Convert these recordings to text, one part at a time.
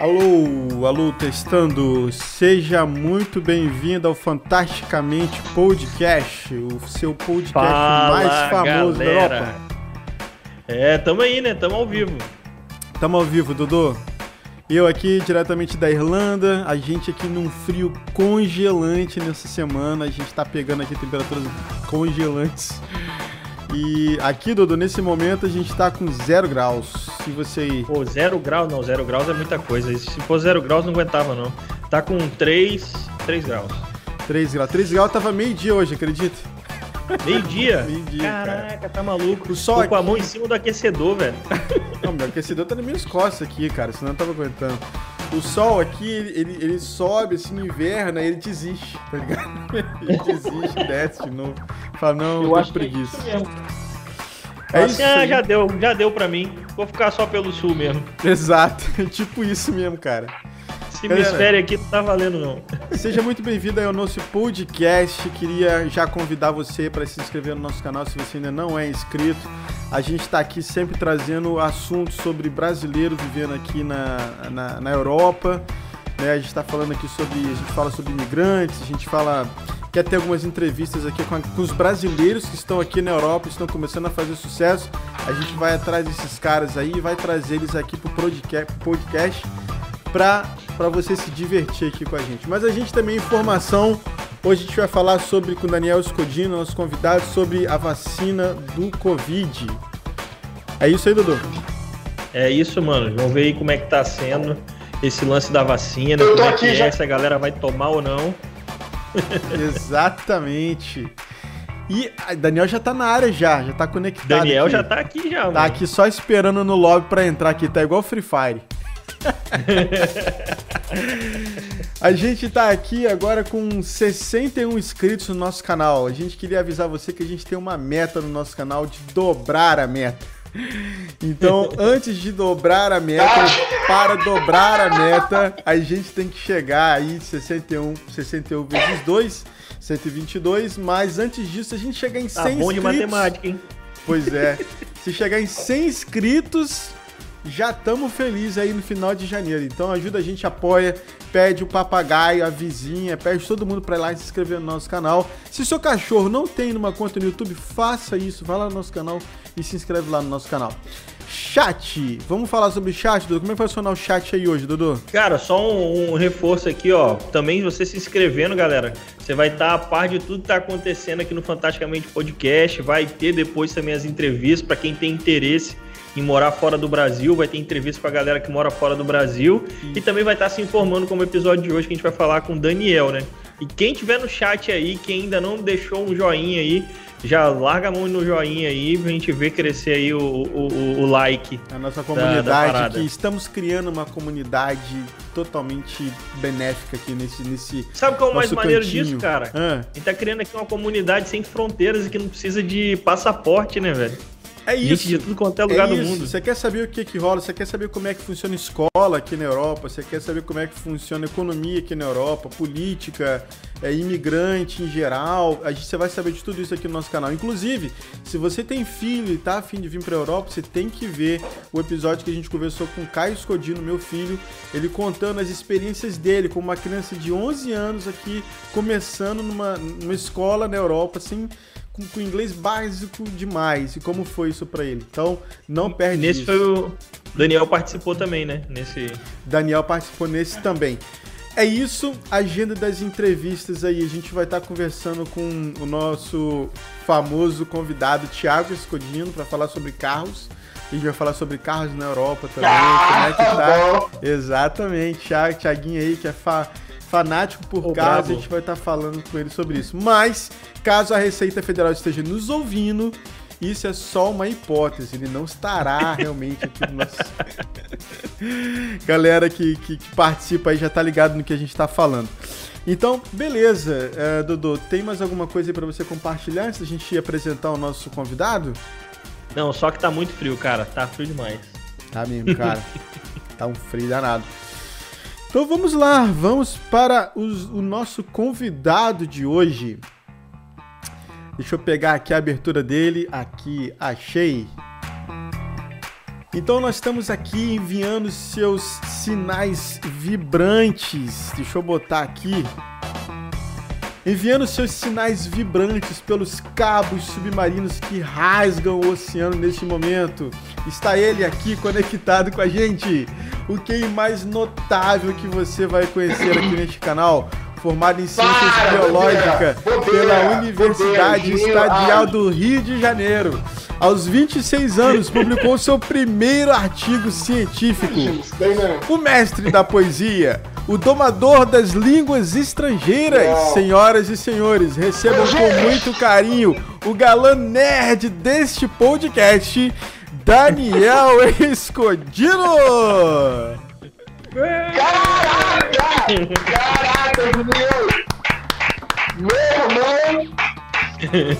Alô, alô, testando. Seja muito bem-vindo ao Fantasticamente Podcast, o seu podcast Fala, mais famoso da galera. Europa. É, tamo aí, né? Tamo ao vivo. Tamo ao vivo, Dudu. Eu aqui diretamente da Irlanda, a gente aqui num frio congelante nessa semana, a gente tá pegando aqui temperaturas congelantes. E aqui, Dudu, nesse momento a gente tá com zero graus. Se você Pô, zero graus, não, zero graus é muita coisa. Se for zero graus, não aguentava, não. Tá com 3, 3 graus. 3 graus. 3 graus tava meio-dia hoje, acredita? Meio-dia? Meio-dia, Caraca, tá maluco. O sol Tô com a aqui- mão em cima do aquecedor, velho. Não, meu aquecedor tá nas minhas costas aqui, cara, senão eu tava aguentando. O sol aqui, ele, ele, ele sobe assim no inverno, aí ele desiste, tá ligado? Ele desiste, desce de novo. Fala, não, eu tô preguiça. é isso mesmo. É assim, isso ah, já deu, já deu pra mim. Vou ficar só pelo sul mesmo. Exato, é tipo isso mesmo, cara. Esse Cara, hemisfério aqui não tá valendo, não. Seja muito bem-vindo ao nosso podcast. Queria já convidar você para se inscrever no nosso canal se você ainda não é inscrito. A gente está aqui sempre trazendo assuntos sobre brasileiros vivendo aqui na, na, na Europa. né? A gente está falando aqui sobre. A gente fala sobre imigrantes, a gente fala. Quer ter algumas entrevistas aqui com, a- com os brasileiros que estão aqui na Europa, estão começando a fazer sucesso. A gente vai atrás desses caras aí e vai trazer eles aqui pro podca- podcast pra, pra você se divertir aqui com a gente. Mas a gente também informação. Hoje a gente vai falar sobre com o Daniel Scodino, nosso convidado, sobre a vacina do Covid. É isso aí, Dudu? É isso, mano. Vamos ver aí como é que tá sendo esse lance da vacina. Eu tô como é aqui que já. é, se a galera vai tomar ou não. Exatamente. E Daniel já tá na área já, já tá conectado. Daniel aqui. já tá aqui já, mano. Tá aqui só esperando no lobby pra entrar aqui, tá igual Free Fire. A gente tá aqui agora com 61 inscritos no nosso canal. A gente queria avisar você que a gente tem uma meta no nosso canal de dobrar a meta. Então, antes de dobrar a meta, para dobrar a meta, a gente tem que chegar aí 61, 61 vezes 2, 122, mas antes disso a gente chegar em 100 Tá bom de inscritos. matemática, hein? Pois é. Se chegar em 100 inscritos, já estamos felizes aí no final de janeiro. Então ajuda a gente, apoia, pede o papagaio, a vizinha, pede todo mundo para ir lá e se inscrever no nosso canal. Se seu cachorro não tem uma conta no YouTube, faça isso, vai lá no nosso canal e se inscreve lá no nosso canal. Chat, vamos falar sobre chat, Dudu? Como é que vai funcionar o chat aí hoje, Dudu? Cara, só um, um reforço aqui, ó. Também você se inscrevendo, galera. Você vai estar a par de tudo que tá acontecendo aqui no Fantasticamente Podcast. Vai ter depois também as entrevistas para quem tem interesse em morar fora do Brasil. Vai ter entrevista com a galera que mora fora do Brasil. E também vai estar se informando como o episódio de hoje que a gente vai falar com o Daniel, né? E quem tiver no chat aí, quem ainda não deixou um joinha aí, já larga a mão no joinha aí pra gente ver crescer aí o, o, o- like. A nossa da comunidade parada. aqui, estamos criando uma comunidade totalmente benéfica aqui nesse... nesse Sabe qual é o mais maneiro cantinho. disso, cara? Ah. A gente tá criando aqui uma comunidade sem fronteiras e que não precisa de passaporte, né, velho? É Gente isso. de tudo quanto é lugar é do mundo. Você quer saber o que que rola? Você quer saber como é que funciona a escola aqui na Europa? Você quer saber como é que funciona a economia aqui na Europa? Política, é, imigrante em geral? A gente, você vai saber de tudo isso aqui no nosso canal. Inclusive, se você tem filho e tá afim de vir pra Europa, você tem que ver o episódio que a gente conversou com o Caio Scodino, meu filho, ele contando as experiências dele como uma criança de 11 anos aqui, começando numa, numa escola na Europa, assim, com, com inglês básico demais e como foi isso pra ele. Então, não perde Nesse isso. foi o. Daniel participou também, né? Nesse. Daniel participou nesse também. É isso, agenda das entrevistas aí. A gente vai estar conversando com o nosso famoso convidado Thiago Escodino para falar sobre carros. A gente vai falar sobre carros na Europa também, como é que tá. Exatamente, Thiago, Thiaguinho aí que é fa- fanático por carros, brabo. a gente vai estar falando com ele sobre isso. Mas, caso a Receita Federal esteja nos ouvindo, isso é só uma hipótese, ele não estará realmente aqui no nosso. Galera que, que, que participa aí já tá ligado no que a gente tá falando. Então, beleza, É, Dudu, tem mais alguma coisa aí pra você compartilhar antes da gente apresentar o nosso convidado? Não, só que tá muito frio, cara. Tá frio demais. Tá mesmo, cara. tá um frio danado. Então vamos lá, vamos para os- o nosso convidado de hoje. Deixa eu pegar aqui a abertura dele. Aqui, achei. Então nós estamos aqui enviando seus sinais vibrantes. Deixa eu botar aqui. Enviando seus sinais vibrantes pelos cabos submarinos que rasgam o oceano neste momento. Está ele aqui conectado com a gente. O quem mais notável que você vai conhecer aqui neste canal formado em Ciências Para, Biológicas bobeira, pela Universidade bobeira, Estadual ai. do Rio de Janeiro. Aos 26 anos, publicou seu primeiro artigo científico. O mestre da poesia, o domador das línguas estrangeiras. Não. Senhoras e senhores, recebam com muito carinho o galã nerd deste podcast, Daniel Escodino. Caraca! Caraca, Juninho! Meu irmão!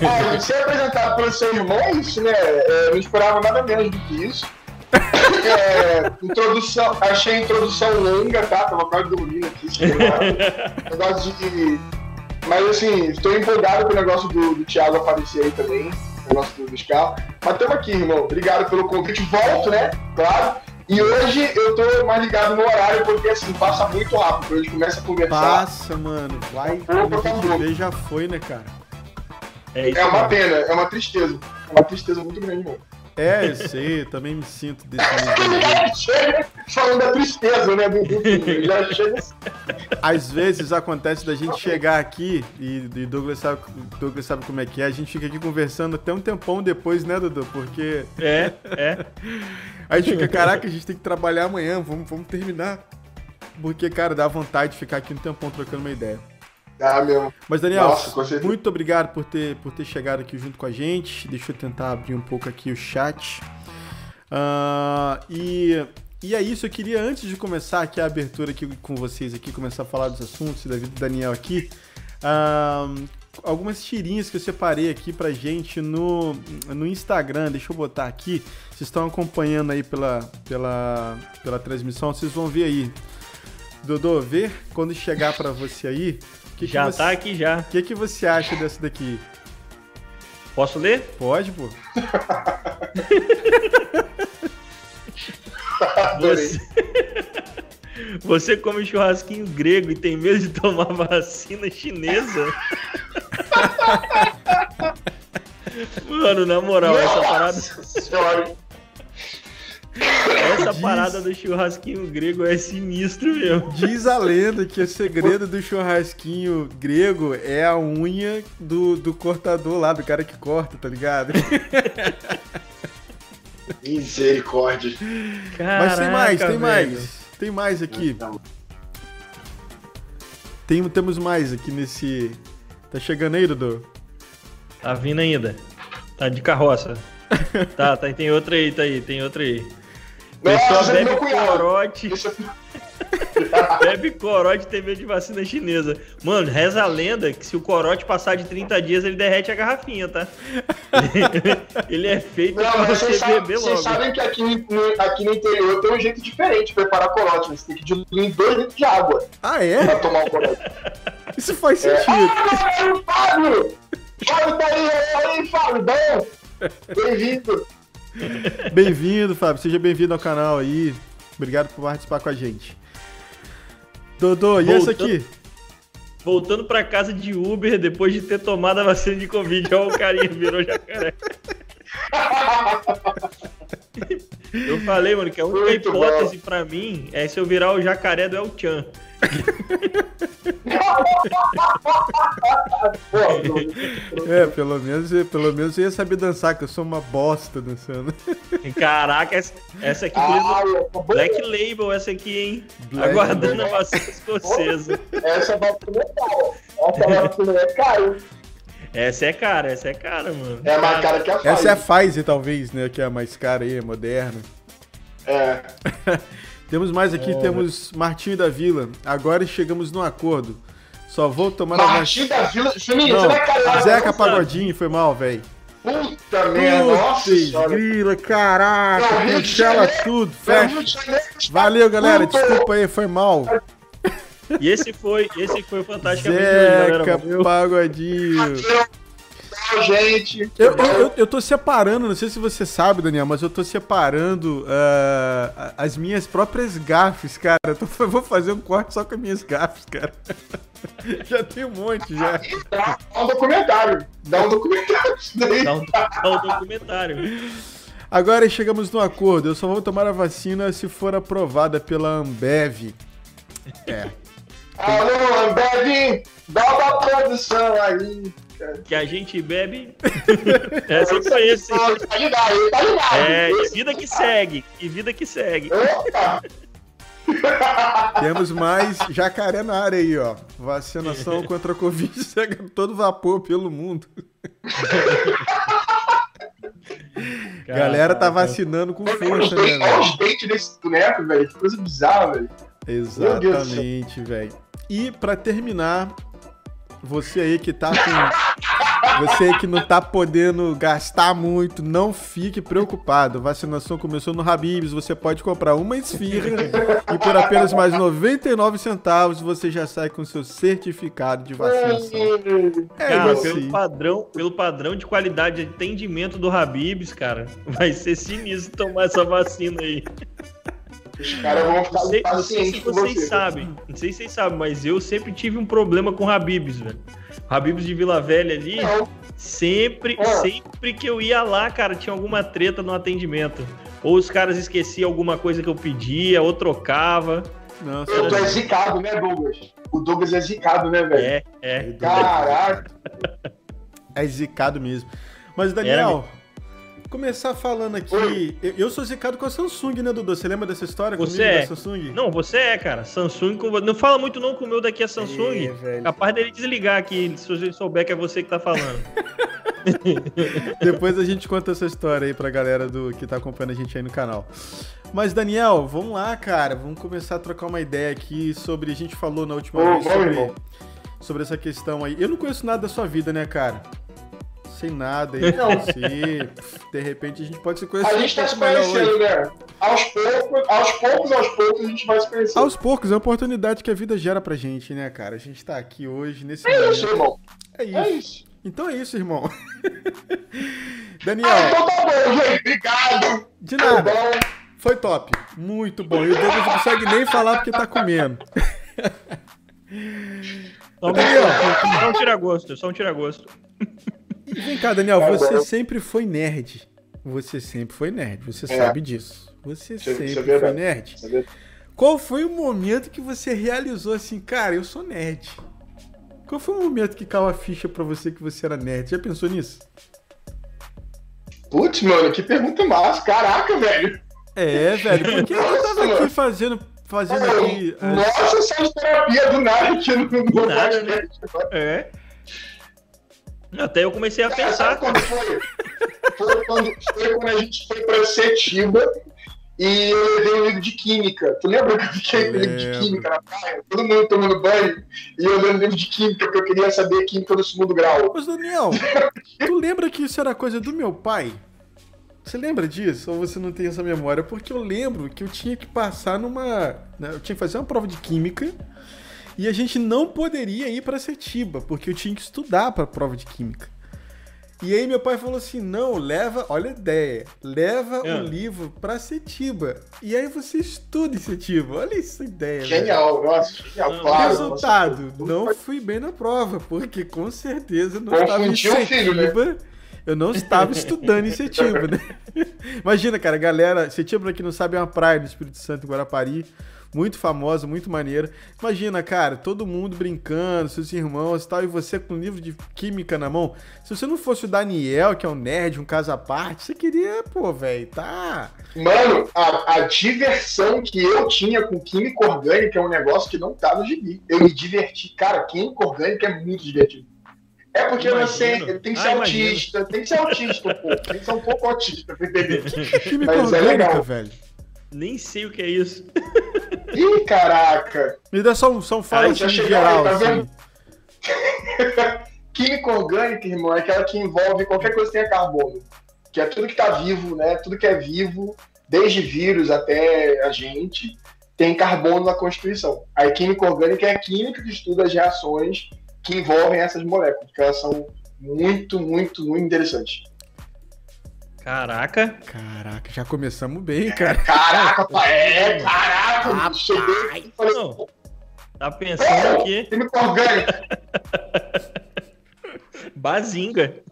Ah, ser apresentado pelos seus irmãos, né? é, não esperava nada menos do que isso. É, introdução, achei a introdução longa, tá? Tava quase dormindo aqui. Negócio de. Mas assim, estou empolgado com o negócio do, do Thiago aparecer aí também. O negócio do, dos carros. Mas estamos aqui, irmão. Obrigado pelo convite. Volto, né? Claro. E hoje eu tô mais ligado no horário, porque assim, passa muito rápido. A gente começa a conversar. Passa, mano. Vai. Quando já foi, né, cara? É isso É uma mesmo. pena, é uma tristeza. É uma tristeza muito grande, mano. É, eu sei, eu também me sinto desse. Chega falando da tristeza, né? Do, do filme. Já chega. Às vezes acontece da gente chegar aqui e, e Douglas, sabe, Douglas sabe como é que é. A gente fica aqui conversando até um tempão depois, né, Dudu? Porque É, é. a gente fica, caraca, a gente tem que trabalhar amanhã, vamos, vamos terminar. Porque, cara, dá vontade de ficar aqui um tempão trocando uma ideia. Ah, meu. Mas, Daniel, Nossa, muito obrigado por ter, por ter chegado aqui junto com a gente. Deixa eu tentar abrir um pouco aqui o chat. Ah, e, e é isso, eu queria, antes de começar aqui a abertura aqui com vocês, aqui, começar a falar dos assuntos da vida do Daniel aqui, ah, algumas tirinhas que eu separei aqui pra gente no, no Instagram. Deixa eu botar aqui. Vocês estão acompanhando aí pela, pela, pela transmissão, vocês vão ver aí. Dodô, vê quando chegar pra você aí. Que que já você- tá aqui já. o que, que você acha dessa daqui? Posso ler? Pode, pô? Você... Você come churrasquinho grego e tem medo de tomar vacina chinesa? Mano, na moral, essa parada, Nossa senhora. Essa Diz- parada do churrasquinho grego é sinistro mesmo. Diz a lenda que o segredo do churrasquinho grego é a unha do, do cortador lá, do cara que corta, tá ligado? Misericórdia. Mas tem mais, tem velho. mais. Tem mais aqui. Tem, temos mais aqui nesse. Tá chegando aí, Dudu? Tá vindo ainda. Tá de carroça. Tá, tá, tem outra aí, tá aí, tem outra aí. Pessoa Nossa, bebe corote, Deixa bebe corote e tem medo de vacina chinesa. Mano, reza a lenda que se o corote passar de 30 dias, ele derrete a garrafinha, tá? ele é feito Não, pra você vocês, sabem, beber vocês logo. sabem que aqui no, aqui no interior tem um jeito diferente de preparar corote. Você tem que diluir 2 litros de água Ah, é? pra tomar o corote. Isso faz É. sentido. Ah, o Fábio! Fábio tá aí, aí, Fábio, bom? Bem-vindo. Bem-vindo, Fábio. Seja bem-vindo ao canal aí. Obrigado por participar com a gente. Dodô, e essa Voltando- aqui? Voltando pra casa de Uber depois de ter tomado a vacina de Covid. Olha o carinha, virou jacaré. Eu falei, mano, que a única Muito hipótese pra mim é se eu virar o jacaré do El Chan. É, pelo menos, pelo menos eu ia saber dançar, que eu sou uma bosta dançando. Caraca, essa, essa aqui ah. Black Label essa aqui, hein? Black Aguardando a vacina escocesa. Essa vacina é cara. Essa vacina é cara. Essa é cara, essa é cara, mano. É mais cara que a Essa é a Pfizer. Pfizer, talvez, né? Que é a mais cara aí, moderna. É. Temos mais aqui, temos Martinho da Vila. Agora chegamos num acordo. Só vou tomar a Martim da Vila. Juninho, Não, você vai cair Zeca Pagodinho foi mal, velho. Puta merda, nossa grila, caraca, Não, Rio de cancela Janeiro- tudo, fecha. Valeu, galera, desculpa aí, foi mal. E esse foi, esse foi hoje, galera. Zeca Valeu. Pagodinho. Tchau, gente. Eu, eu, eu, tô separando, não sei se você sabe, Daniel, mas eu tô separando uh, as minhas próprias gafes, cara. Eu, tô, vou fazer um corte só com as minhas gafes, cara. já tem um monte, já. Dá um documentário. Dá um documentário. Dá um, dá um documentário. Agora chegamos no acordo. Eu só vou tomar a vacina se for aprovada pela Ambev. É. Alô, Ambev, dá uma produção aí. Que a gente bebe. Essa eu conheço. Tá ligado, tá ligado. É, e vida que segue. E vida que segue. Opa! Temos mais jacaré na área aí, ó. Vacinação contra a Covid segue todo vapor pelo mundo. Galera tá vacinando com força, né, velho? Olha os dentes desse boneco, velho. Que coisa bizarra, velho. Exatamente, velho. E para terminar, você aí que tá com. Você aí que não tá podendo gastar muito, não fique preocupado. A vacinação começou no Habibs, você pode comprar uma esfirra e por apenas mais 99 centavos você já sai com seu certificado de vacinação. É cara, pelo padrão, pelo padrão de qualidade de atendimento do Habibs, cara, vai ser sinistro tomar essa vacina aí. Os caras vão ficar não sei, não sei se vocês você. sabem, não sei se vocês sabem, mas eu sempre tive um problema com Habibs, velho. Habibs de Vila Velha ali, sempre, é. sempre que eu ia lá, cara, tinha alguma treta no atendimento. Ou os caras esqueciam alguma coisa que eu pedia, ou trocava. Nossa, eu tô é zicado, né, Douglas? O Douglas é zicado, né, velho? É, é. Caraca. É zicado mesmo. Mas, Daniel, Começar falando aqui. Eu, eu sou zicado com a Samsung, né, Dudu? Você lembra dessa história você é. Samsung? Não, você é, cara. Samsung. Não fala muito não com o meu daqui é Samsung. É, Capaz dele desligar aqui, se você souber que é você que tá falando. Depois a gente conta essa história aí pra galera do que tá acompanhando a gente aí no canal. Mas, Daniel, vamos lá, cara. Vamos começar a trocar uma ideia aqui sobre. A gente falou na última Ô, vez sobre, sobre essa questão aí. Eu não conheço nada da sua vida, né, cara? Sem nada aí não. você. De repente a gente pode se conhecer. A gente tá se conhecendo, né? Aos poucos, aos poucos, aos poucos a gente vai se conhecer. Aos poucos, é a oportunidade que a vida gera pra gente, né, cara? A gente tá aqui hoje nesse É momento. isso, irmão. É isso. É isso. Então é isso, irmão. Daniel. Ah, então tá bom, gente. Obrigado. De nada. Foi top. Muito bom. E o Douglas não consegue nem falar porque tá comendo. Só Daniel. Só um tira-gosto, só um tira-gosto. Vem cá, Daniel, você sempre foi nerd. Você sempre foi nerd, você é. sabe disso. Você isso, sempre isso é foi nerd. É Qual foi o momento que você realizou assim, cara, eu sou nerd? Qual foi o momento que caiu a ficha pra você que você era nerd? Já pensou nisso? Putz, mano, que pergunta massa. Caraca, velho. É, velho, porque eu tava aqui fazendo, fazendo aqui. Nossa, essa terapia do nada aqui no, no né? É. Até eu comecei a pensar. quando foi? Foi quando, foi quando a gente foi para Setiba e eu levei um livro de química. Tu lembra que eu fiquei com livro de química na praia? Todo mundo tomando banho e eu lendo livro de química porque eu queria saber química do segundo grau. Mas, Daniel, tu lembra que isso era coisa do meu pai? Você lembra disso? Ou você não tem essa memória? Porque eu lembro que eu tinha que passar numa. Né, eu tinha que fazer uma prova de química e a gente não poderia ir para Setiba, porque eu tinha que estudar para a prova de química. E aí meu pai falou assim: "Não, leva, olha a ideia, leva é. o livro para Setiba. E aí você estuda em Setiba. Olha essa ideia. Genial, nossa, genial, claro. Resultado, nossa. não fui bem na prova, porque com certeza não estava em Setiba. Filho, né? Eu não estava estudando em Setiba, né? Imagina, cara, galera, Setiba, pra quem não sabe, é uma praia do Espírito Santo, Guarapari muito famosa, muito maneira. Imagina, cara, todo mundo brincando, seus irmãos e tal, e você com um livro de química na mão. Se você não fosse o Daniel, que é um nerd, um caso à parte, você queria, pô, velho, tá. Mano, a, a, diversão que eu tinha com química orgânica é um negócio que não tá no gibi. Eu me diverti. Cara, química orgânica é muito divertido. É porque imagino. você tem que ser ah, autista, imagino. tem que ser autista um pouco, tem que ser um pouco autista pra entender. Química Mas orgânica, é legal. velho. Nem sei o que é isso. Ih, caraca! Me dá só um, só um fala assim, geral. Aí, tá assim. Química orgânica, irmão, é aquela que envolve qualquer coisa que tenha carbono. Que é tudo que está vivo, né? Tudo que é vivo, desde vírus até a gente, tem carbono na constituição. A química orgânica é a química que estuda as reações que envolvem essas moléculas, que elas são Muito, muito, muito interessante. Caraca. Caraca, já começamos bem, cara. Caraca, pai. É, caraca. Rapaz. Cheguei falei, Não. Tá pensando aqui. Time orgânico. Bazinga.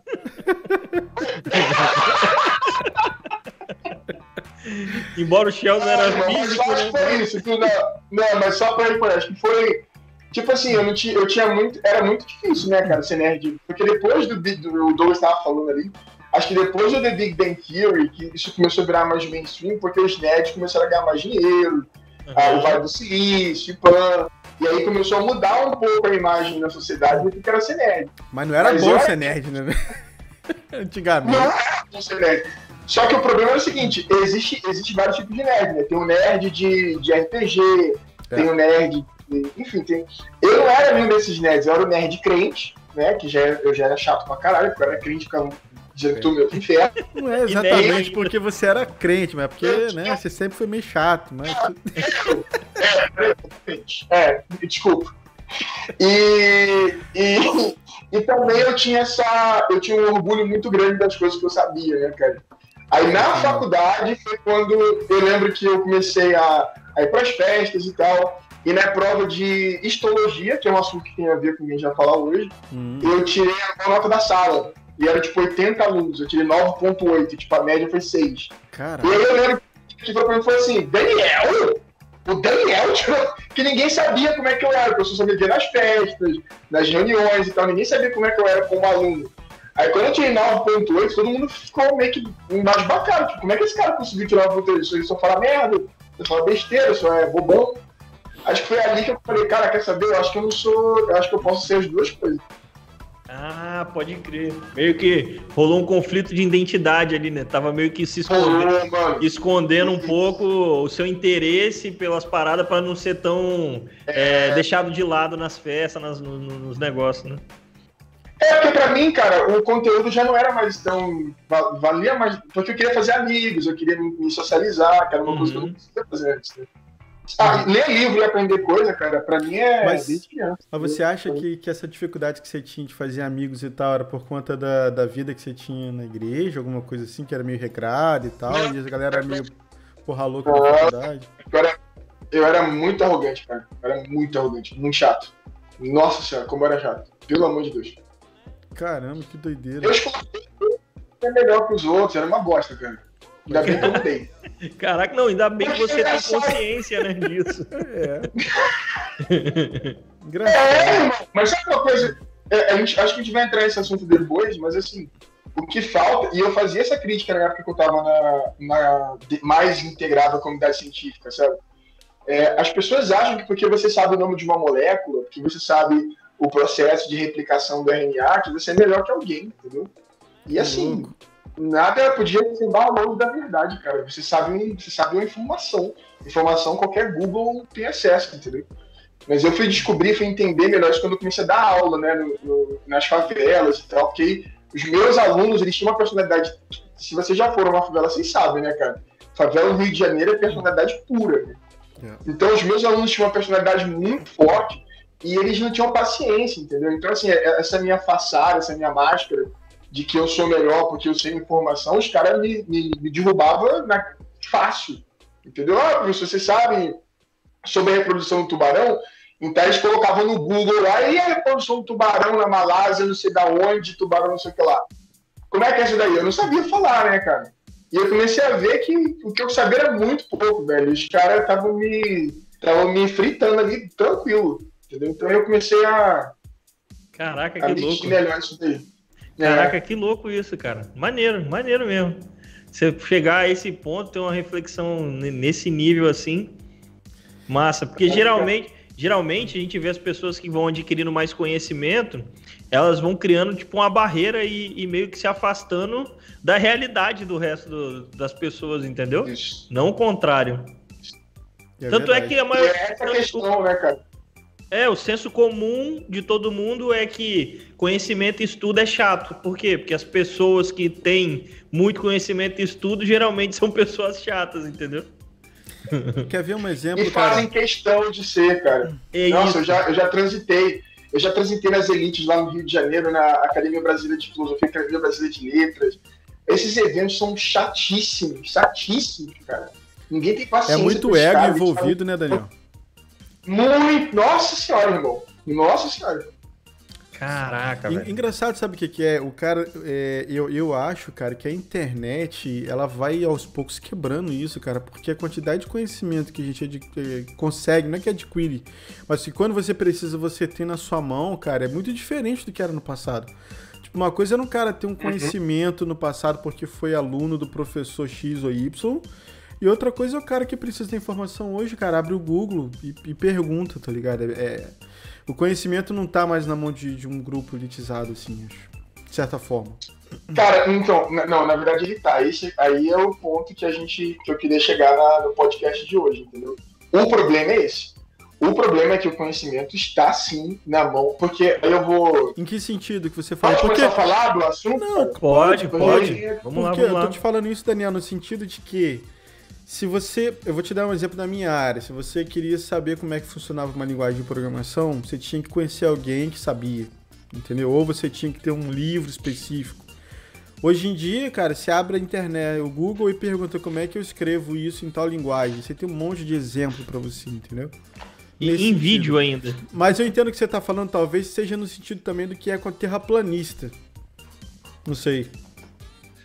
Embora o Sheldon era mas físico, né? que foi isso. que não, não, mas só pra por acho que foi. Tipo assim, eu, não tinha, eu tinha muito. Era muito difícil, né, cara, ser nerd. Porque depois do, do o Douglas estava falando ali, acho que depois do The Big Bang Theory, que isso começou a virar mais mainstream, porque os nerds começaram a ganhar mais dinheiro, ah, o Vale do Silício, Pan. E aí começou a mudar um pouco a imagem da sociedade do que era ser nerd. Mas não era Mas bom eu- ser nerd, né? Antigamente. Não era bom ser nerd. Só que o problema é o seguinte, existe, existe vários tipos de nerd, né? Tem o nerd de, de RPG, É. tem o nerd. de- enfim, tem. Eu não era nenhum desses nerds, eu era o nerd crente, né? Que já, eu já era chato pra caralho, porque eu era crente, ficava dizendo que tu meu inferno. Não é exatamente porque você era crente, mas porque, né, você sempre foi meio chato, mas É, desculpa. E, e, e também eu tinha essa. Eu tinha um orgulho muito grande das coisas que eu sabia, né, cara? Aí na faculdade foi quando eu lembro que eu comecei a, a ir pras festas e tal. E na prova de histologia, que é um assunto que tem a ver com o que a gente vai falar hoje, hum, eu tirei a nota da sala. E era tipo 80 alunos, eu tirei 9.8, tipo a média foi 6. cara, E aí eu lembro que foi pra mim falou assim, Daniel? O Daniel tirou. Que ninguém sabia como é que eu era, porque eu só sabia nas festas, nas reuniões e tal, ninguém sabia como é que eu era como aluno. Aí quando eu tirei 9.8, todo mundo ficou meio que embasbacado. Tipo, como é que esse cara conseguiu tirar 9.8? Isso aí só fala merda, só fala besteira, só é bobão. Acho que foi ali que eu falei, cara, quer saber? Eu acho que eu não sou. Eu acho que eu posso ser as duas coisas. Ah, pode crer. Meio que rolou um conflito de identidade ali, né? Tava meio que se escondendo, escondendo um pouco o seu interesse pelas paradas pra não ser tão é, deixado de lado nas festas, nas- no- no- nos negócios, né? É, porque pra mim, cara, o conteúdo já não era mais tão. va- Valia mais. Porque eu queria fazer amigos, eu queria me socializar, que era uma coisa que eu não Uhum. conseguia fazer antes. Né? Ah, ler livro e aprender coisa, cara, pra mim é Mas- desde criança. mas você acha que, que essa dificuldade que você tinha de fazer amigos e tal era por conta da, da vida que você tinha na igreja, alguma coisa assim, que era meio regrada e tal, e a galera era meio porra louca na faculdade? Eu era, eu era muito arrogante, cara. Eu era muito arrogante, muito chato. Nossa senhora, como eu era chato. Pelo amor de Deus. Caramba, que doideira. Eu escolhi ser melhor que os outros, era uma bosta, cara. Ainda bem que eu mudei. Caraca, não, ainda bem que você tem consciência, né, disso. É. É, irmão, mas sabe uma coisa? É, a gente, acho que a gente vai entrar nesse assunto depois, mas assim, o que falta, e eu fazia essa crítica na época que eu tava na, na mais integrada à comunidade científica, sabe? É, as pessoas acham que porque você sabe o nome de uma molécula, que você sabe o processo de replicação do RNA, que você é melhor que alguém, entendeu? E assim, louco. Nada podia desembar longe da verdade, cara. Você sabe, você sabe uma informação. Informação qualquer Google tem acesso, entendeu? Mas eu fui descobrir, fui entender melhor isso quando eu comecei a dar aula, né, no- no- nas favelas e tal, porque os meus alunos, eles tinham uma personalidade, se vocês já foram numa favela, vocês sabem, né, cara? Favela no Rio de Janeiro é personalidade pura. né? É. Então os meus alunos tinham uma personalidade muito forte e eles não tinham paciência, entendeu? Então, assim, essa minha façada, essa minha máscara de que eu sou melhor porque eu sei informação, os caras me, me, me derrubavam na, fácil, entendeu? Ah, professor, você sabe sobre a reprodução do tubarão? Então eles colocavam no Google lá, e a reprodução do tubarão na Malásia, não sei da onde, tubarão não sei o que lá. Como é que é isso daí? Eu não sabia falar, né, cara? E eu comecei a ver que o que eu sabia era muito pouco, velho. Os caras estavam me, estavam me fritando ali tranquilo, entendeu? Então eu comecei a, Caraca, a que louco. melhor isso daí. É. Caraca, que louco isso, cara. Maneiro, maneiro mesmo. Você chegar a esse ponto, ter uma reflexão nesse nível assim, massa. Porque geralmente, geralmente a gente vê as pessoas que vão adquirindo mais conhecimento, elas vão criando tipo uma barreira e, e meio que se afastando da realidade do resto do- das pessoas, entendeu? Isso. Não o contrário. É Tanto é verdade. que a E maior, é essa questão, né, cara? É, o senso comum de todo mundo é que conhecimento e estudo é chato. Por quê? Porque as pessoas que têm muito conhecimento e estudo geralmente são pessoas chatas, entendeu? Quer ver um E exemplo, fazem cara? questão de ser, cara. É Nossa, isso. eu já, eu já transitei. Eu já apresentei nas elites lá no Rio de Janeiro, na Academia Brasileira de Filosofia, Academia Brasileira de Letras. Esses eventos são chatíssimos, chatíssimos, cara. Ninguém tem paciência. É muito ego envolvido, né, Daniel? Muito. Nossa senhora, irmão. Nossa senhora. Caraca, velho. Engraçado, sabe o que, que é? O cara, é, eu, eu acho, cara, que a internet, ela vai aos poucos quebrando isso, cara, porque a quantidade de conhecimento que a gente é, consegue, não é que adquire, mas que quando você precisa, você tem na sua mão, cara, é muito diferente do que era no passado. Tipo, uma coisa era um cara ter um uhum. conhecimento no passado porque foi aluno do professor X ou Y, e outra coisa é o cara que precisa da informação hoje, cara, abre o Google e, e pergunta, tá ligado? É, é o conhecimento não tá mais na mão de, de um grupo elitizado, assim, acho, de certa forma. Cara, então, não, na verdade ele tá. Esse aí é o ponto que a gente que eu queria chegar na, no podcast de hoje, entendeu? O problema é esse. O problema é que o conhecimento está sim na mão, porque aí eu vou. Em que sentido que você fala? Pode porque... começar a falar do assunto? Não, pode, pode. pode. Vamos porque lá, vamos lá. Eu tô te falando isso, Daniel, no sentido de que se você, eu vou te dar um exemplo da minha área. Se você queria saber como é que funcionava uma linguagem de programação, você tinha que conhecer alguém que sabia, entendeu? Ou você tinha que ter um livro específico. Hoje em dia, cara, você abre a internet, o Google e pergunta como é que eu escrevo isso em tal linguagem. Você tem um monte de exemplo para você, entendeu? E em sentido. vídeo ainda. Mas eu entendo que você tá falando, talvez seja no sentido também do que é com a terraplanista. Não sei.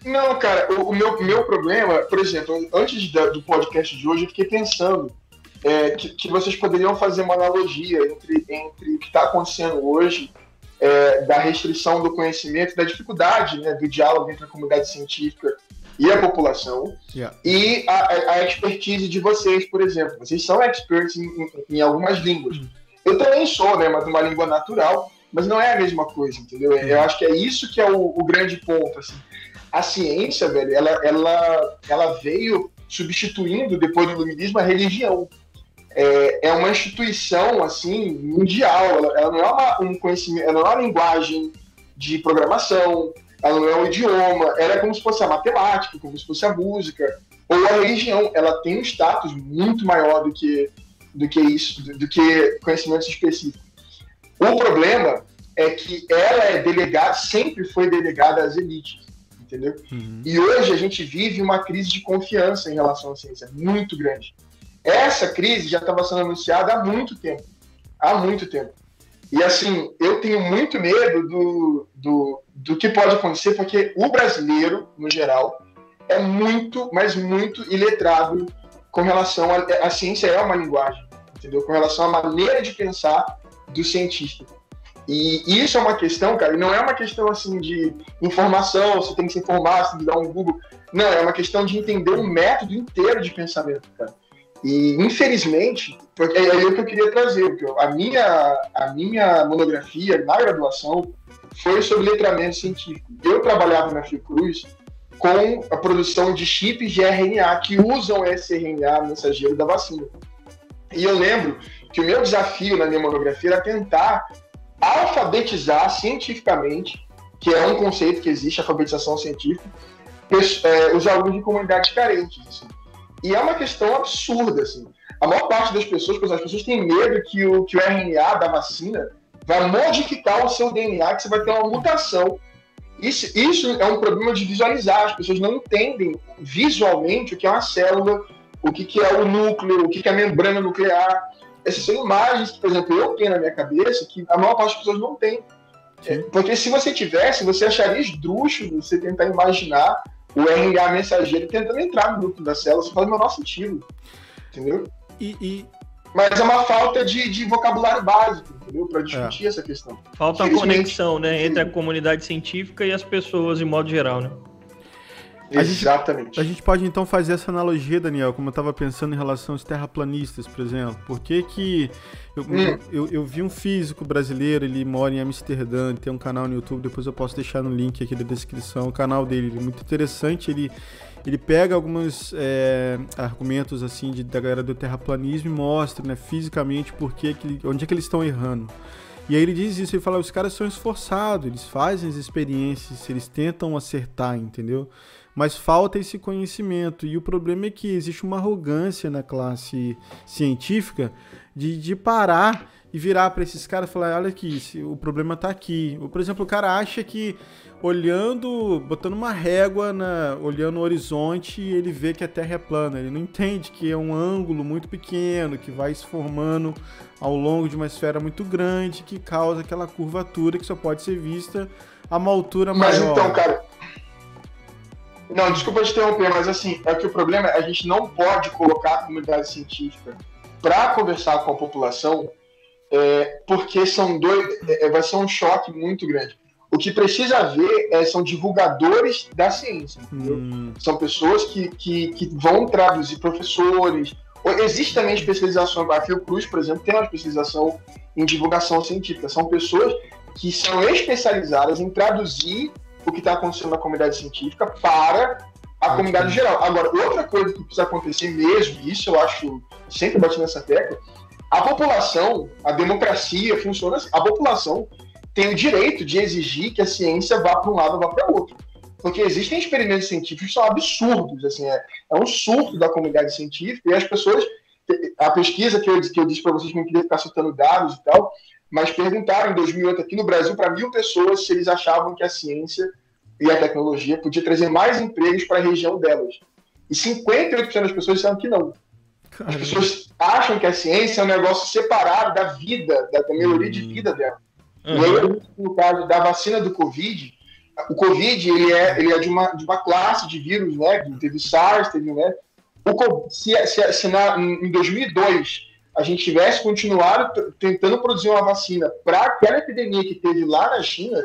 Não, cara, o, o, meu, meu problema, por exemplo, antes da, do podcast de hoje, eu fiquei pensando é, que, que, vocês poderiam fazer uma analogia entre, entre o que está acontecendo hoje, é, da restrição do conhecimento, da dificuldade né, do diálogo entre a comunidade científica e a população, yeah. e a, a, expertise de vocês, por exemplo. Vocês são experts em, em, em algumas línguas. Uhum. Eu também sou, né, mas uma língua natural, mas não é a mesma coisa, entendeu? Uhum. Eu acho que é isso que é o, o grande ponto, assim a ciência, velho, ela, ela, ela veio substituindo, depois do iluminismo, a religião. É, é uma instituição, assim, mundial. Ela, ela não é uma, um conhecimento, ela não é uma linguagem de programação, ela não é um idioma, ela é como se fosse a matemática, como se fosse a música, ou a religião. Ela tem um status muito maior do que, do que isso, do, do que conhecimentos específicos. O problema é que ela é delegada, sempre foi delegada às elites entendeu? Uhum. E hoje a gente vive uma crise de confiança em relação à ciência muito grande. Essa crise já estava sendo anunciada há muito tempo. Há muito tempo. E assim, eu tenho muito medo do, do, do que pode acontecer, porque o brasileiro, no geral, é muito, mas muito iletrado com relação a. A ciência é uma linguagem, entendeu? Com relação à maneira de pensar do cientista. E isso é uma questão, cara, e não é uma questão assim de informação, você tem que se informar, você tem que dar um Google. Não, é uma questão de entender um método inteiro de pensamento, cara. E infelizmente, é aí o que eu queria trazer, porque a minha, a minha monografia na graduação foi sobre letramento científico. Eu trabalhava na Fiocruz com a produção de chips de RNA que usam esse RNA mensageiro da vacina. E eu lembro que o meu desafio na minha monografia era tentar alfabetizar cientificamente, que é um conceito que existe, alfabetização científica, é, os alunos de comunidades carentes. Assim. E é uma questão absurda. Assim. A maior parte das pessoas, as pessoas têm medo que o, que o RNA da vacina vai modificar o seu DNA, que você vai ter uma mutação. Isso, isso é um problema de visualizar. As pessoas não entendem visualmente o que é uma célula, o que, que é o núcleo, o que, que é a membrana nuclear essas são imagens que, por exemplo, eu tenho na minha cabeça que a maior parte das pessoas não tem. É, porque se você tivesse, você acharia esdrúxulo você tentar imaginar o RNA mensageiro tentando entrar no grupo da célula, isso faz o menor sentido. Entendeu? E, e... Mas é uma falta de, de vocabulário básico, entendeu? Para discutir é. essa questão. Falta a conexão, né? Entre a comunidade científica e as pessoas, em modo geral, né? A Exatamente. Gente, a gente pode então fazer essa analogia, Daniel, como eu estava pensando em relação aos terraplanistas, por exemplo. Por que que eu, hum. eu, eu, vi um físico brasileiro, ele mora em Amsterdã, tem um canal no YouTube, depois eu posso deixar no link aqui da descrição, o canal dele, ele é muito interessante, ele, ele pega alguns é, argumentos assim de, da galera do terraplanismo e mostra, né, fisicamente, por que que, onde é que eles estão errando. E aí ele diz isso, ele fala, os caras são esforçados, eles fazem as experiências, eles tentam acertar, entendeu? Mas falta esse conhecimento. E o problema é que existe uma arrogância na classe científica de, de parar e virar para esses caras e falar: olha aqui, o problema está aqui. Por exemplo, o cara acha que olhando, botando uma régua, na, olhando o horizonte, ele vê que a Terra é plana. Ele não entende que é um ângulo muito pequeno, que vai se formando ao longo de uma esfera muito grande, que causa aquela curvatura que só pode ser vista a uma altura mas maior. Mas então, cara. Não, desculpa te interromper, mas assim, é que o problema é a gente não pode colocar a comunidade científica para conversar com a população, é, porque são dois, é, vai ser um choque muito grande. O que precisa haver é, são divulgadores da ciência. Hum. São pessoas que, que, que, vão traduzir professores. Existe também especialização, a Fiocruz, por exemplo, tem uma especialização em divulgação científica. São pessoas que são especializadas em traduzir o que está acontecendo na comunidade científica para a comunidade geral. Agora, outra coisa que precisa acontecer mesmo, e isso eu acho, sempre bati nessa tecla, a população, a democracia funciona assim. A população tem o direito de exigir que a ciência vá para um lado ou vá para outro. Porque existem experimentos científicos que são absurdos, assim, é, é, um surto da comunidade científica, e as pessoas, a pesquisa que eu, que eu disse para vocês que não queria ficar citando dados e tal, mas perguntaram em 2008 aqui no Brasil para mil pessoas se eles achavam que a ciência e a tecnologia podia trazer mais empregos para a região delas. E 58% das pessoas disseram que não. Caramba. As pessoas acham que a ciência é um negócio separado da vida, da, da melhoria hum. de vida dela. Uhum. E aí, no caso da vacina do Covid, o Covid ele é, ele é de, uma, de uma classe de vírus, né? Teve SARS, teve, né? O, se, se, se na, em 2002 a gente tivesse continuado tentando produzir uma vacina para aquela epidemia que teve lá na China,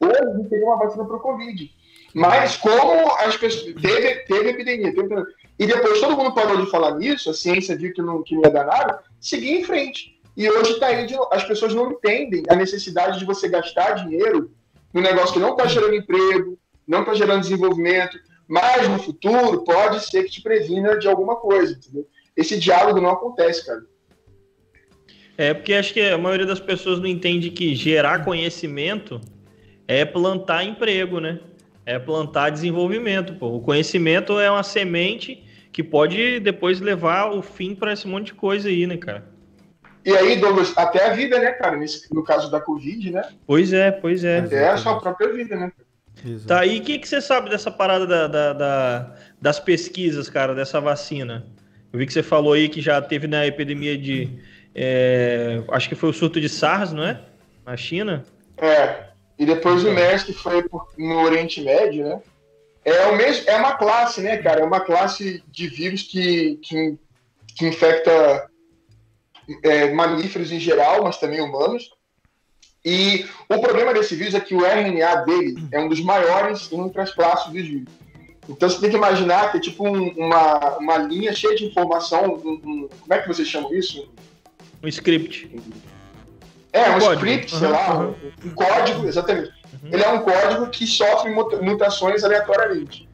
hoje a gente teria uma vacina para o Covid. Mas como as pessoas. Teve, teve epidemia, teve, e depois todo mundo parou de falar nisso, a ciência viu que não, que não ia dar nada, seguir em frente. E hoje aí, de, as pessoas não entendem a necessidade de você gastar dinheiro no negócio que não está gerando emprego, não está gerando desenvolvimento, mas no futuro pode ser que te previna de alguma coisa, entendeu? Esse diálogo não acontece, cara. É porque acho que a maioria das pessoas não entende que gerar conhecimento é plantar emprego, né? É plantar desenvolvimento. Pô. O conhecimento é uma semente que pode depois levar o fim para esse monte de coisa aí, né, cara? E aí, Douglas, até a vida, né, cara? Nesse, no caso da Covid, né? Pois é, pois é. Até a sua própria vida, né? Exato. Tá, e o que, que você sabe dessa parada da, da, da, das pesquisas, cara, dessa vacina? Eu vi que você falou aí que já teve na epidemia de. É, acho que foi o surto de SARS, não é? Na China? É. E depois o MERS, que foi no Oriente Médio, né? É, o mesmo, é uma classe, né, cara? É uma classe de vírus que, que, que infecta é, mamíferos em geral, mas também humanos. E o problema desse vírus é que o RNA dele é um dos maiores as classes dos vírus. Então você tem que imaginar que é tipo um, uma, uma linha cheia de informação. Um, um, como é que vocês chamam isso? Um script. É, um, um script, sei lá, uhum. um, código, exatamente. Uhum. Ele é um código que sofre mutações aleatoriamente.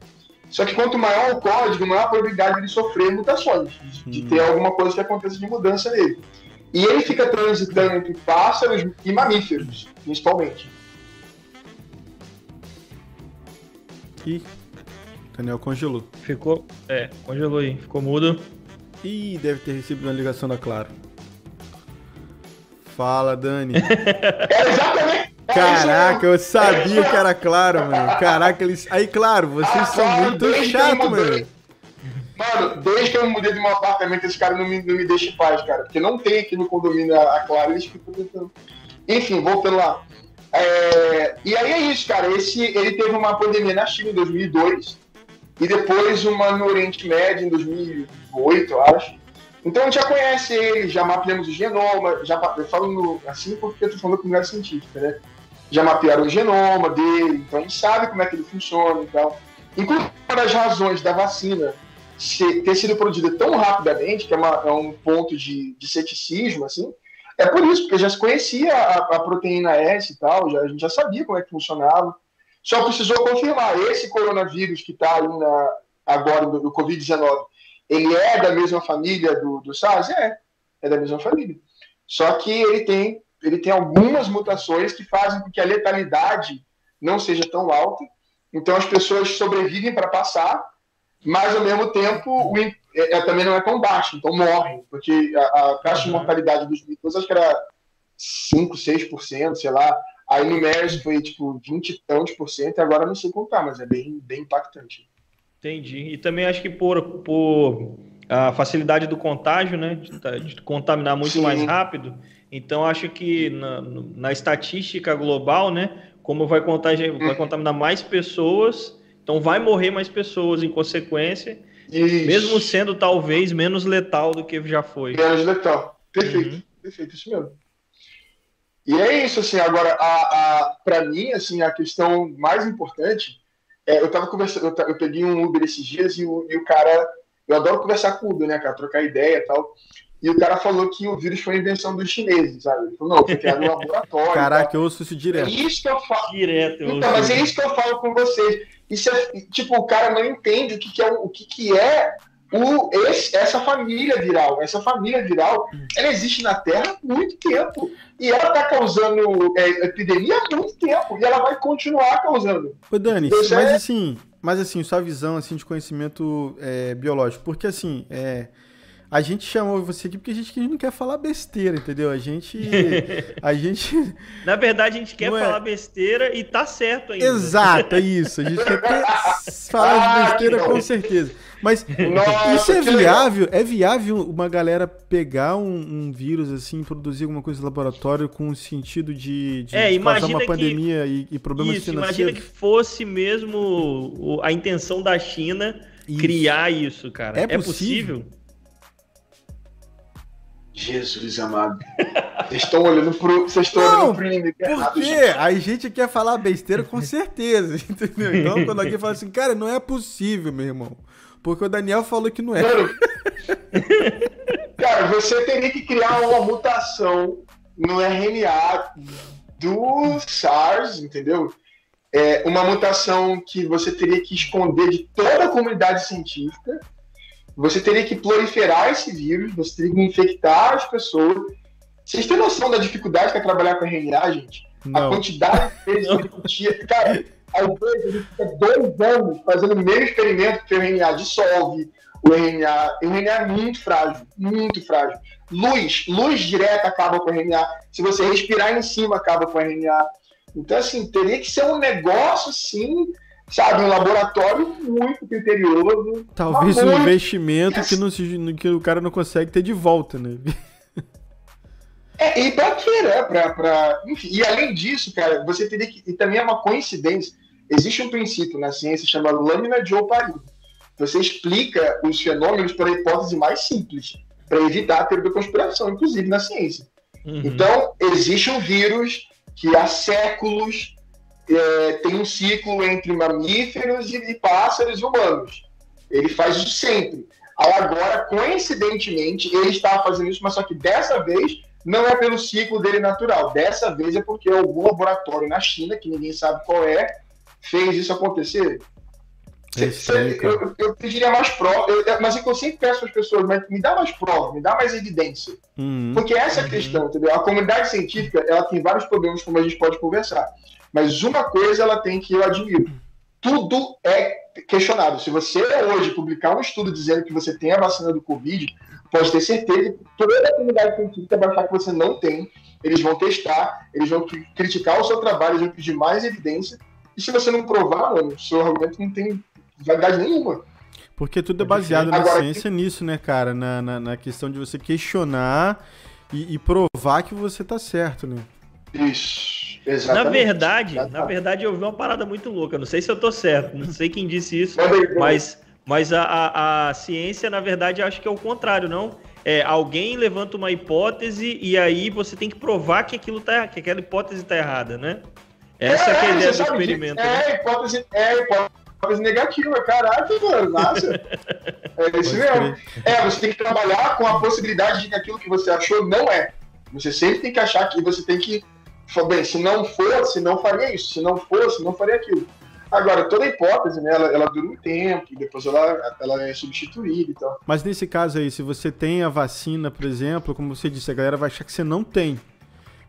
Só que quanto maior o código, maior a probabilidade de sofrer mutações, de, de ter alguma coisa que aconteça de mudança nele. E ele fica transitando entre pássaros e mamíferos, principalmente. Ih, Daniel congelou. Ficou, é, congelou aí, ficou mudo. Ih, deve ter recebido uma ligação da Claro. Fala, Dani. é exatamente Caraca, eu sabia que era claro, mano. Caraca, eles. Aí, claro, vocês ah, são claro, muito chato, mano. Mano, desde que eu mudei de um apartamento, esse cara não me, não me deixa em paz, cara. Porque não tem aqui no condomínio a, a Clara, eles ficam tentando. Enfim, voltando lá. É... E aí é isso, cara. Esse, ele teve uma pandemia na China em 2002 e depois uma no Oriente Médio em 2008, eu acho. Então a gente já conhece ele, já mapeamos o genoma, já falando assim porque eu tô falando da comunidade científica, né? já mapearam o genoma dele, então a gente sabe como é que ele funciona e tal. Inclusive, uma das razões da vacina ser, ter sido produzida tão rapidamente, que é, uma, é um ponto de, de, ceticismo, assim, é por isso, porque já se conhecia a, a, proteína S e tal, já, a gente já sabia como é que funcionava, só precisou confirmar. Esse coronavírus que está aí na, agora, do Covid-19, ele é da mesma família do, do SARS? É, é da mesma família. Só que ele tem ele tem algumas mutações que fazem com que a letalidade não seja tão alta Então as pessoas sobrevivem para passar, mas ao mesmo tempo o, é, é, também não é tão baixo, então morrem, porque a, a taxa de mortalidade dos mitos acho que era 5, 6%, sei lá. Aí no MERS foi tipo 20 e tantos por cento, e agora não sei contar, mas é bem, bem impactante. Entendi. E também acho que por, por a facilidade do contágio, né? De, tá, de contaminar muito Sim. mais rápido. Então acho que na, na estatística global, né? Como vai, contagiar, vai contaminar mais pessoas, então vai morrer mais pessoas em consequência, isso. mesmo sendo talvez menos letal do que já foi. Menos letal. Perfeito, uhum. perfeito, isso mesmo. E é isso, assim, agora, a, a, para mim, assim, a questão mais importante, é, eu tava conversando, eu, eu, peguei um Uber esses dias e o, e o cara, eu adoro conversar com o Uber, né, cara, trocar ideia e tal, e o cara falou que o vírus foi invenção dos chineses, sabe? Ele falou, não, foi criado no laboratório. Caraca, eu ouço isso direto. É isso que eu falo. Direto, eu então, mas é isso que eu falo com vocês. Isso é, tipo, o cara não entende o que, que é o que, que é o, esse, essa família viral. Essa família viral, ela existe na Terra há muito tempo. E ela está causando é, epidemia há muito tempo. E ela vai continuar causando. Ô, Dani, então, mas é... assim, mas assim, sua visão assim, de conhecimento é, biológico. Porque assim, é a gente chamou você aqui porque a gente não quer falar besteira, entendeu? A gente. A gente. Na verdade, a gente quer é... falar besteira e tá certo ainda. Exato, é isso. A gente quer ter... falar de besteira com certeza. Mas Nossa, isso é viável? É viável uma galera pegar um, um, vírus assim, produzir alguma coisa no laboratório com o sentido de, de é, causar uma pandemia que... e, e, problemas isso, financeiros? Imagina que fosse mesmo a intenção da China isso. criar isso, cara. É, é possível? possível? Jesus amado. Vocês estão olhando pro. Vocês estão olhando pro inimigo errado. Por quê? A gente quer falar besteira com certeza, entendeu? Então, quando alguém fala assim, cara, não é possível, meu irmão. Porque o Daniel falou que não é. Mano, cara, você teria que criar uma mutação no RNA do SARS, entendeu? É uma mutação que você teria que esconder de toda a comunidade científica você teria que proliferar esse vírus, você teria que infectar as pessoas. Vocês têm noção da dificuldade que é trabalhar com RNA, gente? Não. A quantidade de vezes que repetia. Cara, a fica dois anos fazendo o mesmo experimento que o RNA dissolve. O RNA, o RNA é muito frágil, muito frágil. Luz, luz direta acaba com o RNA. Se você respirar em cima, acaba com o RNA. Então, assim, teria que ser um negócio, assim, sabe, um laboratório muito criterioso. Talvez um muito... investimento que, não se, que o cara não consegue ter de volta, né? É, e pra quê, né? Pra, pra... Enfim, e além disso, cara, você teria que. E também é uma coincidência. Existe um princípio na ciência chamado lâmina de Oparido. Você explica os fenômenos pela hipótese mais simples, para evitar a teoria da conspiração, inclusive na ciência. Uhum. Então, existe um vírus que há séculos é, tem um ciclo entre mamíferos e, e pássaros e humanos. Ele faz isso sempre. Agora, coincidentemente, ele estava fazendo isso, mas só que dessa vez não é pelo ciclo dele natural. Dessa vez é porque algum laboratório na China, que ninguém sabe qual é, fez isso acontecer. É estranho, eu, eu, pediria mais provas, mas é que eu sempre peço às pessoas, mas me dá mais provas, me dá mais evidência. Uhum. Porque essa é a uhum. questão, entendeu? A comunidade científica ela tem vários problemas, como a gente pode conversar. Mas uma coisa ela tem que eu admiro. Tudo é questionado. Se você hoje publicar um estudo dizendo que você tem a vacina do Covid, pode ter certeza que toda a comunidade científica vai achar que você não tem. Eles vão testar, eles vão criticar o seu trabalho, eles vão pedir mais evidência. E se você não provar, mano, o seu argumento não tem validade nenhuma. Porque tudo é baseado Agora, na ciência que... nisso, né, cara? Na, na, na, questão de você questionar e, e provar que você tá certo, né? Isso. Exatamente. Na verdade, na verdade, eu vi uma parada muito louca. Não sei se eu tô certo, não sei quem disse isso, mas, mas a, a, a ciência, na verdade, acho que é o contrário, não? É, alguém levanta uma hipótese e aí você tem que provar que aquilo tá, que aquela hipótese tá errada, né? Essa é, é a ideia do experimento. É, né? hipótese, é hipótese negativa, caraca, mano, nossa. É isso mesmo. É, você tem que trabalhar com a possibilidade de que aquilo que você achou não é. Você sempre tem que achar que você tem que bem, se não fosse, não faria isso, se não fosse, não faria aquilo. Agora, toda hipótese, né, ela, ela dura um tempo, e depois ela, ela é substituída e tal. Mas nesse caso aí, se você tem a vacina, por exemplo, como você disse, a galera vai achar que você não tem.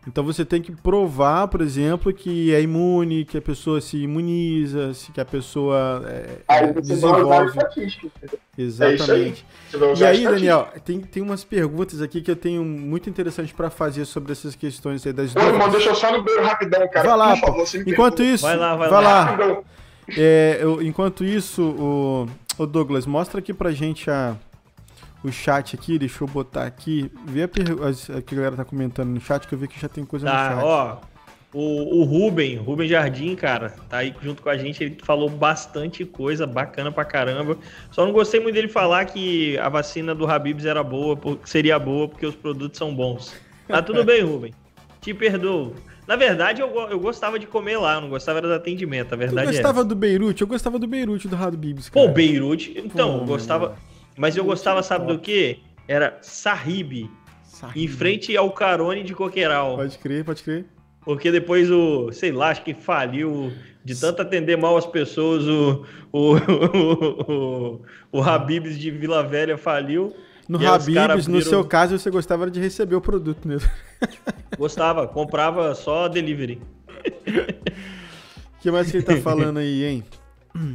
Então você tem que provar, por exemplo, que é imune, que a pessoa se imuniza, que a pessoa é, aí você desenvolve. Exatamente. É e aí, Daniel, tem, tem umas perguntas aqui que eu tenho muito interessante para fazer sobre essas questões aí das Não, irmão, deixa eu só no banheiro rapidão, cara. Vai lá, favor, enquanto isso, vai lá, vai, vai lá. lá. É, eu, enquanto isso, o, o Douglas, mostra aqui pra gente a o chat aqui, deixa eu botar aqui. Vê a, a que a galera tá comentando no chat, que eu vi que já tem coisa tá, no chat. Ó, o, o Ruben, Ruben Jardim, cara, tá aí junto com a gente. Ele falou bastante coisa bacana pra caramba. Só não gostei muito dele falar que a vacina do Habibs era boa, seria boa, porque os produtos são bons. Tá tudo bem, Ruben. Te perdoo. Na verdade, eu, eu gostava de comer lá, eu não gostava do atendimento, a verdade Eu gostava é do Beirute? Eu gostava do Beirute do Habibs, cara. Pô, Beirute, então, Pô, eu gostava... Mas eu gostava, sabe do que? Era Sahib. Em frente ao Carone de Coqueiral. Pode crer, pode crer. Porque depois o, sei lá, acho que faliu de tanto atender mal as pessoas, o, o, o, o, Habibs de Vila Velha faliu. No Habibs, no seu caso, você gostava de receber o produto mesmo. Gostava, comprava só delivery. O que mais que ele tá falando aí, hein?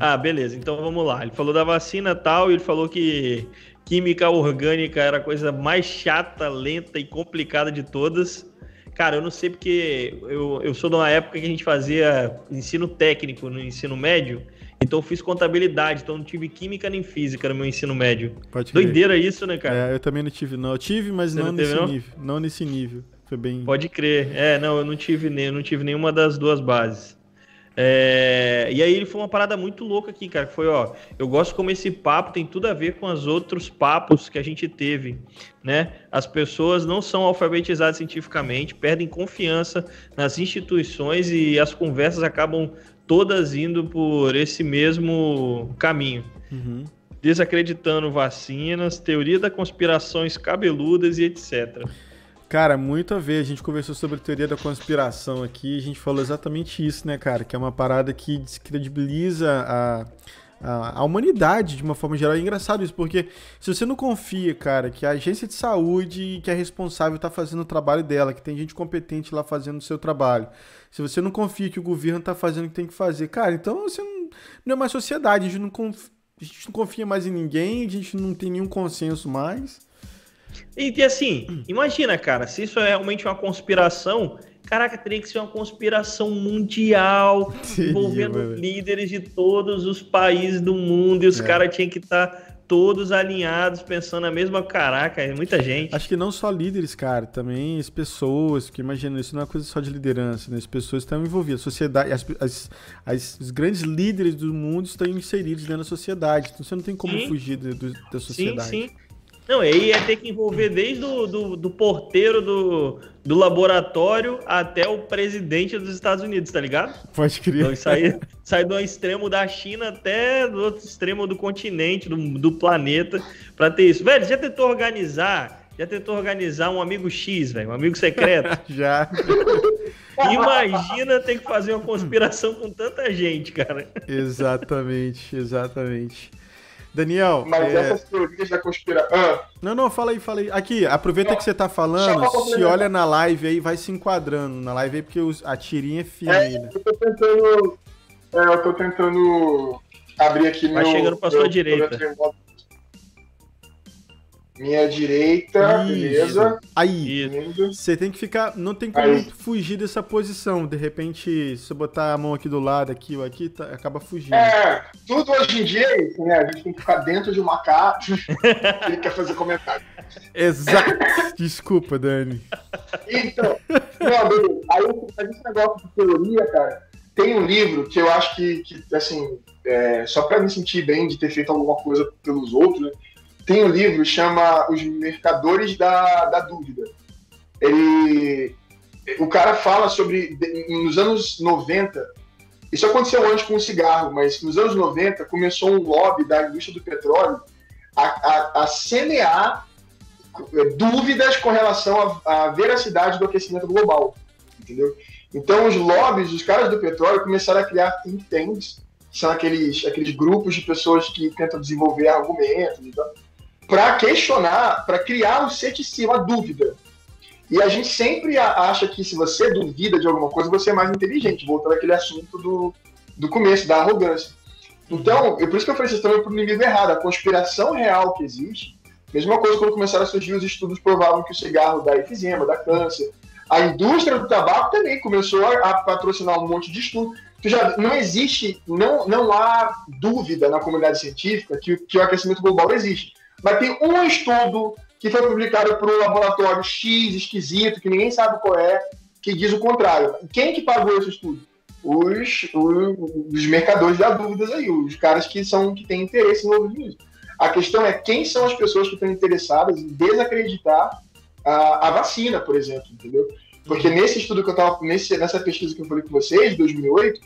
Ah, beleza. Então vamos lá. Ele falou da vacina tal, e ele falou que química orgânica era a coisa mais chata, lenta e complicada de todas. Cara, eu não sei porque eu, eu sou de uma época que a gente fazia ensino técnico no ensino médio, então eu fiz contabilidade, então não tive química nem física no meu ensino médio. Pode Doideira isso, né, cara? É, eu também não tive, não. Eu tive, mas não, não nesse não? nível. Não nesse nível. Foi bem. Pode crer. É, não, eu não tive, eu não tive nenhuma das duas bases. É, e aí ele foi uma parada muito louca aqui, cara. Foi, ó, eu gosto como esse papo tem tudo a ver com os outros papos que a gente teve, né? As pessoas não são alfabetizadas cientificamente, perdem confiança nas instituições e as conversas acabam todas indo por esse mesmo caminho. Uhum. Desacreditando vacinas, teoria da conspirações cabeludas e etc. Cara, muito a ver. A gente conversou sobre teoria da conspiração aqui. A gente falou exatamente isso, né, cara? Que é uma parada que descredibiliza a, a, a, humanidade de uma forma geral. É engraçado isso, porque se você não confia, cara, que a agência de saúde que é responsável está fazendo o trabalho dela, que tem gente competente lá fazendo o seu trabalho, se você não confia que o governo está fazendo o que tem que fazer, cara, então você não, não é mais sociedade. A gente não confia, a gente não confia mais em ninguém, a gente não tem nenhum consenso mais. E, e assim, imagina, cara, se isso é realmente uma conspiração, caraca, teria que ser uma conspiração mundial, Sim, envolvendo mano. líderes de todos os países do mundo, e os é. caras tinham que estar tá todos alinhados, pensando a mesma caraca, é muita gente. Acho que não só líderes, cara, também as pessoas, que imagina, isso não é coisa só de liderança, né? As pessoas estão envolvidas, a sociedade, as, as, as, os grandes líderes do mundo estão inseridos dentro da sociedade, então você não tem como sim. fugir do, do, da sociedade. Sim, sim. Não, aí ia ter que envolver desde o do, do porteiro do, do laboratório até o presidente dos Estados Unidos, tá ligado? Pode crer. Então, sai, sai do extremo da China até do outro extremo do continente, do, do planeta, para ter isso. Velho, já tentou organizar? Já tentou organizar um amigo X, velho? Um amigo secreto? já. Imagina ter que fazer uma conspiração com tanta gente, cara. Exatamente, exatamente. Daniel. Mas é... essas teorias da conspiração. Ah. Não, não, fala aí, fala aí. Aqui, aproveita não, que você tá falando, se olha na live aí, vai se enquadrando na live aí, porque os, a tirinha é fina é, né? Eu tô tentando. É, eu tô tentando abrir aqui vai meu. Vai chegando pra sua direita. Minha direita, Isso. beleza. Aí, você tem que ficar. Não tem como Aí. fugir dessa posição. De repente, se você botar a mão aqui do lado, aqui ou aqui, tá, acaba fugindo. É, tudo hoje em dia é isso, né? A gente tem que ficar dentro de uma caixa e quer fazer comentário. Exato. Desculpa, Dani. Então, não, beleza. Aí esse negócio de teoria, cara. Tem um livro que eu acho que, que assim, é, só para me sentir bem de ter feito alguma coisa pelos outros, né? Tem um livro chama Os Mercadores da, da Dúvida. Ele, o cara fala sobre, nos anos 90, isso aconteceu antes com o cigarro, mas nos anos 90 começou um lobby da indústria do petróleo a, a, a semear é, dúvidas com relação à, veracidade do aquecimento global, entendeu? Então os lobbies, os caras do petróleo começaram a criar think tanks, são aqueles, aqueles grupos de pessoas que tentam desenvolver argumentos e tal, para questionar, para criar o ceticismo, a dúvida. E a gente sempre acha que se você duvida de alguma coisa, você é mais inteligente, voltando àquele assunto do, do começo, da arrogância. Então, é por isso que eu falei, vocês estão para o inimigo errado. A conspiração real que existe, mesma coisa quando começaram a surgir os estudos provavam que o cigarro dá efizema, dá câncer. A indústria do tabaco também começou a, patrocinar um monte de estudo. Que já não existe, não, não há dúvida na comunidade científica que, que o aquecimento global existe. Mas tem um estudo que foi publicado por um laboratório X esquisito, que ninguém sabe qual é, que diz o contrário. Quem que pagou esse estudo? Os, os, os mercadores da dúvidas aí, os caras que são que têm interesse no nisso. A questão é quem são as pessoas que estão interessadas em desacreditar a, a vacina, por exemplo, entendeu? Porque nesse estudo que eu estava, nessa pesquisa que eu falei com vocês, de 2008,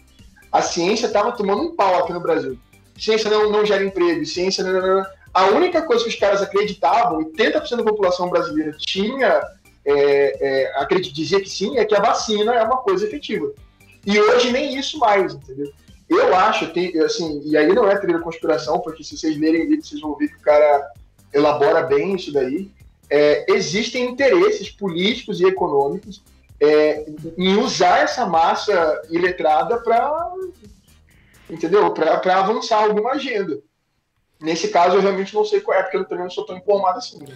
a ciência estava tomando um pau aqui no Brasil. Ciência não, não gera emprego, ciência não, não, não a única coisa que os caras acreditavam, 80% da população brasileira tinha, é, é, dizia que sim, é que a vacina é uma coisa efetiva. E hoje nem isso mais, entendeu? Eu acho, tem, assim, e aí não é teoria conspiração, porque se vocês lerem o livro, vocês vão ver que o cara elabora bem isso daí. É, existem interesses políticos e econômicos é, em usar essa massa iletrada para entendeu? Para avançar alguma agenda. Nesse caso, eu realmente não sei qual é, porque eu também não sou tão informado assim. Né?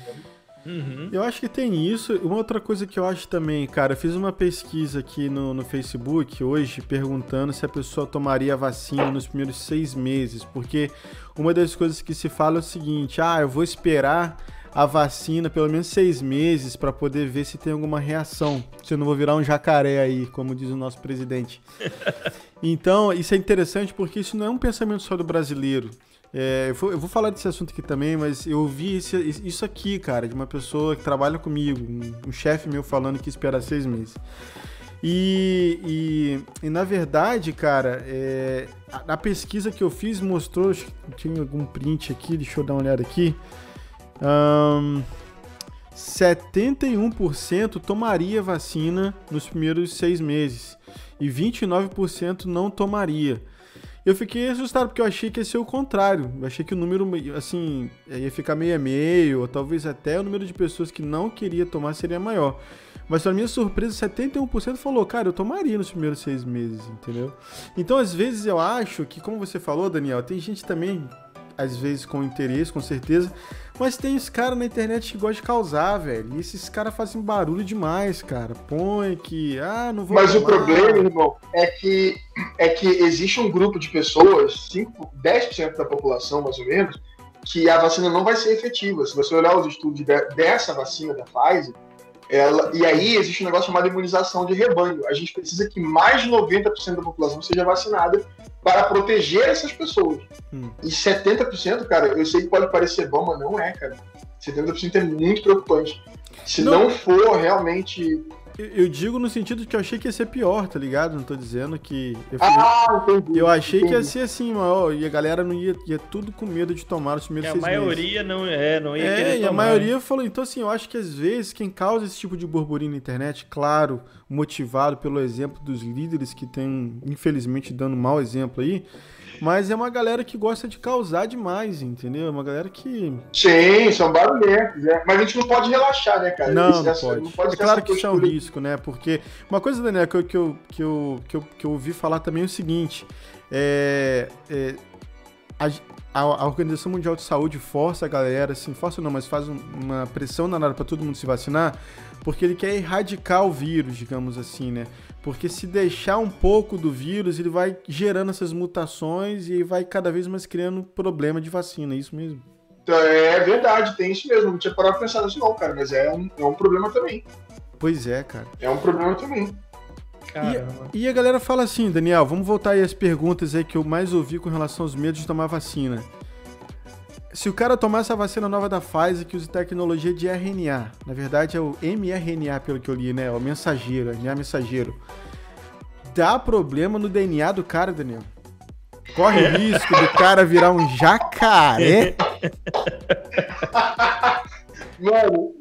Uhum. Eu acho que tem isso. Uma outra coisa que eu acho também, cara, eu fiz uma pesquisa aqui no, no Facebook hoje perguntando se a pessoa tomaria a vacina nos primeiros seis meses, porque uma das coisas que se fala é o seguinte: ah, eu vou esperar a vacina pelo menos seis meses para poder ver se tem alguma reação, se eu não vou virar um jacaré aí, como diz o nosso presidente. Então, isso é interessante porque isso não é um pensamento só do brasileiro. É, eu, vou, eu, vou, falar desse assunto aqui também, mas eu ouvi esse, isso aqui, cara, de uma pessoa que trabalha comigo, um, um chefe meu falando que espera seis meses. E, e, e na verdade, cara, é, a, a, pesquisa que eu fiz mostrou, tinha algum print aqui, deixa eu dar uma olhada aqui. Um, 71% tomaria vacina nos primeiros seis meses e 29% não tomaria. Eu fiquei assustado porque eu achei que ia ser o contrário. Eu achei que o número, assim, ia ficar meio a meio, ou talvez até o número de pessoas que não queria tomar seria maior. Mas, para minha surpresa, 71% falou, cara, eu tomaria nos primeiros seis meses, entendeu? Então, às vezes, eu acho que, como você falou, Daniel, tem gente também às vezes com interesse, com certeza. Mas tem os caras na internet que gostam de causar, velho. E esses caras fazem barulho demais, cara. Põe que. Ah, não vou. Mas tomar. o problema, irmão, é que, é que existe um grupo de pessoas, 5, 10% da população, mais ou menos, que a vacina não vai ser efetiva. Se você olhar os estudos de, dessa vacina da Pfizer, ela, e aí existe um negócio chamado imunização de rebanho. A gente precisa que mais de 90% da população seja vacinada para proteger essas pessoas. Hum. E 70%, cara, eu sei que pode parecer bom, mas não é, cara. 70% é muito preocupante. Se não, não for realmente eu digo no sentido de que eu achei que ia ser pior, tá ligado? Não tô dizendo que. Eu, ah, entendi, eu achei entendi. que ia ser assim, ó, e a galera não ia, ia tudo com medo de tomar os primeiros e seis A maioria meses. não é, não ia é, querer e tomar. a maioria falou, então assim, eu acho que às vezes quem causa esse tipo de burburinho na internet, claro, motivado pelo exemplo dos líderes que tem, infelizmente, dando mau exemplo aí, mas é uma galera que gosta de causar demais, entendeu? É uma galera que. Sim, são barulhentos, é. Mas a gente não pode relaxar, né, cara? Não, não, pode. não pode. É claro que isso é um risco, né? Porque uma coisa, Daniel, que eu, que eu, que eu, que eu, que eu ouvi falar também é o seguinte: é, é a, a, Organização Mundial de Saúde força a galera, assim, força não, mas faz uma pressão danada para todo mundo se vacinar, porque ele quer erradicar o vírus, digamos assim, né? Porque se deixar um pouco do vírus, ele vai gerando essas mutações e vai cada vez mais criando problema de vacina, é isso mesmo? Então, é verdade, tem isso mesmo. Não tinha parado pra pensar nisso não, cara, mas é um, é um problema também. Pois é, cara. É um problema também. E, e, a galera fala assim, Daniel, vamos voltar aí às perguntas aí que eu mais ouvi com relação aos medos de tomar vacina se o cara tomar essa vacina nova da Pfizer que usa tecnologia de RNA, na verdade é o mRNA pelo que eu li, né? É o mensageiro, RNA mensageiro. Dá problema no DNA do cara, Daniel. Corre o risco do cara virar um jacaré. Mano,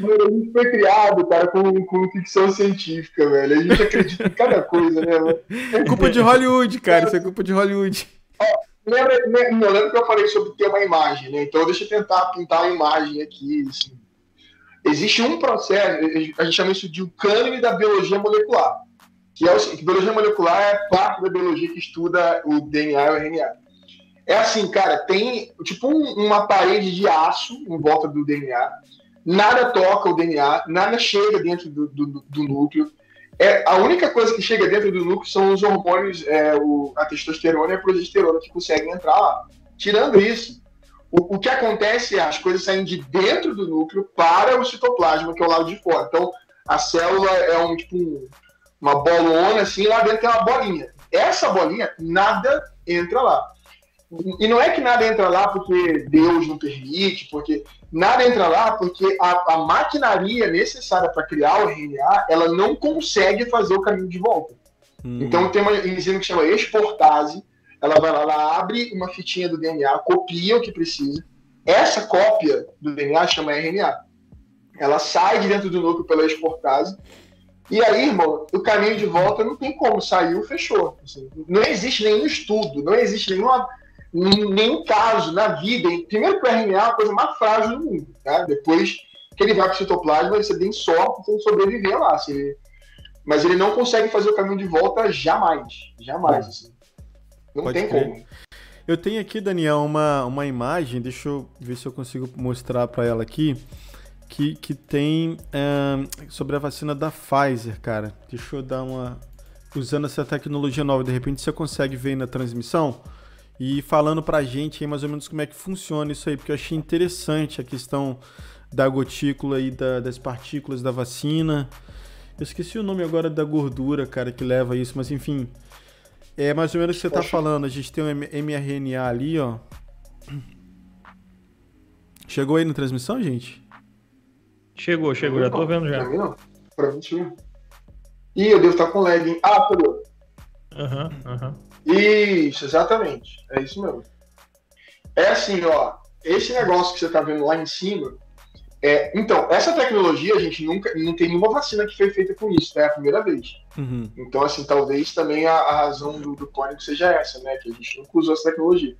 Mano, a gente foi criado, cara, com, com ficção científica, velho. A gente acredita em cada coisa, né, mano? É culpa de Hollywood, cara. Isso é culpa de Hollywood. Lembra, não, lembra que eu falei sobre ter uma imagem, né? Então deixa eu tentar pintar uma imagem aqui. Assim. existe um processo, a gente chama isso de o cânone da biologia molecular, que é o que biologia molecular é parte da biologia que estuda o DNA e o RNA. É assim, cara, tem tipo um, uma parede de aço em volta do DNA, nada toca o DNA, nada chega dentro do, do, do núcleo. É, a única coisa que chega dentro do núcleo são os hormônios, é, o, a testosterona e a progesterona que conseguem entrar lá. Tirando isso, o, o, que acontece é as coisas saem de dentro do núcleo para o citoplasma, que é o lado de fora. Então, a célula é um tipo um, uma bolona assim, lá dentro tem uma bolinha. Essa bolinha, nada entra lá. E não é que nada entra lá porque Deus não permite, porque nada entra lá porque a, a maquinaria necessária para criar o RNA, ela não consegue fazer o caminho de volta. Hum. Então tem uma enzima que chama exportase, ela vai lá, ela abre uma fitinha do DNA, copia o que precisa. Essa cópia do DNA chama RNA. Ela sai de dentro do núcleo pela exportase. E aí, irmão, o caminho de volta não tem como, saiu, fechou. Assim, não existe nenhum estudo, não existe nenhuma, nenhum caso na vida. Primeiro que o RNA é a coisa mais frágil do mundo. Tá? Depois que ele vai para o citoplasma, você tem sorte de sobreviver lá. Assim, mas ele não consegue fazer o caminho de volta jamais. Jamais. Assim. Não Pode tem crer. como. Eu tenho aqui, Daniel, uma, uma imagem, deixa eu ver se eu consigo mostrar para ela aqui, que, que tem sobre a vacina da Pfizer, cara. Deixa eu dar uma. Usando essa tecnologia nova, de repente você consegue ver na transmissão e falando pra gente aí mais ou menos como é que funciona isso aí, porque eu achei interessante a questão da gotícula e da, das partículas da vacina. Eu esqueci o nome agora da gordura, cara, que leva isso, mas enfim, é mais ou menos o que você está falando. A gente tem um mRNA ali, ó. Chegou aí na transmissão, gente? Chegou, chegou. Já tô vendo já. Pra Pra mim. Ih, eu devo estar com lag, hein? Ah, pegou. Aham, uhum, aham. Isso, exatamente. É isso mesmo. É assim, ó. Esse negócio que você tá vendo lá em cima é, então, essa tecnologia, a gente nunca não tem nenhuma vacina que foi feita com isso, é a primeira vez. Uhum. Então, assim, talvez também a, a razão do, do Pânico seja essa, né? Que a gente nunca usou essa tecnologia.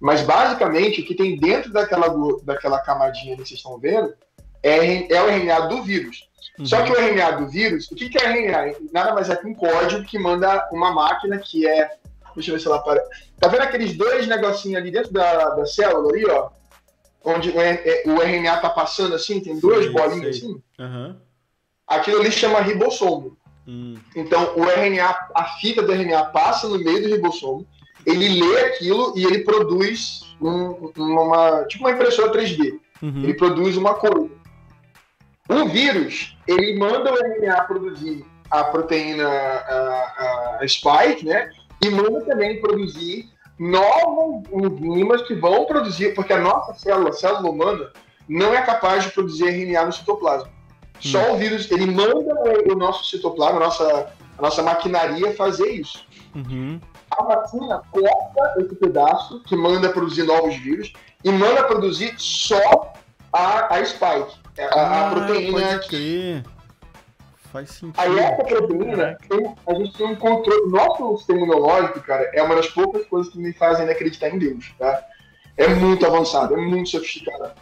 Mas, basicamente, o que tem dentro daquela, daquela camadinha que vocês estão vendo é, é o RNA do vírus. Uhum. Só que o RNA do vírus, o que, que é RNA? Nada mais é que um código que manda uma máquina que é. Deixa eu ver se ela para. Tá vendo aqueles dois negocinhos ali dentro da, da célula ali, ó? onde o, RNA está passando assim, tem duas bolinhas sei. assim. Uhum. Aquilo ali chama ribossomo. Hum. Então, o RNA, a fita do RNA passa no meio do ribossomo, ele lê aquilo e ele produz um, uma, tipo uma impressora 3D. Uhum. Ele produz uma cor. Um vírus, ele manda o RNA produzir a proteína a, a spike, né? E manda também produzir novas enzimas que vão produzir, porque a nossa célula, a célula humana, não é capaz de produzir RNA no citoplasma. Só hum. o vírus, ele manda o nosso citoplasma, a nossa, a nossa maquinaria fazer isso. Uhum. A vacina corta esse pedaço que manda produzir novos vírus e manda produzir só a, a spike, a, ah, a proteína que, Faz sentido. Aí essa proteína, tem, a gente tem um controle. Nosso sistema imunológico, cara, é uma das poucas coisas que me fazem acreditar em Deus, tá? É muito avançado, é muito sofisticado.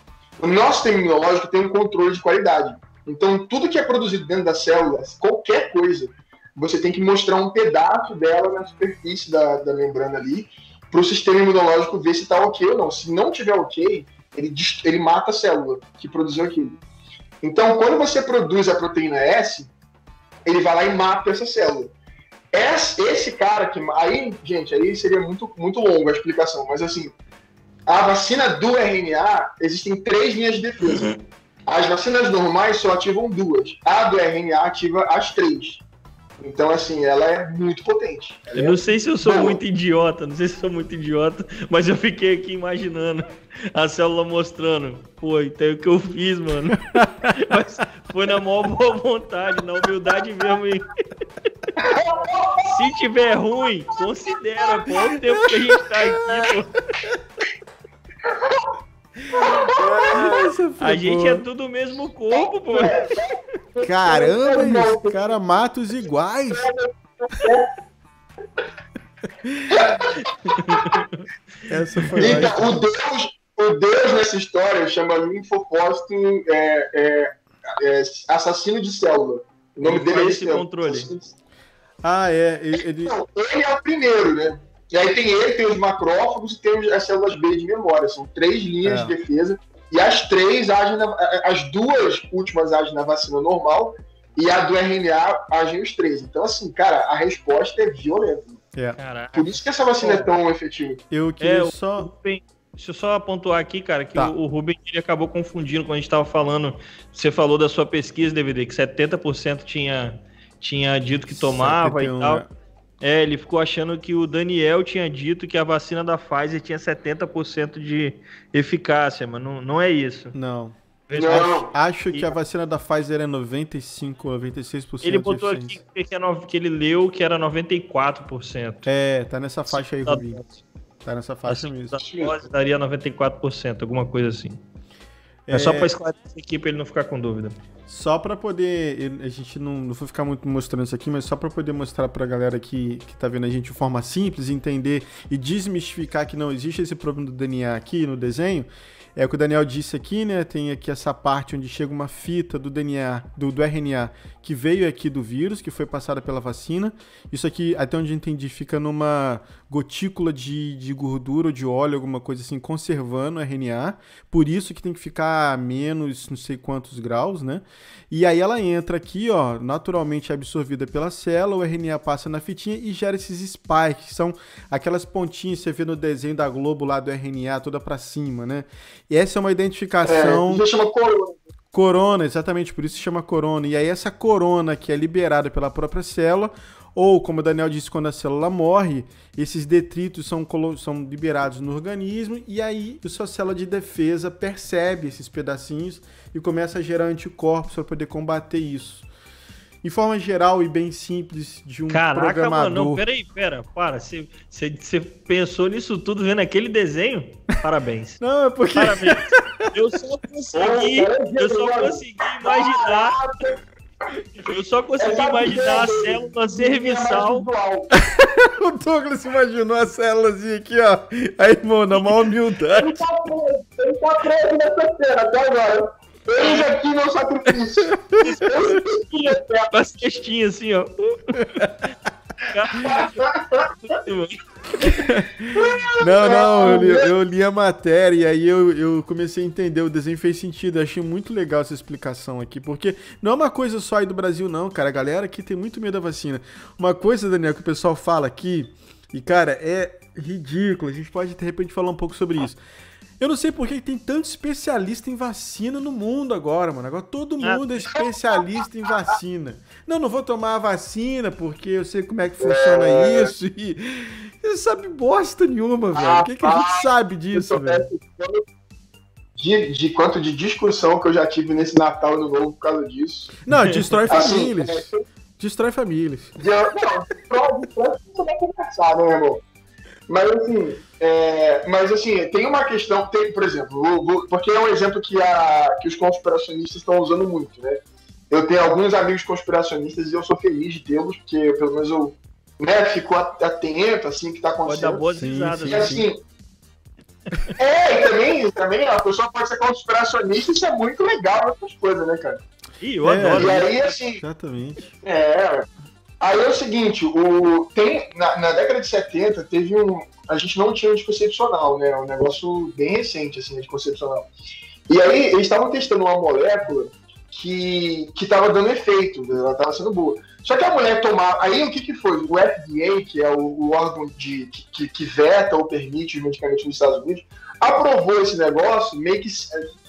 O nosso sistema imunológico tem um controle de qualidade. Então, tudo que é produzido dentro das células, qualquer coisa, você tem que mostrar um pedaço dela na superfície da, da membrana ali, para o sistema imunológico ver se está ok ou não. Se não tiver ok, ele, ele mata a célula que produziu aquilo. Então, quando você produz a proteína S, ele vai lá e mata essa célula. Esse cara que. Aí, gente, aí seria muito, muito longo a explicação, mas assim, a vacina do RNA, existem três linhas de defesa. Uhum. As vacinas normais só ativam duas. A do RNA ativa as três. Então, assim, ela é muito potente. eu não sei se eu sou muito idiota, não sei se sou muito idiota, mas eu fiquei aqui imaginando a célula mostrando. Pô, então é o que eu fiz, mano. mas foi na maior boa vontade, na humildade mesmo. E... se tiver ruim, considera, pô, o tempo que a gente tá aqui, pô. a gente é tudo o mesmo corpo, pô. Caramba, os caras matam os iguais. Essa foi então, o Deus, o Deus nessa história chama linfopócito é, é, é, assassino de célula. O nome Ele dele é esse controle. assassino. Ah, é. Ele- Não, ele é o primeiro, né? E aí tem ele, tem os macrófagos e tem as células B de memória. São três linhas É. de defesa. E as três agem na, as duas últimas agem na vacina normal e a do RNA agem os três. Então, assim, cara, a resposta é violenta. é. Caraca. Por isso que essa vacina é tão efetiva. Eu queria É, só. Deixa eu só pontuar aqui, cara, que Tá. o, o Ruben ele acabou confundindo quando a gente estava falando. Você falou da sua pesquisa, DVD, que 70% tinha, tinha dito que tomava 71, e tal. né? É, ele ficou achando que o Daniel tinha dito que a vacina da Pfizer tinha 70% de eficácia, mas não, não é isso. Não. Não. Acho que a vacina da Pfizer é 95, 96%. Ele de botou aqui que, é no- que ele leu que era 94%. É, tá nessa faixa aí, Rubinho. Tá nessa faixa Assim, mesmo. da dose daria 94%, alguma coisa assim. É, só para esclarecer aqui para ele não ficar com dúvida. Só pra poder. A gente não, não vou ficar muito mostrando isso aqui, mas só pra poder mostrar pra galera que, que tá vendo a gente de forma simples, entender e desmistificar que não existe esse problema do DNA aqui no desenho. É o que o Daniel disse aqui, né? Tem aqui essa parte onde chega uma fita do DNA, do, do RNA, que veio aqui do vírus, que foi passada pela vacina. Isso aqui, até onde eu entendi, fica numa gotícula de, de gordura ou de óleo, alguma coisa assim, conservando o RNA. Por isso que tem que ficar a menos não sei quantos graus, né? E aí ela entra aqui, ó, naturalmente absorvida pela célula, o RNA passa na fitinha e gera esses spikes, que são aquelas pontinhas que você vê no desenho da Globo lá do RNA, toda pra cima, né? E essa é uma É, identificação isso chama corona. corona, exatamente, por isso se chama corona. E aí essa corona que é liberada pela própria célula, ou como o Daniel disse, quando a célula morre, esses detritos são, são liberados no organismo e aí a sua célula de defesa percebe esses pedacinhos e começa a gerar anticorpos para poder combater isso. Em forma geral e bem simples de um Caraca, programador. mano, não, peraí, pera, para. Você pensou nisso tudo vendo aquele desenho? Parabéns. Não, é porque Parabéns. Eu só consegui, eu só consegui imaginar, eu só consegui imaginar a célula cervical. o Douglas imaginou a célulazinha aqui, ó. Aí, irmão, na maior humildade. Tá ele tá preso nessa cena até agora. Eis aqui meu sacrifício. As testinhas assim, ó. Não, não, eu li, eu li a matéria e aí eu, eu comecei a entender, o desenho fez sentido. Eu achei muito legal essa explicação aqui, porque não é uma coisa só aí do Brasil, não, cara. A galera aqui tem muito medo da vacina. Uma coisa, Daniel, que o pessoal fala aqui, e cara, é ridículo. A gente pode de repente falar um pouco sobre isso. Eu não sei por que tem tanto especialista em vacina no mundo agora, mano. Agora todo mundo é especialista em vacina. Não, não vou tomar a vacina porque eu sei como é que funciona isso e. Você sabe bosta nenhuma, velho. O que, que a gente sabe disso, velho? De, de quanto de discussão que eu já tive nesse Natal e no Novo por causa disso. Não, destrói Assim, famílias. Destrói famílias. De- Não, você vai conversar, né, irmão? Mas assim, é, mas assim, tem uma questão, tem, por exemplo, vou- vou- porque é um exemplo que, a, que os conspiracionistas estão usando muito, né? Eu tenho alguns amigos conspiracionistas e eu sou feliz de tê-los, porque pelo menos eu né, fico at- atento, assim, que está Pode dar acontecendo. boas Sim, risadas. sim, E né? assim. É, e também, também a pessoa pode ser conspiracionista, isso é muito legal, outras coisas, né, cara? Ih, eu É, adoro. E aí, assim, Exatamente. é. Aí é o seguinte, o, tem, na, na década de 70 teve um. A gente não tinha anticoncepcional, né? Um negócio bem recente, assim, anticoncepcional. E aí eles estavam testando uma molécula que, que tava dando efeito, ela tava sendo boa. Só que a mulher tomava. Aí o que, que foi? O FDA, que é o, o órgão de, que, que veta ou permite os medicamentos nos Estados Unidos, aprovou esse negócio meio que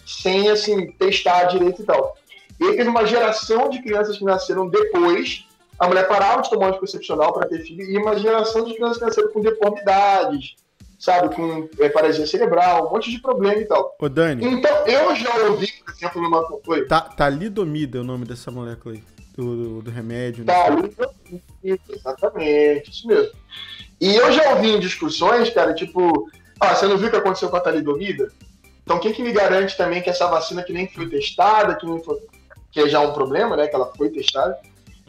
sem assim, testar direito e tal. E aí teve uma geração de crianças que nasceram depois. A mulher parava de tomar anticoncepcional para ter filho, e uma geração de crianças nasceram com deformidades, sabe, com é, paralisia cerebral, um monte de problema e tal. Ô, Dani, Então, eu já ouvi, por exemplo, numa. Oi, tá, talidomida é o nome dessa molécula aí. Do, do, do remédio. Tá, né? isso, exatamente, isso mesmo. E eu já ouvi em discussões, cara, tipo, ah, você não viu o que aconteceu com a talidomida? Então quem que me garante também que essa vacina que nem foi testada, que, nem foi, que é já um problema, né, que ela foi testada,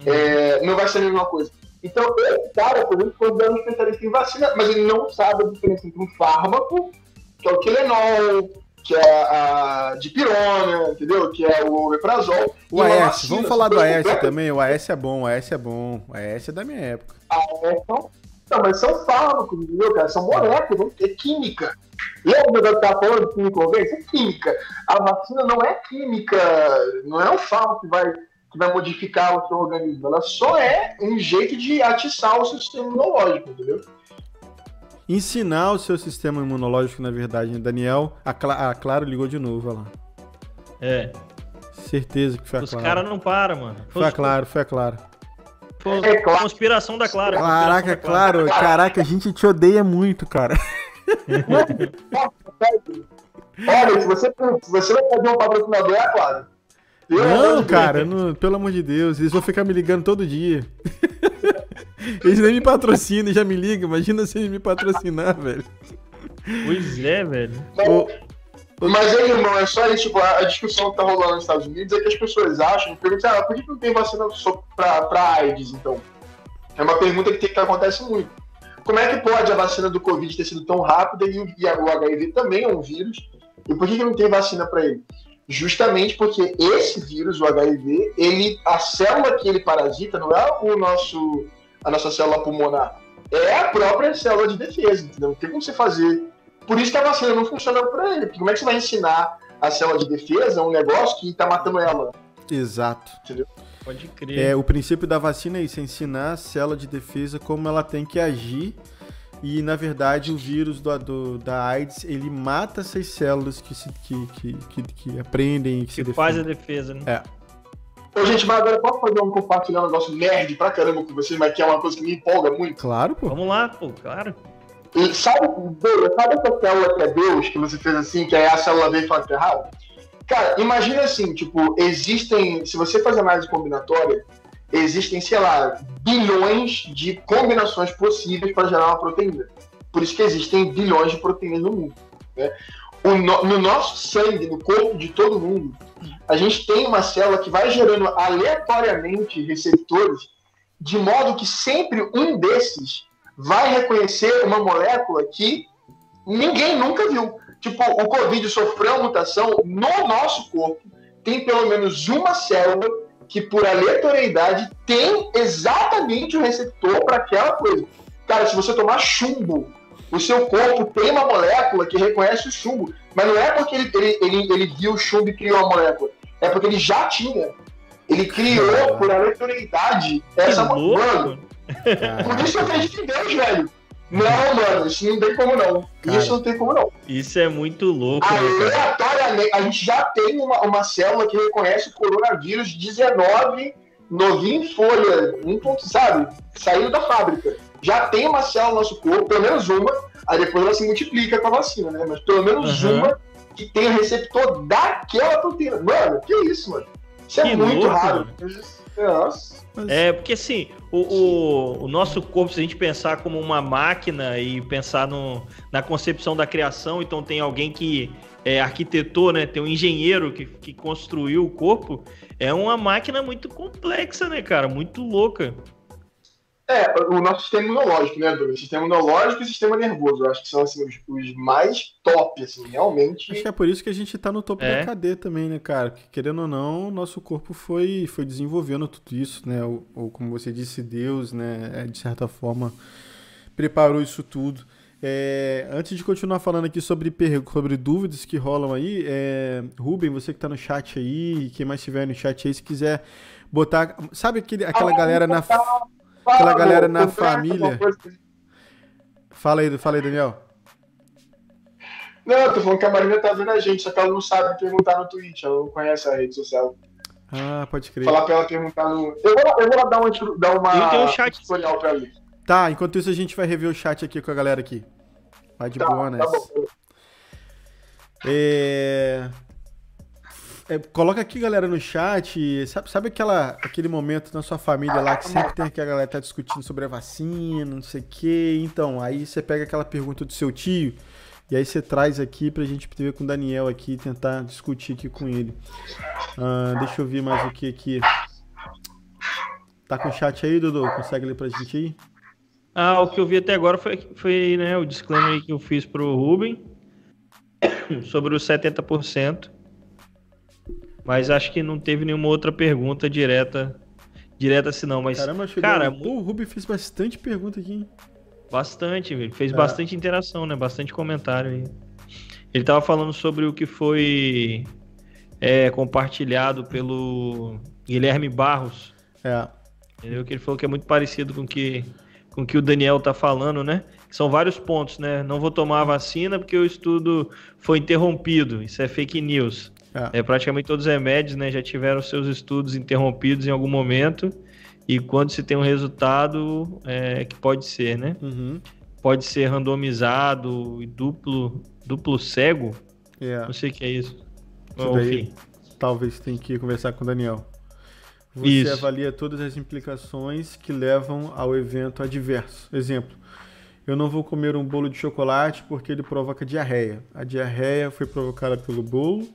é, não vai ser a mesma coisa. Então, esse cara, por exemplo, foi um especialista em vacina, mas ele não sabe a diferença entre um fármaco, que é o Tylenol, que é a dipirona, entendeu? Que é o omeprazol. O AS, vamos falar do AS também. O AS é bom, o AS é bom. O AS é da minha época. Ah, é, então, não, mas são fármacos, entendeu, cara? São moléculas, é química. Lembra que eu estava falando de química é química. A vacina não é química, não é um fármaco que vai, que vai modificar o seu organismo. Ela só é um jeito de atiçar o seu sistema imunológico, entendeu? Ensinar o seu sistema imunológico, na verdade, né? Daniel, a, Cla a Claro ligou de novo, olha lá. É. Certeza que foi a Os caras não param, mano. Foi a Claro, foi a Claro. É, claro. Conspiração da Clara. Caraca, claro. Caraca, a gente te odeia muito, cara. Olha, se você, se você vai fazer um patrocinador, é claro. Pelo não, cara, não, pelo amor de Deus, eles vão ficar me ligando todo dia. eles nem me patrocinam, já me ligam. Imagina se eles me patrocinar, velho. Pois é, velho. Mas aí, irmão, é só isso. Tipo, a discussão que tá rolando nos Estados Unidos é que as pessoas acham, perguntam, ah, por que não tem vacina pra, pra AIDS, então? É uma pergunta que, tem, que acontece muito. Como é que pode a vacina do Covid ter sido tão rápida e, e o HIV também é um vírus? E por que, que não tem vacina para ele? Justamente porque esse vírus, o HIV, ele, a célula que ele parasita não é o nosso, a nossa célula pulmonar, é a própria célula de defesa, entendeu? Não tem como você fazer por isso que a vacina não funciona para ele. Porque como é que você vai ensinar a célula de defesa um negócio que está matando ela? Exato. Entendeu? Pode crer. É, o princípio da vacina é isso, é ensinar a célula de defesa como ela tem que agir. E, na verdade, o vírus do, do da AIDS, ele mata essas células que, se, que, que, que, que aprendem que, que se faz a defesa, né? É. Ô, gente, mas agora posso fazer um compartilhar um negócio nerd pra caramba com vocês, mas que é uma coisa que me empolga muito? Claro, pô. Vamos lá, pô, claro. E sabe, sabe essa célula que é Deus, que você fez assim, que aí a célula veio e fala que é errado? Cara, imagina assim, tipo, existem, se você fazer análise combinatória, existem, sei lá, bilhões de combinações possíveis para gerar uma proteína. Por isso que existem bilhões de proteínas no mundo. Né? No, no, nosso sangue, no corpo de todo mundo, a gente tem uma célula que vai gerando aleatoriamente receptores, de modo que sempre um desses vai reconhecer uma molécula que ninguém nunca viu. Tipo, o Covid sofreu mutação no nosso corpo. Tem pelo menos uma célula que, por aleatoriedade, tem exatamente o receptor para aquela coisa. Cara, se você tomar chumbo, o seu corpo tem uma molécula que reconhece o chumbo. Mas não é porque ele, ele, ele, ele viu o chumbo e criou a molécula. É porque ele já tinha. Ele criou, por aleatoriedade, essa molécula. Por isso eu acredito em Deus, velho. Não, mano, isso não tem como não. Cara, isso não tem como não. Isso é muito louco, né, Aleatoriamente, a gente já tem uma, uma célula que reconhece o coronavírus 19 novinho em folha, um ponto, sabe? Saindo da fábrica. Já tem uma célula no nosso corpo, pelo menos uma, aí depois ela se multiplica com a vacina, né? Mas pelo menos uhum. uma que tem o receptor daquela proteína. Mano, que isso, mano? Isso é que muito louco, raro. Nossa. É, porque assim, o, o, o, nosso corpo, se a gente pensar como uma máquina e pensar no, na concepção da criação, então tem alguém que é arquitetou, né? Tem um engenheiro que, que construiu o corpo, é uma máquina muito complexa, né, cara? Muito louca. É, o nosso sistema imunológico, né, Douglas? Sistema imunológico e sistema nervoso. Eu acho que são assim, os, os, mais top, assim, realmente. Acho que é por isso que a gente tá no topo é. da cadeia também, né, cara? Porque, querendo ou não, nosso corpo foi, foi desenvolvendo tudo isso, né? Ou, ou como você disse, Deus, né? É, de certa forma, preparou isso tudo. É, antes de continuar falando aqui sobre, sobre dúvidas que rolam aí, é, Ruben, você que tá no chat aí, quem mais estiver no chat aí, se quiser botar. Sabe aquele, aquela galera na. Aquela galera na família. Fala aí, fala aí, Daniel. Não, eu tô falando que a Marina tá vendo a gente, só que ela não sabe perguntar no Twitch, ela não conhece a rede social. Ah, pode crer. Falar pra ela perguntar no. Eu vou, eu vou dar uma, dar uma tem um chat. tutorial pra ela. Tá, enquanto isso a gente vai rever o chat aqui com a galera aqui. Vai de tá, boa nessa. Tá bom. É... É, coloca aqui, galera, no chat. Sabe, sabe aquela, aquele momento na sua família lá que sempre tem que a galera tá discutindo sobre a vacina, não sei o quê. Então, aí você pega aquela pergunta do seu tio e aí você traz aqui pra gente ver com o Daniel aqui tentar discutir aqui com ele. Ah, deixa eu ver mais o que aqui. Tá com o chat aí, Dudu? Consegue ler pra gente aí? Ah, o que eu vi até agora foi, foi né, o disclaimer que eu fiz pro Ruben. sobre os 70%. Mas acho que não teve nenhuma outra pergunta direta direta assim não, mas Caramba, chegou... cara, o Ruby fez bastante pergunta aqui. Hein? Bastante, ele fez é. bastante interação, né? Bastante comentário aí. Ele tava falando sobre o que foi é, compartilhado pelo Guilherme Barros. É. Entendeu? Que ele falou que é muito parecido com que, com que o Daniel tá falando, né? São vários pontos, né? Não vou tomar a vacina porque o estudo foi interrompido. Isso é fake news. É. é praticamente todos os remédios, né? Já tiveram seus estudos interrompidos em algum momento. E quando se tem um resultado, é, que pode ser, né? Uhum. Pode ser randomizado e duplo, duplo cego. É. Não sei o que é isso. isso daí, talvez tenha que conversar com o Daniel. Você isso. avalia todas as implicações que levam ao evento adverso. Exemplo, eu não vou comer um bolo de chocolate porque ele provoca diarreia. A diarreia foi provocada pelo bolo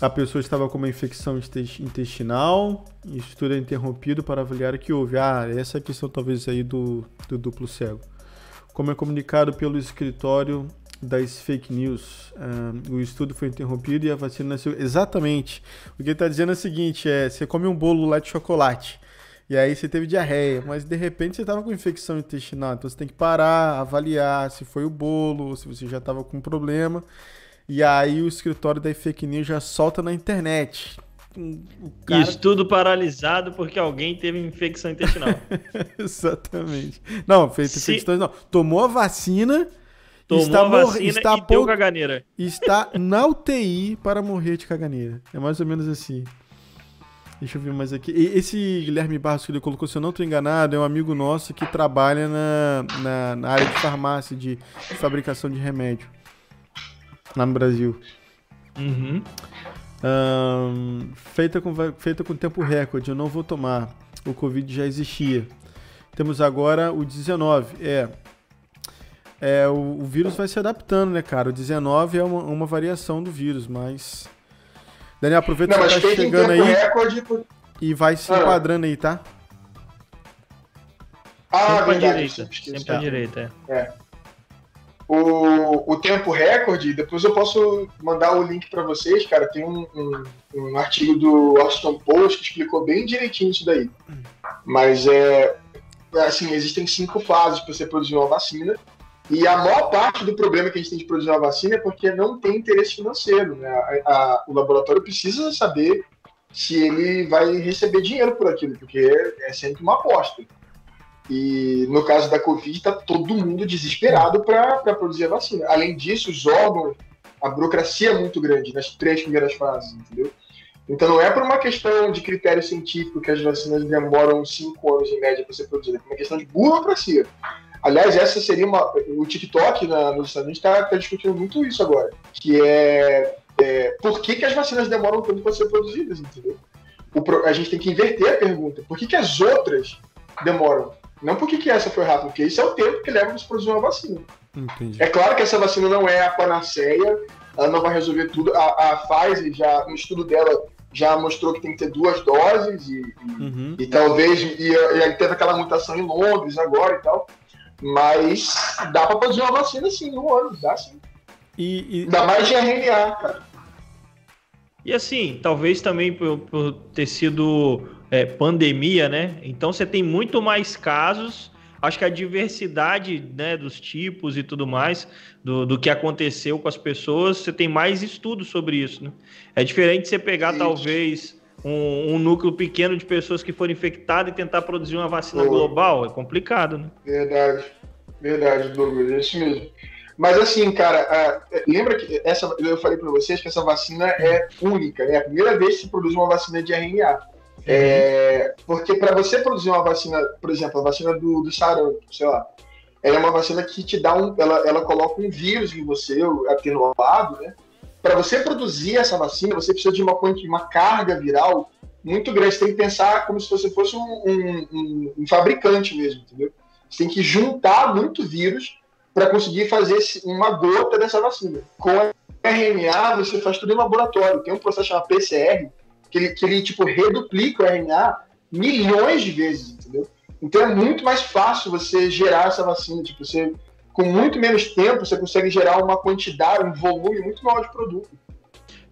a pessoa estava com uma infecção intestinal, isso tudo é interrompido para avaliar o que houve. Ah, essa é a questão talvez aí do, do duplo cego. Como é comunicado pelo escritório das fake news, um, o estudo foi interrompido e a vacina nasceu. Exatamente. O que ele está dizendo é o seguinte: é, você come um bolo lá de chocolate. E aí você teve diarreia, mas de repente você estava com infecção intestinal, então você tem que parar, avaliar se foi o bolo, se você já estava com problema. E aí o escritório da fake news já solta na internet. Cara... Estudo paralisado porque alguém teve infecção intestinal. Exatamente. Não, fez Se... infecção não. Tomou a vacina. Tomou está a vacina está e deu caganeira. Está na UTI para morrer de caganeira. É mais ou menos assim. Deixa eu ver mais aqui. Esse Guilherme Barros que ele colocou, se eu não estou enganado, é um amigo nosso que trabalha na, na, na área de farmácia, de, de fabricação de remédio lá no Brasil. Uhum. Um, feita, com, feita com tempo recorde, eu não vou tomar. O Covid já existia. Temos agora o 19. É. É, o, o vírus vai se adaptando, né, cara? O 19 é uma, uma variação do vírus, mas. Daniel, aproveita não, que você tá chegando aí. Recorde... E vai se ah. enquadrando aí, tá? Ah, sempre à direita. Sempre à direita, é. é o, o tempo recorde, depois eu posso mandar o link para vocês, cara. Tem um, um, um, artigo do Washington Post que explicou bem direitinho isso daí. Mas é assim, existem cinco fases para você produzir uma vacina. E a maior parte do problema que a gente tem de produzir uma vacina é porque não tem interesse financeiro. Né? A, a, o laboratório precisa saber se ele vai receber dinheiro por aquilo, porque é sempre uma aposta. E no caso da Covid, está todo mundo desesperado para produzir a vacina. Além disso, os órgãos, a burocracia é muito grande nas três primeiras fases, entendeu? Então não é por uma questão de critério científico que as vacinas demoram cinco anos em média para ser produzida, é uma questão de burocracia. Aliás, essa seria uma. O TikTok na, nos Estados Unidos está tá discutindo muito isso agora. Que é, é por que, que as vacinas demoram tanto para ser produzidas, entendeu? O, a gente tem que inverter a pergunta. Por que, que as outras demoram? Não porque que essa foi rápida, porque isso é o tempo que leva para se produzir uma vacina. Entendi. É claro que essa vacina não é a panaceia, ela não vai resolver tudo. A, a Pfizer, já, no estudo dela, já mostrou que tem que ter duas doses e, uhum. e, e talvez e, e teve aquela mutação em Londres agora e tal. Mas dá para produzir uma vacina sim, um ano, dá sim. E, e... Dá mais de RNA, cara. E assim, talvez também por, por ter sido é, pandemia, né? Então você tem muito mais casos. Acho que a diversidade né, dos tipos e tudo mais, do, do que aconteceu com as pessoas, você tem mais estudos sobre isso. Né? É diferente você pegar, Sim. talvez, um, um, núcleo pequeno de pessoas que foram infectadas e tentar produzir uma vacina global. É complicado, né? Verdade. Verdade, Douglas. É isso mesmo. Mas assim, cara, lembra que essa, eu falei para vocês que essa vacina é única, né? É a primeira vez que se produz uma vacina de RNA. É, porque para você produzir uma vacina, por exemplo, a vacina do, do sarampo, sei lá, ela é uma vacina que te dá um. Ela, ela coloca um vírus em você, atenuado, né? Para você produzir essa vacina, você precisa de uma, uma carga viral muito grande. Você tem que pensar como se você fosse um, um, um, fabricante mesmo, entendeu? Você tem que juntar muito vírus para conseguir fazer uma gota dessa vacina. Com RNA, você faz tudo em laboratório. Tem um processo chamado PCR, que ele, que ele tipo, reduplica o RNA milhões de vezes, entendeu? Então é muito mais fácil você gerar essa vacina, tipo, você com muito menos tempo, você consegue gerar uma quantidade, um volume muito maior de produto.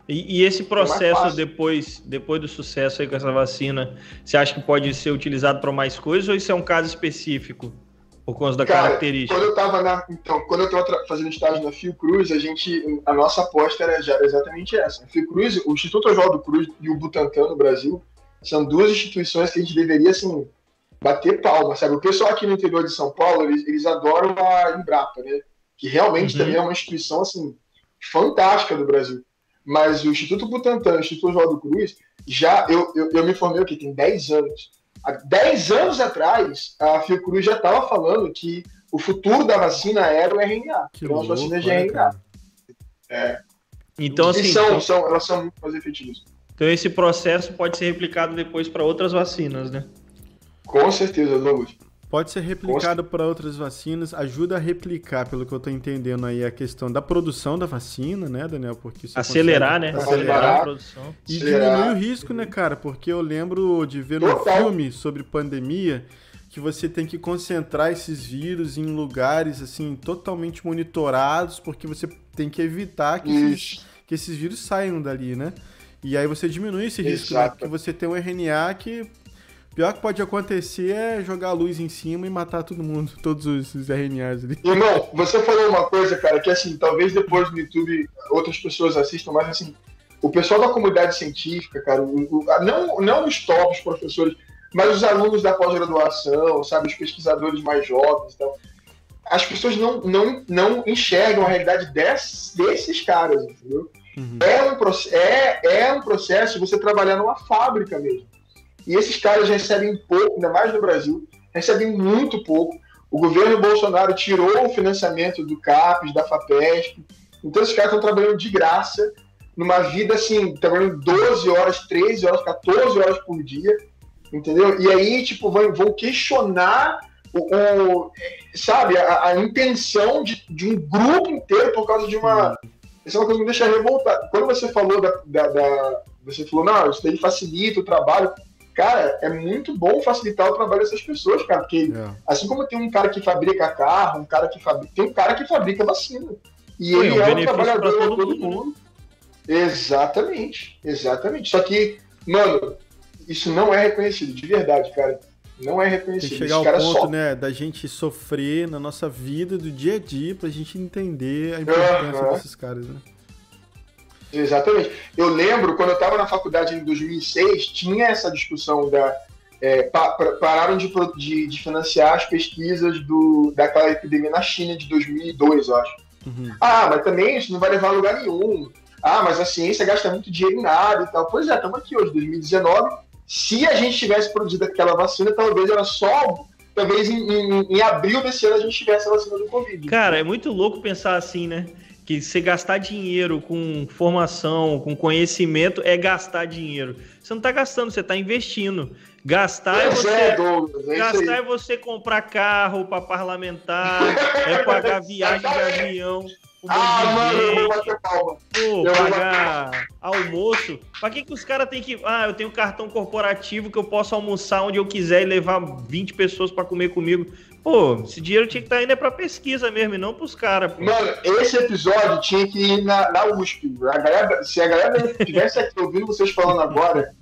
E, e esse é processo, é depois, depois do sucesso aí com essa vacina, você acha que pode ser utilizado para mais coisas ou isso é um caso específico? Por conta da Cara, característica? Quando eu estava na, então, quando eu estava fazendo estágio na Fiocruz, a gente, a nossa aposta era exatamente essa. A Fiocruz, o Instituto Oswaldo Cruz e o Butantan no Brasil são duas instituições que a gente deveria assim bater palma, sabe? O pessoal aqui no interior de São Paulo, eles, eles adoram a Embrapa, né? Que realmente uhum. também é uma instituição assim fantástica do Brasil. Mas o Instituto Butantan, o Instituto Oswaldo Cruz, já eu, eu, eu me formei aqui tem 10 anos. Há 10 anos atrás, a Fiocruz já estava falando que o futuro da vacina era o RNA. Que então, as vacinas de RNA. É. Então, assim, são, então... são, elas são muito mais efetivas. Então, esse processo pode ser replicado depois para outras vacinas, né? Com certeza, Douglas. Pode ser replicado para outras vacinas, ajuda a replicar, pelo que eu estou entendendo aí, a questão da produção da vacina, né, Daniel? Porque acelerar, né? Acelerar a produção. E acelerar. diminui o risco, né, cara? Porque eu lembro de ver no filme sobre pandemia que você tem que concentrar esses vírus em lugares assim totalmente monitorados, porque você tem que evitar que, esses, que esses vírus saiam dali, né? E aí você diminui esse risco, né? Porque você tem um RNA que Pior que pode acontecer é jogar a luz em cima e matar todo mundo, todos os, os RNAs ali. Irmão, você falou uma coisa, cara, que assim, talvez depois no YouTube outras pessoas assistam, mas assim, o pessoal da comunidade científica, cara, o, o, não, não os tops professores, mas os alunos da pós-graduação, sabe, os pesquisadores mais jovens e tal, as pessoas não, não, não enxergam a realidade desse, desses caras, entendeu? Uhum. É, um, é, é um processo você trabalhar numa fábrica mesmo. E esses caras recebem pouco, ainda mais no Brasil, recebem muito pouco. O governo Bolsonaro tirou o financiamento do CAPES, da FAPESP. Então esses caras estão trabalhando de graça, numa vida assim, trabalhando 12 horas, 13 horas, 14 horas por dia, entendeu? E aí, tipo, vão, vão questionar o, o sabe, a, a intenção de, de, um grupo inteiro por causa de uma. Isso é uma coisa que me deixa revoltado. Quando você falou da, da, da você falou, não, isso daí facilita o trabalho cara, é muito bom facilitar o trabalho dessas pessoas, cara, porque é. assim como tem um cara que fabrica carro, um cara que fabrica, tem um cara que fabrica vacina. E Sim, ele é um trabalhador de todo, todo mundo. Né? Exatamente, exatamente. Só que, mano, isso não é reconhecido, de verdade, cara. Não é reconhecido. Tem que chegar ao ponto, né, da gente sofrer na nossa vida, do dia a dia, pra gente entender a importância uhum. desses caras, né? Exatamente. Eu lembro, quando eu estava na faculdade em 2006, tinha essa discussão da. É, pa, pararam de, de, de, financiar as pesquisas do, daquela epidemia na China de 2002, eu acho. Uhum. Ah, mas também isso não vai levar a lugar nenhum. Ah, mas a ciência gasta muito dinheiro em nada e tal. Pois é, estamos aqui hoje, 2019. Se a gente tivesse produzido aquela vacina, talvez era só talvez em, em, em, abril desse ano a gente tivesse a vacina do Covid. Cara, é muito louco pensar assim, né? Que você gastar dinheiro com formação, com conhecimento, é gastar dinheiro. Você não está gastando, você está investindo. Gastar é, é você, é, Douglas, é gastar é você comprar carro para parlamentar, é pagar viagem de avião. Ah, mano, eu vou bater palma. Pô, pagar almoço. Pra que, que os caras têm que. Ah, eu tenho cartão corporativo que eu posso almoçar onde eu quiser e levar 20 pessoas para comer comigo. Pô, esse dinheiro tinha que estar tá indo é pra pesquisa mesmo, e não pros caras. Mano, esse episódio tinha que ir na, na USP. A galera, se a galera tivesse aqui ouvindo vocês falando agora,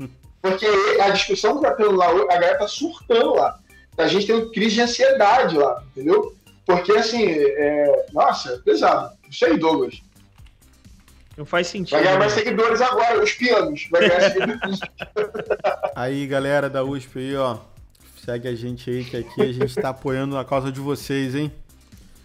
porque a discussão que tá tendo lá, a galera tá surtando lá. A gente tem crise de ansiedade lá, entendeu? Porque, assim, é... nossa, é pesado. Isso aí, Douglas. Não faz sentido. Vai ganhar mais né? seguidores agora, os pianos. Vai ganhar seguidores. aí, galera da USP aí, ó. Segue a gente aí, que aqui a gente tá apoiando a causa de vocês, hein?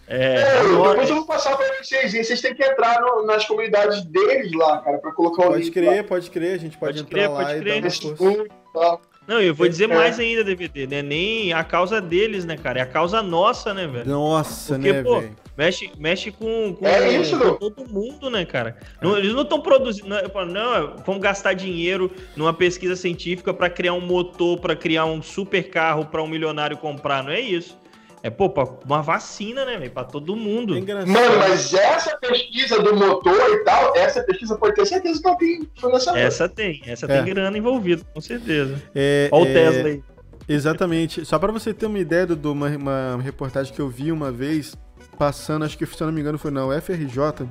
É, é agora... depois eu vou passar pra vocês. E vocês têm que entrar no, nas comunidades deles lá, cara, pra colocar o pode link. Pode crer, lá. pode crer. A gente pode, pode entrar crer, lá pode e crer. dar uma força. Não, eu vou dizer é. mais ainda, DVD, né? Nem a causa deles, né, cara? É a causa nossa, né, velho? Nossa, Porque, né, velho? Mexe, mexe com, com, é isso, com todo mundo, né, cara? Não, eles não estão produzindo. Não, não, vamos gastar dinheiro numa pesquisa científica para criar um motor, para criar um super carro para um milionário comprar. Não é isso. É, pô, pra uma vacina, né, velho? Pra todo mundo. É Mano, mas essa pesquisa do motor e tal, essa pesquisa pode ter certeza que ela tem financiamento. Essa tem, essa é. tem grana envolvida, com certeza. É, Olha o é... Tesla aí. Exatamente. Só para você ter uma ideia de uma, uma reportagem que eu vi uma vez, passando, acho que se eu não me engano foi não, FRJ.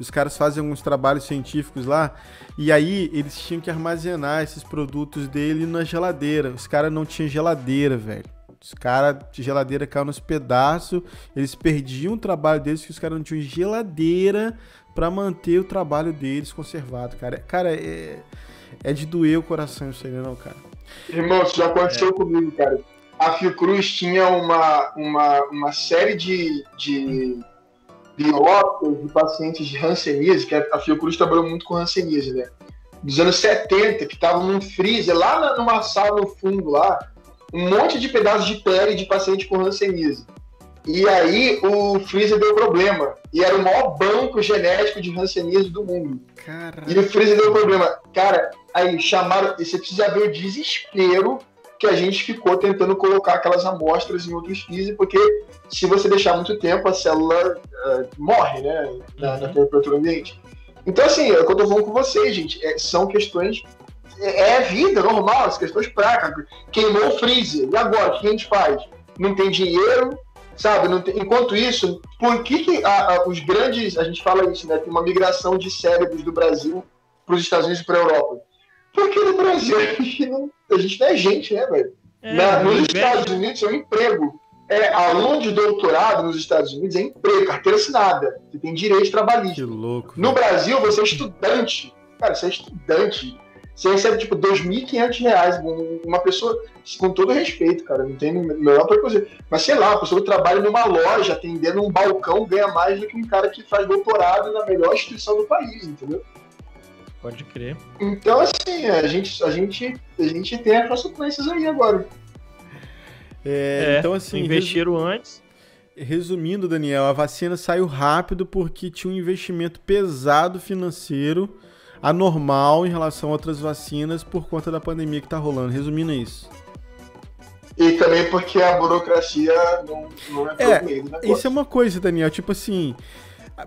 Os caras fazem alguns trabalhos científicos lá e aí eles tinham que armazenar esses produtos dele na geladeira. Os caras não tinham geladeira, velho. Os caras de geladeira caiu nos pedaços, eles perdiam o trabalho deles que os caras não tinham geladeira para manter o trabalho deles conservado, cara. Cara, é, é de doer o coração isso aí, não, cara. Irmão, isso já aconteceu é. comigo, cara. A Fiocruz tinha uma, uma, uma série de, de biópsias de pacientes de Hanseníase, que a Fiocruz trabalhou muito com Hanseníase, né? Dos anos 70, que estavam num freezer, lá numa sala no fundo lá, um monte de pedaços de pele de paciente com Hanseníase. E aí o freezer deu problema. E era o maior banco genético de Hanseníase do mundo. Caraca. E o freezer deu problema. Cara, aí chamaram. E você precisa ver o desespero que a gente ficou tentando colocar aquelas amostras em outros freezer, porque se você deixar muito tempo, a célula uh, morre, né? Na, uhum. na, temperatura ambiente. Então, assim, é o que eu tô falando com vocês, gente. É, são questões. É, é vida normal, as questões práticas. Queimou o freezer. E agora? O que a gente faz? Não tem dinheiro, sabe? Tem, enquanto isso, por que, que a, a, os grandes, a gente fala isso, né? Tem uma migração de cérebros do Brasil para os Estados Unidos e para a Europa. Porque no Brasil a gente não, a gente não é gente, né, velho? É, nos Estados Unidos é um emprego. É, aluno de doutorado nos Estados Unidos é emprego, carteira assinada. Você tem direito trabalhista. Que louco. No Brasil, você é estudante. Cara, você é estudante. Você recebe, tipo, R$ 2.500. Uma pessoa, com todo respeito, cara, não tem melhor coisa. Mas sei lá, a pessoa que trabalha numa loja, atendendo um balcão, ganha mais do que um cara que faz doutorado na melhor instituição do país, entendeu? Pode crer. Então, assim, a gente, a gente, a gente tem as consequências aí agora. É, é, então, assim. Investiram resu... antes. Resumindo, Daniel, a vacina saiu rápido porque tinha um investimento pesado financeiro anormal em relação a outras vacinas por conta da pandemia que está rolando. Resumindo é isso. E também porque a burocracia não, não é, é Isso é uma coisa, Daniel. Tipo assim,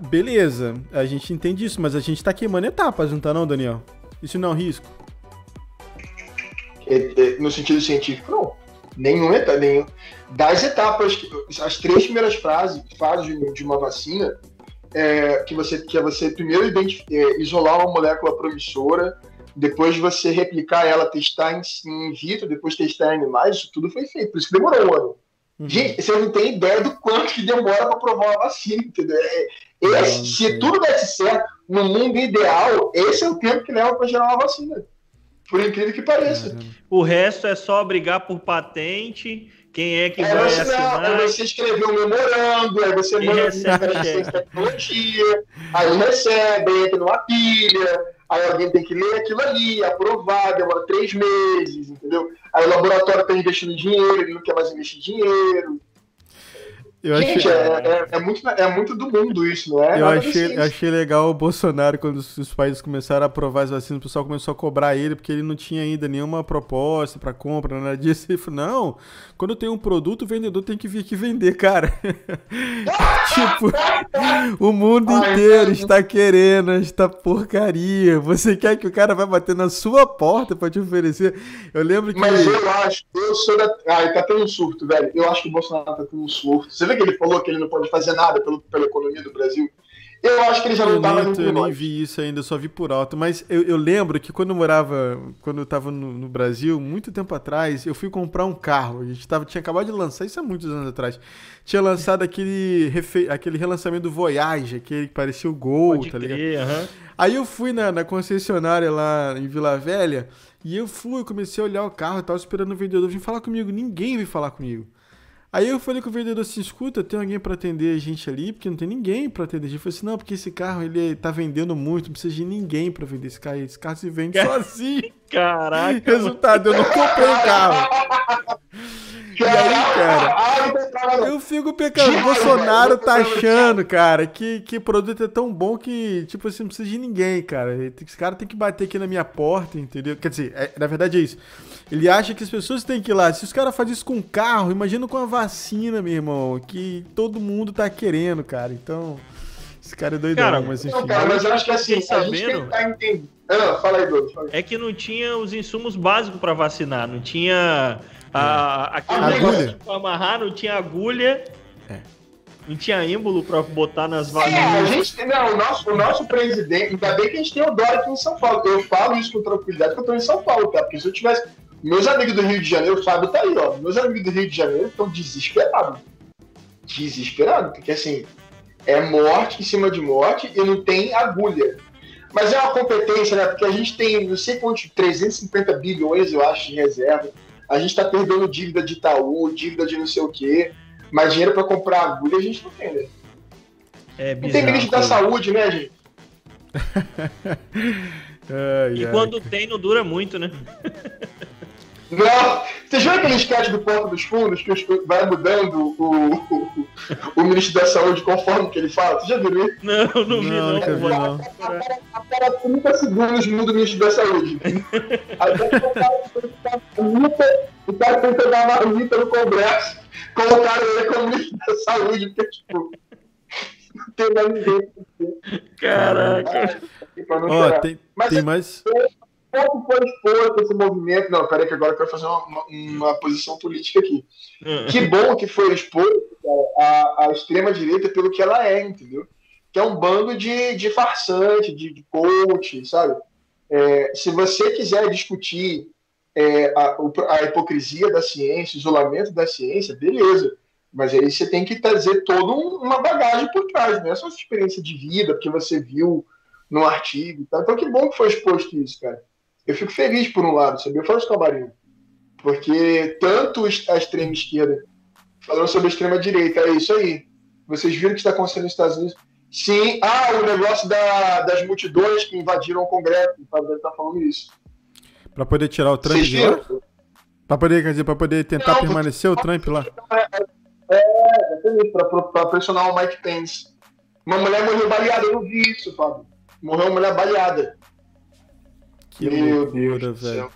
beleza, a gente entende isso, mas a gente está queimando etapas, não tá não, Daniel? Isso não é um risco? É, é, no sentido científico, não. Nenhum etapa, nenhum. Das etapas, as três primeiras fases, fases de uma vacina, é, que, você, que é você primeiro é, isolar uma molécula promissora, depois você replicar ela, testar em, em vitro, depois testar em animais, isso tudo foi feito. Por isso que demorou um ano. Uhum. Gente, você não tem ideia do quanto que demora para provar uma vacina, entendeu? É, esse, se tudo desse certo, no mundo ideal, esse é o tempo que leva para gerar uma vacina. Por incrível que pareça. O resto é só brigar por patente quem é que é, vai assinar? Aí você escreveu um memorando, aí você manda recebe tecnologia, aí recebe, entra numa pilha, aí alguém tem que ler aquilo ali, aprovar, demora três meses, entendeu? Aí o laboratório está investindo dinheiro, ele não quer mais investir dinheiro. Eu Gente, achei... é, é, é, muito, é muito do mundo isso, não é? Eu achei, achei legal o Bolsonaro, quando os, os, países começaram a aprovar as vacinas, o pessoal começou a cobrar ele, porque ele não tinha ainda nenhuma proposta para compra, nada disso. Ele falou, não, quando tem um produto, o vendedor tem que vir aqui vender, cara. tipo, o mundo inteiro está querendo esta porcaria. Você quer que o cara vai bater na sua porta para te oferecer? Eu lembro que... Mas eu acho, eu sou da... Ah, ele tá tendo um surto, velho. Eu acho que o Bolsonaro tá tendo um surto. Você vê que ele falou que ele não pode fazer nada pelo, pela economia do Brasil. Eu acho que ele já não estava no Eu nem vi isso ainda, eu só vi por alto. Mas eu, eu lembro que quando eu morava, quando eu estava no, no, Brasil, muito tempo atrás, eu fui comprar um carro. A gente tava, tinha acabado de lançar, isso há muitos anos atrás. Tinha lançado aquele, refe, aquele relançamento do Voyage, aquele que parecia o Gol, Pode tá ligado? Uhum. Aí eu fui na, na concessionária lá em Vila Velha, e eu fui, comecei a olhar o carro, eu tava esperando o vendedor vir falar comigo. Ninguém veio falar comigo. Aí eu falei com o vendedor assim, escuta, tem alguém para atender a gente ali? Porque não tem ninguém para atender a gente. Eu falei assim, não, porque esse carro ele tá vendendo muito, não precisa de ninguém para vender esse carro. Esse carro se vende sozinho. Caraca. Resultado, eu não comprei o carro. E aí, cara, eu fico pecando. O Bolsonaro tá achando, cara, que, que produto é tão bom que, tipo assim, não precisa de ninguém, cara. Esse cara tem que bater aqui na minha porta, entendeu? Quer dizer, é, na verdade é isso. Ele acha que as pessoas têm que ir lá. Se os caras fazem isso com carro, imagina com a vacina, meu irmão, que todo mundo tá querendo, cara. Então, esse cara é doidão, cara, mas enfim. Não, cara, mas eu acho que assim, a gente tem que tá entendendo. Ah, fala aí, Douglas. É que não tinha os insumos básicos para vacinar, não tinha a, aquele negócio pra amarrar, não tinha agulha. É. Não tinha ímbolo pra botar nas vagas. É, a gente, não, o nosso, o nosso presidente, ainda bem que a gente tem o Dória aqui em São Paulo. Eu falo isso com tranquilidade porque eu tô em São Paulo, tá? Porque se eu tivesse. Meus amigos do Rio de Janeiro, o Fábio tá aí, ó. Meus amigos do Rio de Janeiro estão desesperados. Desesperados, porque assim, é morte em cima de morte e não tem agulha. Mas é uma competência, né? Porque a gente tem, não sei quantos, 350 bilhões, eu acho, de reserva. A gente está perdendo dívida de Itaú, dívida de não sei o quê. Mas dinheiro para comprar agulha a gente não tem, né? É bizarro, não tem ministro da saúde, né, gente? ai, e ai. quando tem, não dura muito, né? Não, você viu aquele sketch do Porto dos Fundos que vai mudando o, o, o, ministro da Saúde conforme que ele fala? Você já viu isso? Não, não vi não. não, vi, não. A cada 30 segundos muda o ministro da Saúde. Aí o cara tenta dar uma marmita no Congresso, colocaram ele como ministro da Saúde, porque, tipo, não tem mais ninguém. Caraca. Ó, oh, tem, Mas, tem mais pouco foi exposto esse movimento. Não, peraí, que agora eu quero fazer uma, uma posição política aqui. Hum. Que bom que foi exposto a, a extrema-direita pelo que ela é, entendeu? Que é um bando de, de farsante, de, de coach, sabe? É, se você quiser discutir é, a, a hipocrisia da ciência, o isolamento da ciência, beleza. Mas aí você tem que trazer toda uma bagagem por trás, não é só sua experiência de vida, porque você viu no artigo. Então, que bom que foi exposto isso, cara eu fico feliz por um lado, sabia? Eu falo isso com a. Porque tanto a extrema esquerda falando sobre a extrema direita, é isso aí. Vocês viram o que está acontecendo nos Estados Unidos? Sim, ah, o negócio da, das multidões que invadiram o Congresso, o Fábio está falando isso. Para poder tirar o Trump de lá? Para poder, quer dizer, para poder tentar Não, permanecer o Trump lá? É, é para pressionar o Mike Pence. Uma mulher morreu baleada, eu não vi isso, Fábio. Morreu uma mulher baleada. Que Meu loucura, Deus velho.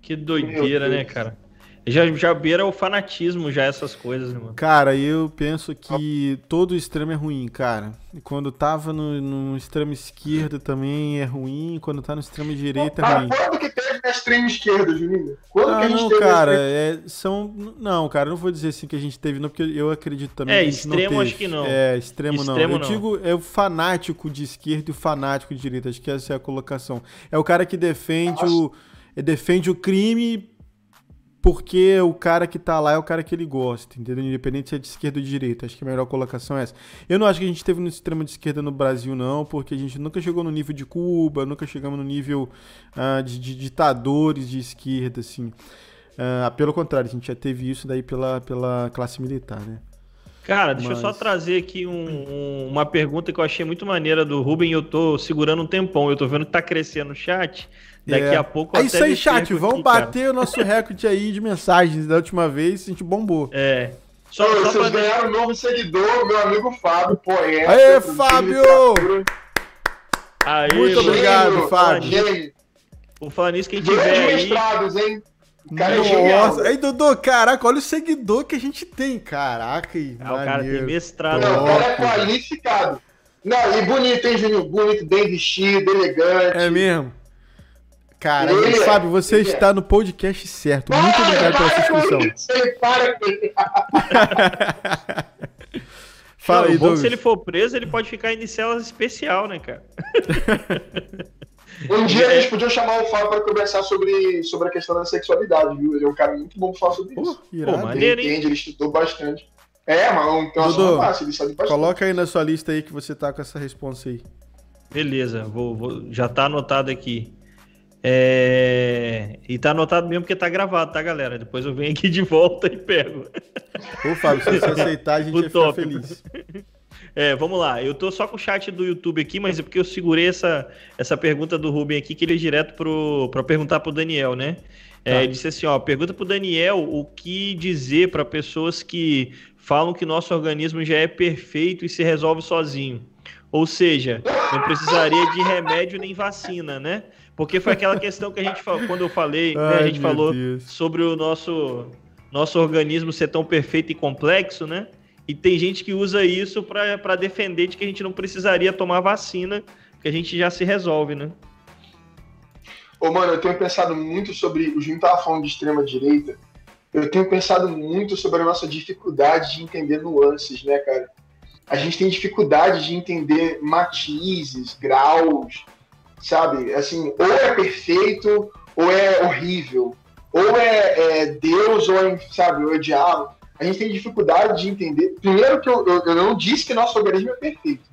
Que doideira, né, cara? Já, já beira o fanatismo, já essas coisas, né, mano? Cara, eu penso que todo extremo é ruim, cara. E quando tava no, no extremo esquerdo também é ruim, quando tá no extremo direita é ruim. Quando que teve na extrema esquerda, Juninho? Quando ah, que a gente não, teve cara, é, são... Não, cara, não vou dizer assim que a gente teve, não, porque eu acredito também é, que a gente extremo não acho que não. É, extremo, extremo não. Eu não. digo, é o fanático de esquerda e o fanático de direita, acho que essa é a colocação. É o cara que defende Nossa. o... Defende o crime porque o cara que tá lá é o cara que ele gosta, entendeu? Independente se é de esquerda ou de direita. Acho que a melhor colocação é essa. Eu não acho que a gente teve no extremo de esquerda no Brasil, não, porque a gente nunca chegou no nível de Cuba, nunca chegamos no nível uh, de, de, ditadores de esquerda, assim. Uh, pelo contrário, a gente já teve isso daí pela, pela classe militar, né? Cara, deixa Mas... eu só trazer aqui um, um, uma pergunta que eu achei muito maneira do Ruben. Eu tô segurando um tempão, eu tô vendo que tá crescendo o chat. Daqui é. a pouco É isso aí, chat. Vamos aqui, bater cara. o nosso recorde aí de mensagens. Da última vez a gente bombou. É. Só, Ô, só vocês pra... ganharam um novo seguidor, meu amigo Fábio, poeta. Aê, Fábio! Aí, Muito obrigado, Fábio. Por falar nisso, quem tiver aí... mestrados, hein? Cara, é Nossa, aí Dudu, caraca, olha o seguidor que a gente tem, caraca. Ah, o cara tem mestrado. Não, o cara é qualificado. Não, e bonito, hein, Juninho? Bonito, bem vestido, elegante. É mesmo? Cara, ele, é. Fábio, você está é. no podcast certo. Muito para, obrigado pela sua inscrição. Para Fala aí, bom, se ele for preso, ele pode ficar em celas especial, né, cara? Um dia a gente podia chamar o Fábio para conversar sobre, sobre a questão da sexualidade, viu? Ele é um cara muito bom para falar sobre Pô, isso. Irado. Pô, maneiro, ele entende, ele estudou bastante. É, mas então Dudu, fácil, ele sabe bastante. Coloca aí na sua lista aí que você tá com essa resposta aí. Beleza, vou, vou já tá anotado aqui. É... E tá anotado mesmo porque tá gravado, tá, galera? Depois eu venho aqui de volta e pego. Ô, Fábio, se você aceitar, a gente o vai ficar feliz. É, vamos lá. Eu tô só com o chat do YouTube aqui, mas é porque eu segurei essa, essa pergunta do Rubem aqui, que ele é direto pro, pra perguntar pro Daniel, né? É, tá. disse assim, ó, pergunta pro Daniel o que dizer para pessoas que falam que nosso organismo já é perfeito e se resolve sozinho. Ou seja, não precisaria de remédio nem vacina, né? Porque foi aquela questão que a gente falou, quando eu falei, Ai, né, a gente falou Deus. sobre o nosso, nosso organismo ser tão perfeito e complexo, né? E tem gente que usa isso para defender de que a gente não precisaria tomar vacina, que a gente já se resolve, né? Ô, mano, eu tenho pensado muito sobre. O Juninho tava falando de extrema-direita. eu tenho pensado muito sobre a nossa dificuldade de entender nuances, né, cara? A gente tem dificuldade de entender matizes, graus, sabe? Assim, ou é perfeito ou é horrível, ou é, é Deus ou é, sabe, ou é diabo. A gente tem dificuldade de entender. Primeiro que eu, eu, eu não disse que nosso organismo é perfeito,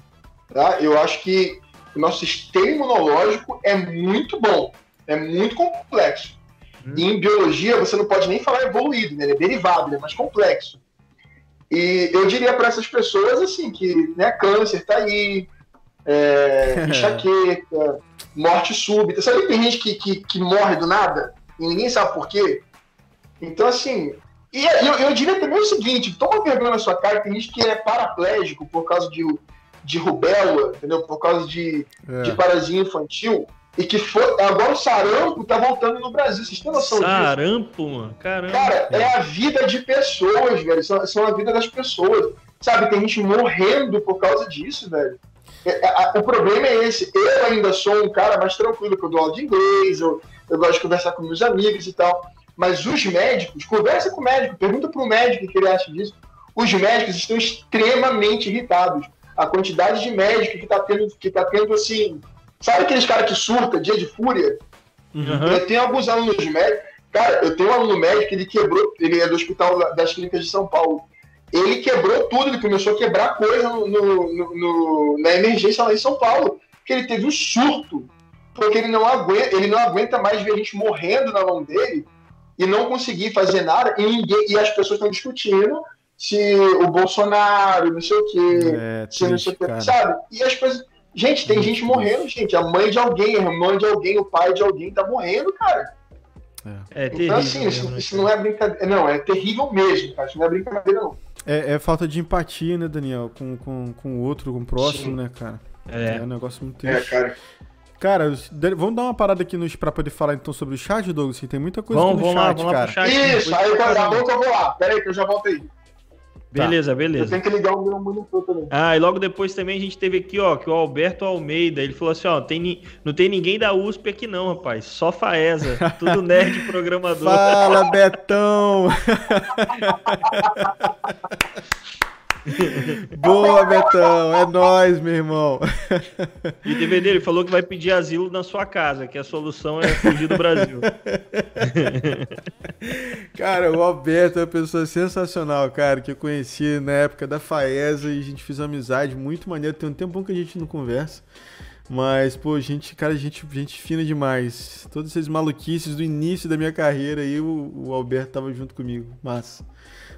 tá? Eu acho que o nosso sistema imunológico é muito bom, é muito complexo. Hum. E em biologia você não pode nem falar evoluído, né? Ele é derivado, ele é mais complexo. E eu diria para essas pessoas assim que né, câncer tá aí, é, enxaqueca, morte súbita. Sabe que tem gente que, que, que, morre do nada e ninguém sabe por quê? Então, assim. E eu, eu diria também o seguinte: toma vergonha na sua cara, tem gente que é paraplégico por causa de, de rubéola, entendeu? Por causa de, é. de paralisia infantil. E que foi. Agora o sarampo tá voltando no Brasil. Vocês têm noção sarampo, disso? Sarampo, mano. Caramba. Cara, é a vida de pessoas, velho. São, são a vida das pessoas. Sabe, tem gente morrendo por causa disso, velho. É, é, o problema é esse. Eu ainda sou um cara mais tranquilo, que eu dou aula de inglês, eu, eu gosto de conversar com meus amigos e tal. Mas os médicos, conversa com o médico, pergunta para o médico o que ele acha disso. Os médicos estão extremamente irritados. A quantidade de médico que está tendo, que tá tendo assim. Sabe aqueles caras que surta, dia de fúria? Uhum. Eu tenho alguns alunos de médico. Cara, eu tenho um aluno médico, ele quebrou, ele é do Hospital das Clínicas de São Paulo ele quebrou tudo, ele começou a quebrar coisa no, no, no, na emergência lá em São Paulo, que ele teve um surto, porque ele não aguenta, ele não aguenta mais ver a gente morrendo na mão dele e não conseguir fazer nada, e, ninguém, e as pessoas estão discutindo se o Bolsonaro, não sei o quê, é, se não sei o quê, sabe? E as coisas. Gente, tem gente morrendo, gente. A mãe de alguém, a irmã de alguém, o pai de alguém tá morrendo, cara. É, é então, assim, isso, né, isso não é brincadeira. Não, é terrível mesmo, cara. Isso não é brincadeira, não. É, é, falta de empatia, né, Daniel? Com, com, com o outro, com o próximo, Sim. né, cara? É. é um negócio muito é, triste. É, cara. Cara, vamos dar uma parada aqui nos, pra poder falar então sobre o chat, Douglas, que tem muita coisa vamos, no vamos chat, lá, cara. Chat, Isso, aí eu já volto, eu vou lá. Pera aí que eu já volto aí. Beleza, tá. beleza. Eu tenho que ligar o meu monitor também. Ah, e logo depois também a gente teve aqui, ó, que o Alberto Almeida, ele falou assim, ó, tem, não tem ninguém da USP aqui não, rapaz, só Faesa, tudo nerd programador. Fala, Betão! Boa, Betão. É nós, meu irmão. E DVD, ele falou que vai pedir asilo na sua casa, que a solução é fugir do Brasil. Cara, o Alberto é uma pessoa sensacional, cara, que eu conheci na época da Faesa e a gente fez uma amizade muito maneira. Tem um tempão que a gente não conversa. Mas, pô, gente, cara, gente, gente fina demais. Todas essas maluquices do início da minha carreira aí, o, o Alberto tava junto comigo. Massa.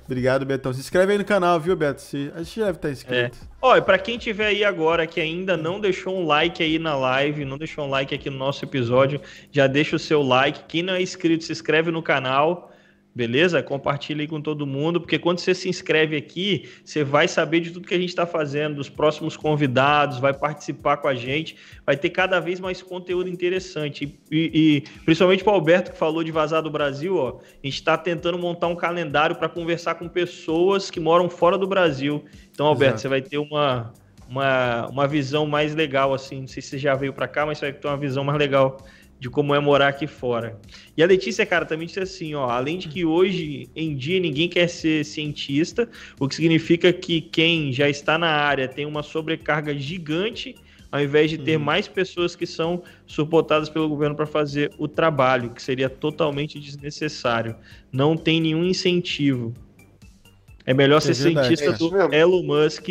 Obrigado, Betão. Se inscreve aí no canal, viu, Beto? Se, a gente deve estar inscrito. É. Olha, para quem tiver aí agora que ainda não deixou um like aí na live, não deixou um like aqui no nosso episódio, já deixa o seu like. Quem não é inscrito, se inscreve no canal. Beleza? Compartilha aí com todo mundo, porque quando você se inscreve aqui, você vai saber de tudo que a gente está fazendo, dos próximos convidados, vai participar com a gente, vai ter cada vez mais conteúdo interessante. E, e principalmente para o Alberto, que falou de vazar do Brasil, ó, a gente está tentando montar um calendário para conversar com pessoas que moram fora do Brasil. Então, Alberto, Exato. você vai ter uma, uma, uma visão mais legal, assim. Não sei se você já veio para cá, mas você vai ter uma visão mais legal de como é morar aqui fora. E a Letícia, cara, também disse assim, ó, além de que hoje em dia ninguém quer ser cientista, o que significa que quem já está na área tem uma sobrecarga gigante, ao invés de ter uhum. mais pessoas que são suportadas pelo governo para fazer o trabalho, que seria totalmente desnecessário. Não tem nenhum incentivo. É melhor é ser verdade. cientista é do Elon Musk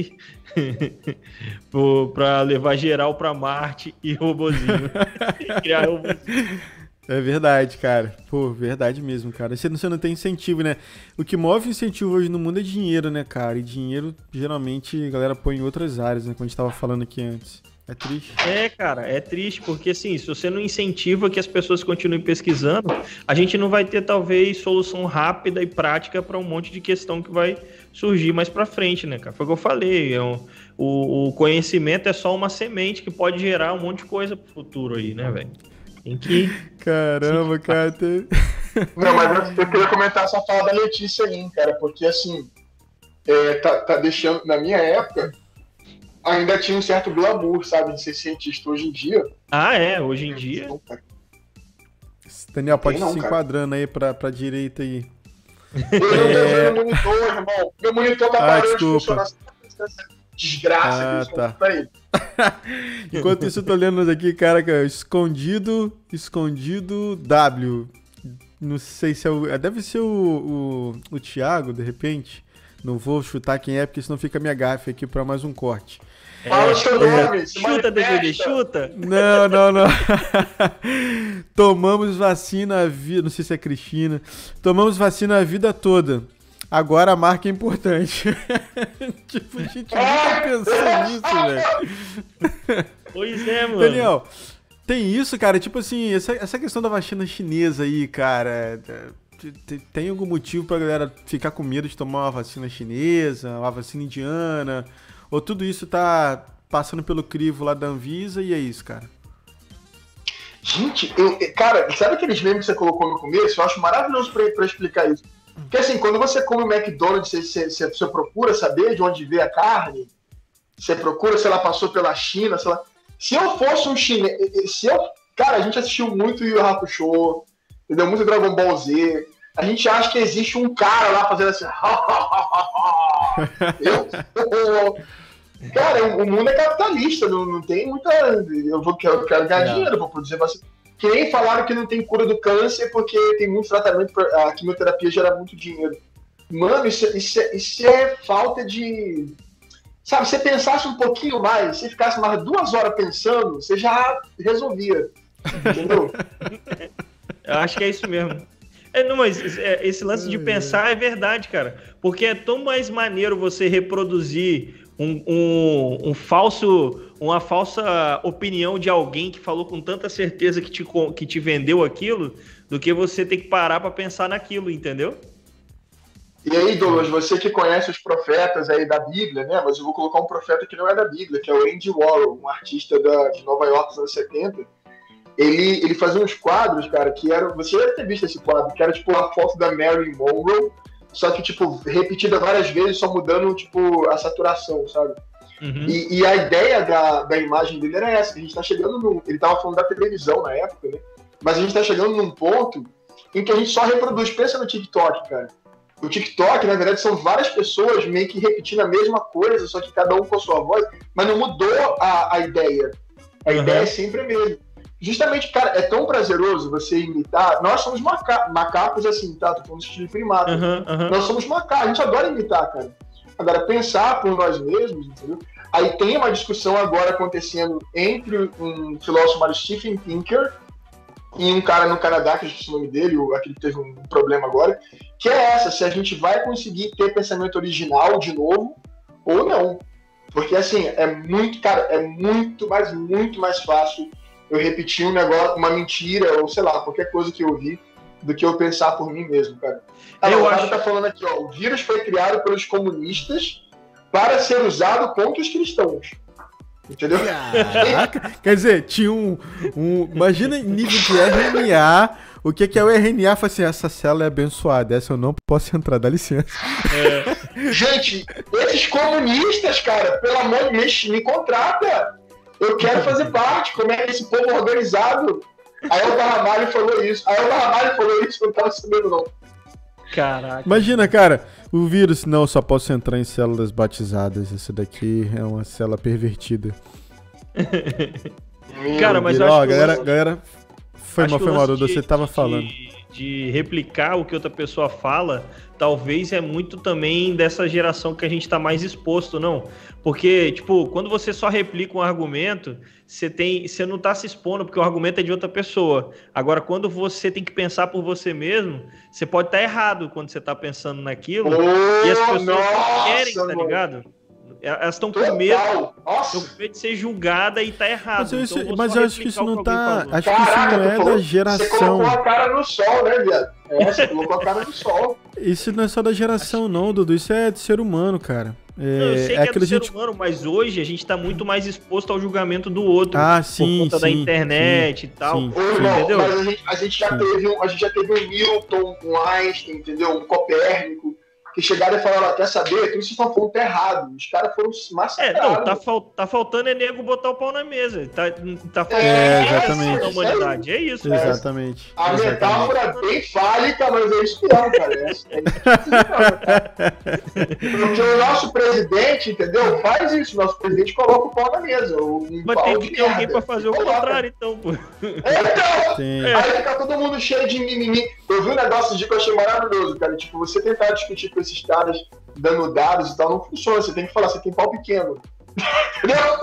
para levar geral para Marte e robozinho. criar robozinho. É verdade, cara. Pô, verdade mesmo, cara. Você não, você não tem incentivo, né? O que move incentivo hoje no mundo é dinheiro, né, cara? E dinheiro, geralmente, a galera põe em outras áreas, né? Como a gente tava falando aqui antes. É triste. É, cara, é triste, porque assim, se você não incentiva que as pessoas continuem pesquisando, a gente não vai ter, talvez, solução rápida e prática para um monte de questão que vai surgir mais para frente, né, cara? Foi o que eu falei. É um, o, o, conhecimento é só uma semente que pode gerar um monte de coisa pro futuro aí, né, velho? Tem que. Caramba, cara. Não, mas eu, eu, queria comentar essa fala da Letícia aí, cara, porque assim, é, tá, tá deixando. Na minha época, ainda tinha um certo glamour, sabe, de ser cientista hoje em dia. Ah, é, hoje em dia. Daniel, pode não, se cara. enquadrando aí pra, pra direita aí. Eu não tô vendo o monitor, irmão. Meu monitor tá Ah, parando de funcionar. Desgraça, Ah, isso. tá. Peraí. Enquanto isso, eu tô lendo aqui, cara, que é escondido, escondido W. Não sei se é o. é, Deve ser o, o, o Thiago, de repente. Não vou chutar quem é, porque senão fica minha gafe aqui pra mais um corte. Fala o seu nome. Chuta, DVD, manifesta. chuta. Não, não, não. Tomamos vacina a vida. Não sei se é Cristina. Tomamos vacina a vida toda. Agora a marca é importante. tipo, a gente nunca pensou nisso, velho. Pois é, mano. Daniel, tem isso, cara? Tipo assim, essa, essa questão da vacina chinesa aí, cara. é, te- Tem algum motivo pra galera ficar com medo de tomar uma vacina chinesa, uma vacina indiana? Ou tudo isso tá passando pelo crivo lá da Anvisa e é isso, cara? Gente, eu, cara, sabe aqueles memes que você colocou no começo? Eu acho maravilhoso pra explicar isso. Porque assim, quando você come McDonald's, você, você, você- procura saber de onde veio a carne, você procura se ela passou pela China, sei lá. Se eu fosse um chinês. Se eu. Cara, a gente assistiu muito Yu Hakusho, entendeu? Muito Dragon Ball Z. A gente acha que existe um cara lá fazendo assim. eu, cara, o mundo é capitalista, não, não tem muita. Eu, vou, eu quero ganhar É. dinheiro, vou produzir vacina. Que nem falaram que não tem cura do câncer porque tem muito tratamento, a quimioterapia gera muito dinheiro. Mano, isso, isso, é- isso é falta de. Sabe, se você pensasse um pouquinho mais, se ficasse mais duas horas pensando, você já resolvia. Entendeu? Eu acho que é isso mesmo. É, não, mas é, esse lance de pensar é verdade, cara. Porque é tão mais maneiro você reproduzir um, um, um falso, uma falsa opinião de alguém que falou com tanta certeza que te, que te vendeu aquilo, do que você ter que parar pra pensar naquilo, entendeu? E aí, Douglas, você que conhece os profetas aí da Bíblia, né? Mas eu vou colocar um profeta que não é da Bíblia, que é o Andy Warhol, um artista da, de Nova York dos anos 70. Ele, ele fazia uns quadros, cara, que eram. Você deve ter visto esse quadro, que era tipo a foto da Marilyn Monroe, só que, tipo, repetida várias vezes, só mudando, tipo, a saturação, sabe? Uhum. E, e a ideia da, da imagem dele era essa, que a gente tá chegando num. Ele tava falando da televisão na época, né? Mas a gente tá chegando num ponto em que a gente só reproduz. Pensa no TikTok, cara. O TikTok, na verdade, são várias pessoas meio que repetindo a mesma coisa, só que cada um com a sua voz, mas não mudou a, a ideia. A Uhum. ideia é sempre a mesma. Justamente, cara, é tão prazeroso você imitar. Nós somos maca macacos assim, tá? Tô falando de estilo primata. Aham, aham. Nós somos macacos, a gente adora imitar, cara. Agora, pensar por nós mesmos, entendeu? Aí tem uma discussão agora acontecendo entre um filósofo chamado Stephen Pinker e um cara no Canadá, que eu esqueci o nome dele, aquele que teve um problema agora, que é essa, se a gente vai conseguir ter pensamento original de novo ou não. Porque, assim, é muito, cara, é muito, mas muito mais fácil eu repetir um negócio, uma mentira, ou sei lá, qualquer coisa que eu ouvi, do que eu pensar por mim mesmo, cara. Ah, Eu não, o cara acho- tá falando aqui, ó, o vírus foi criado pelos comunistas para ser usado contra os cristãos. Entendeu? Caraca, quer dizer, tinha um, um. Imagina em nível de RNA. O que, que é o RNA? Fala assim: essa célula é abençoada, essa eu não posso entrar, dá licença. Gente, esses comunistas, cara, pelo amor de Deus, me contrata. Eu quero fazer parte. Como é que esse povo organizado? Aí o Ramalho falou isso. Aí o Ramalho falou isso, eu não tava sabendo, não. Caraca. Imagina, cara, o vírus, não, eu só posso entrar em células batizadas. Esse daqui é uma célula pervertida. Cara, mas eu acho que o galera, lance- galera. Foi Acho mal, que foi mal, Dudu, você tava de- falando. De replicar o que outra pessoa fala, talvez é muito também dessa geração que a gente tá mais exposto, não? Porque, tipo, quando você só replica um argumento, você tem, você não tá se expondo porque o argumento é de outra pessoa. Agora, quando você tem que pensar por você mesmo, você pode estar errado quando você tá pensando naquilo. e as pessoas não querem, tá mano. ligado? Elas estão com medo. Nossa. com medo de ser julgada e tá errado. Mas, eu, Então, mas eu acho que isso não tá. Acho que isso Caraca, não é da Você geração. colocou a cara no sol, né, viado? É, você colocou a cara no sol. Isso não é só da geração, não, Dudu. Isso é de ser humano, cara. É, Não, eu sei é que é do ser gente. humano, mas hoje a gente tá muito mais exposto ao julgamento do outro. Ah, sim, por conta da sim, internet e tal. sim. Irmão, Entendeu? mas a gente, a gente já Sim. teve um, a gente já teve um Newton, um Einstein, entendeu? Um Copérnico, que chegaram e falaram, quer saber? Tudo isso estão falando tá errado. Os caras foram massacrados. É, não, tá, fal tá faltando é nego botar o pau na mesa. Tá, tá faltando é, exatamente. da humanidade. É isso. É, exatamente. A exatamente. metáfora é bem fálica, mas é isso mesmo, cara. É, é Porque o nosso presidente, entendeu? Faz isso. Nosso presidente coloca o pau na mesa. Um mas tem que ter alguém pra fazer o contrário, então, pô. Então, Sim. aí fica todo mundo cheio de mimimi. Eu vi um negócio de que eu achei maravilhoso, cara. Tipo, você tentar discutir com esses caras dando dados e tal, não funciona. Você tem que falar, você tem pau pequeno. Entendeu?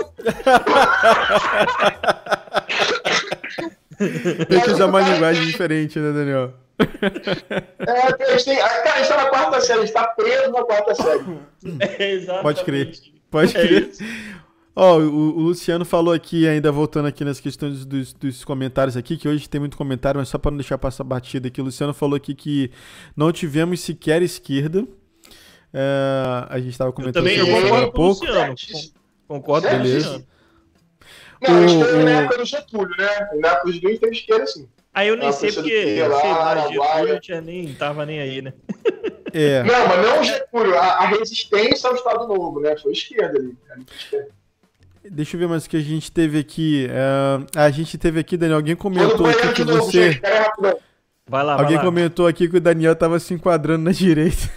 tem que usar uma linguagem diferente, né, Daniel? É, a gente tem, cara, a gente tá na quarta série, a gente tá preso na quarta série. É, Pode crer. Pode é crer. Ó, oh, o, o, Luciano falou aqui, ainda voltando aqui nas questões dos, dos, comentários aqui, que hoje tem muito comentário, mas só para não deixar passar batida aqui, o Luciano falou aqui que não tivemos sequer esquerda. É, a gente estava comentando sobre isso um pouco. Luciano. Concordo com Beleza. Não, a esquerda na época do Getúlio, né? Na época dos dois teve esquerda, sim. Aí eu nem sei porque, sei lá, Getúlio tinha nem, tava nem aí, né? É. Não, mas não o Getúlio, a, a resistência ao Estado Novo, né? Foi esquerda ali. Esquerda. Deixa eu ver mais o que a gente teve aqui. Uh, a gente teve aqui, Daniel, alguém comentou aqui que você. Vai lá, Alguém vai lá. comentou aqui que o Daniel tava se enquadrando na direita.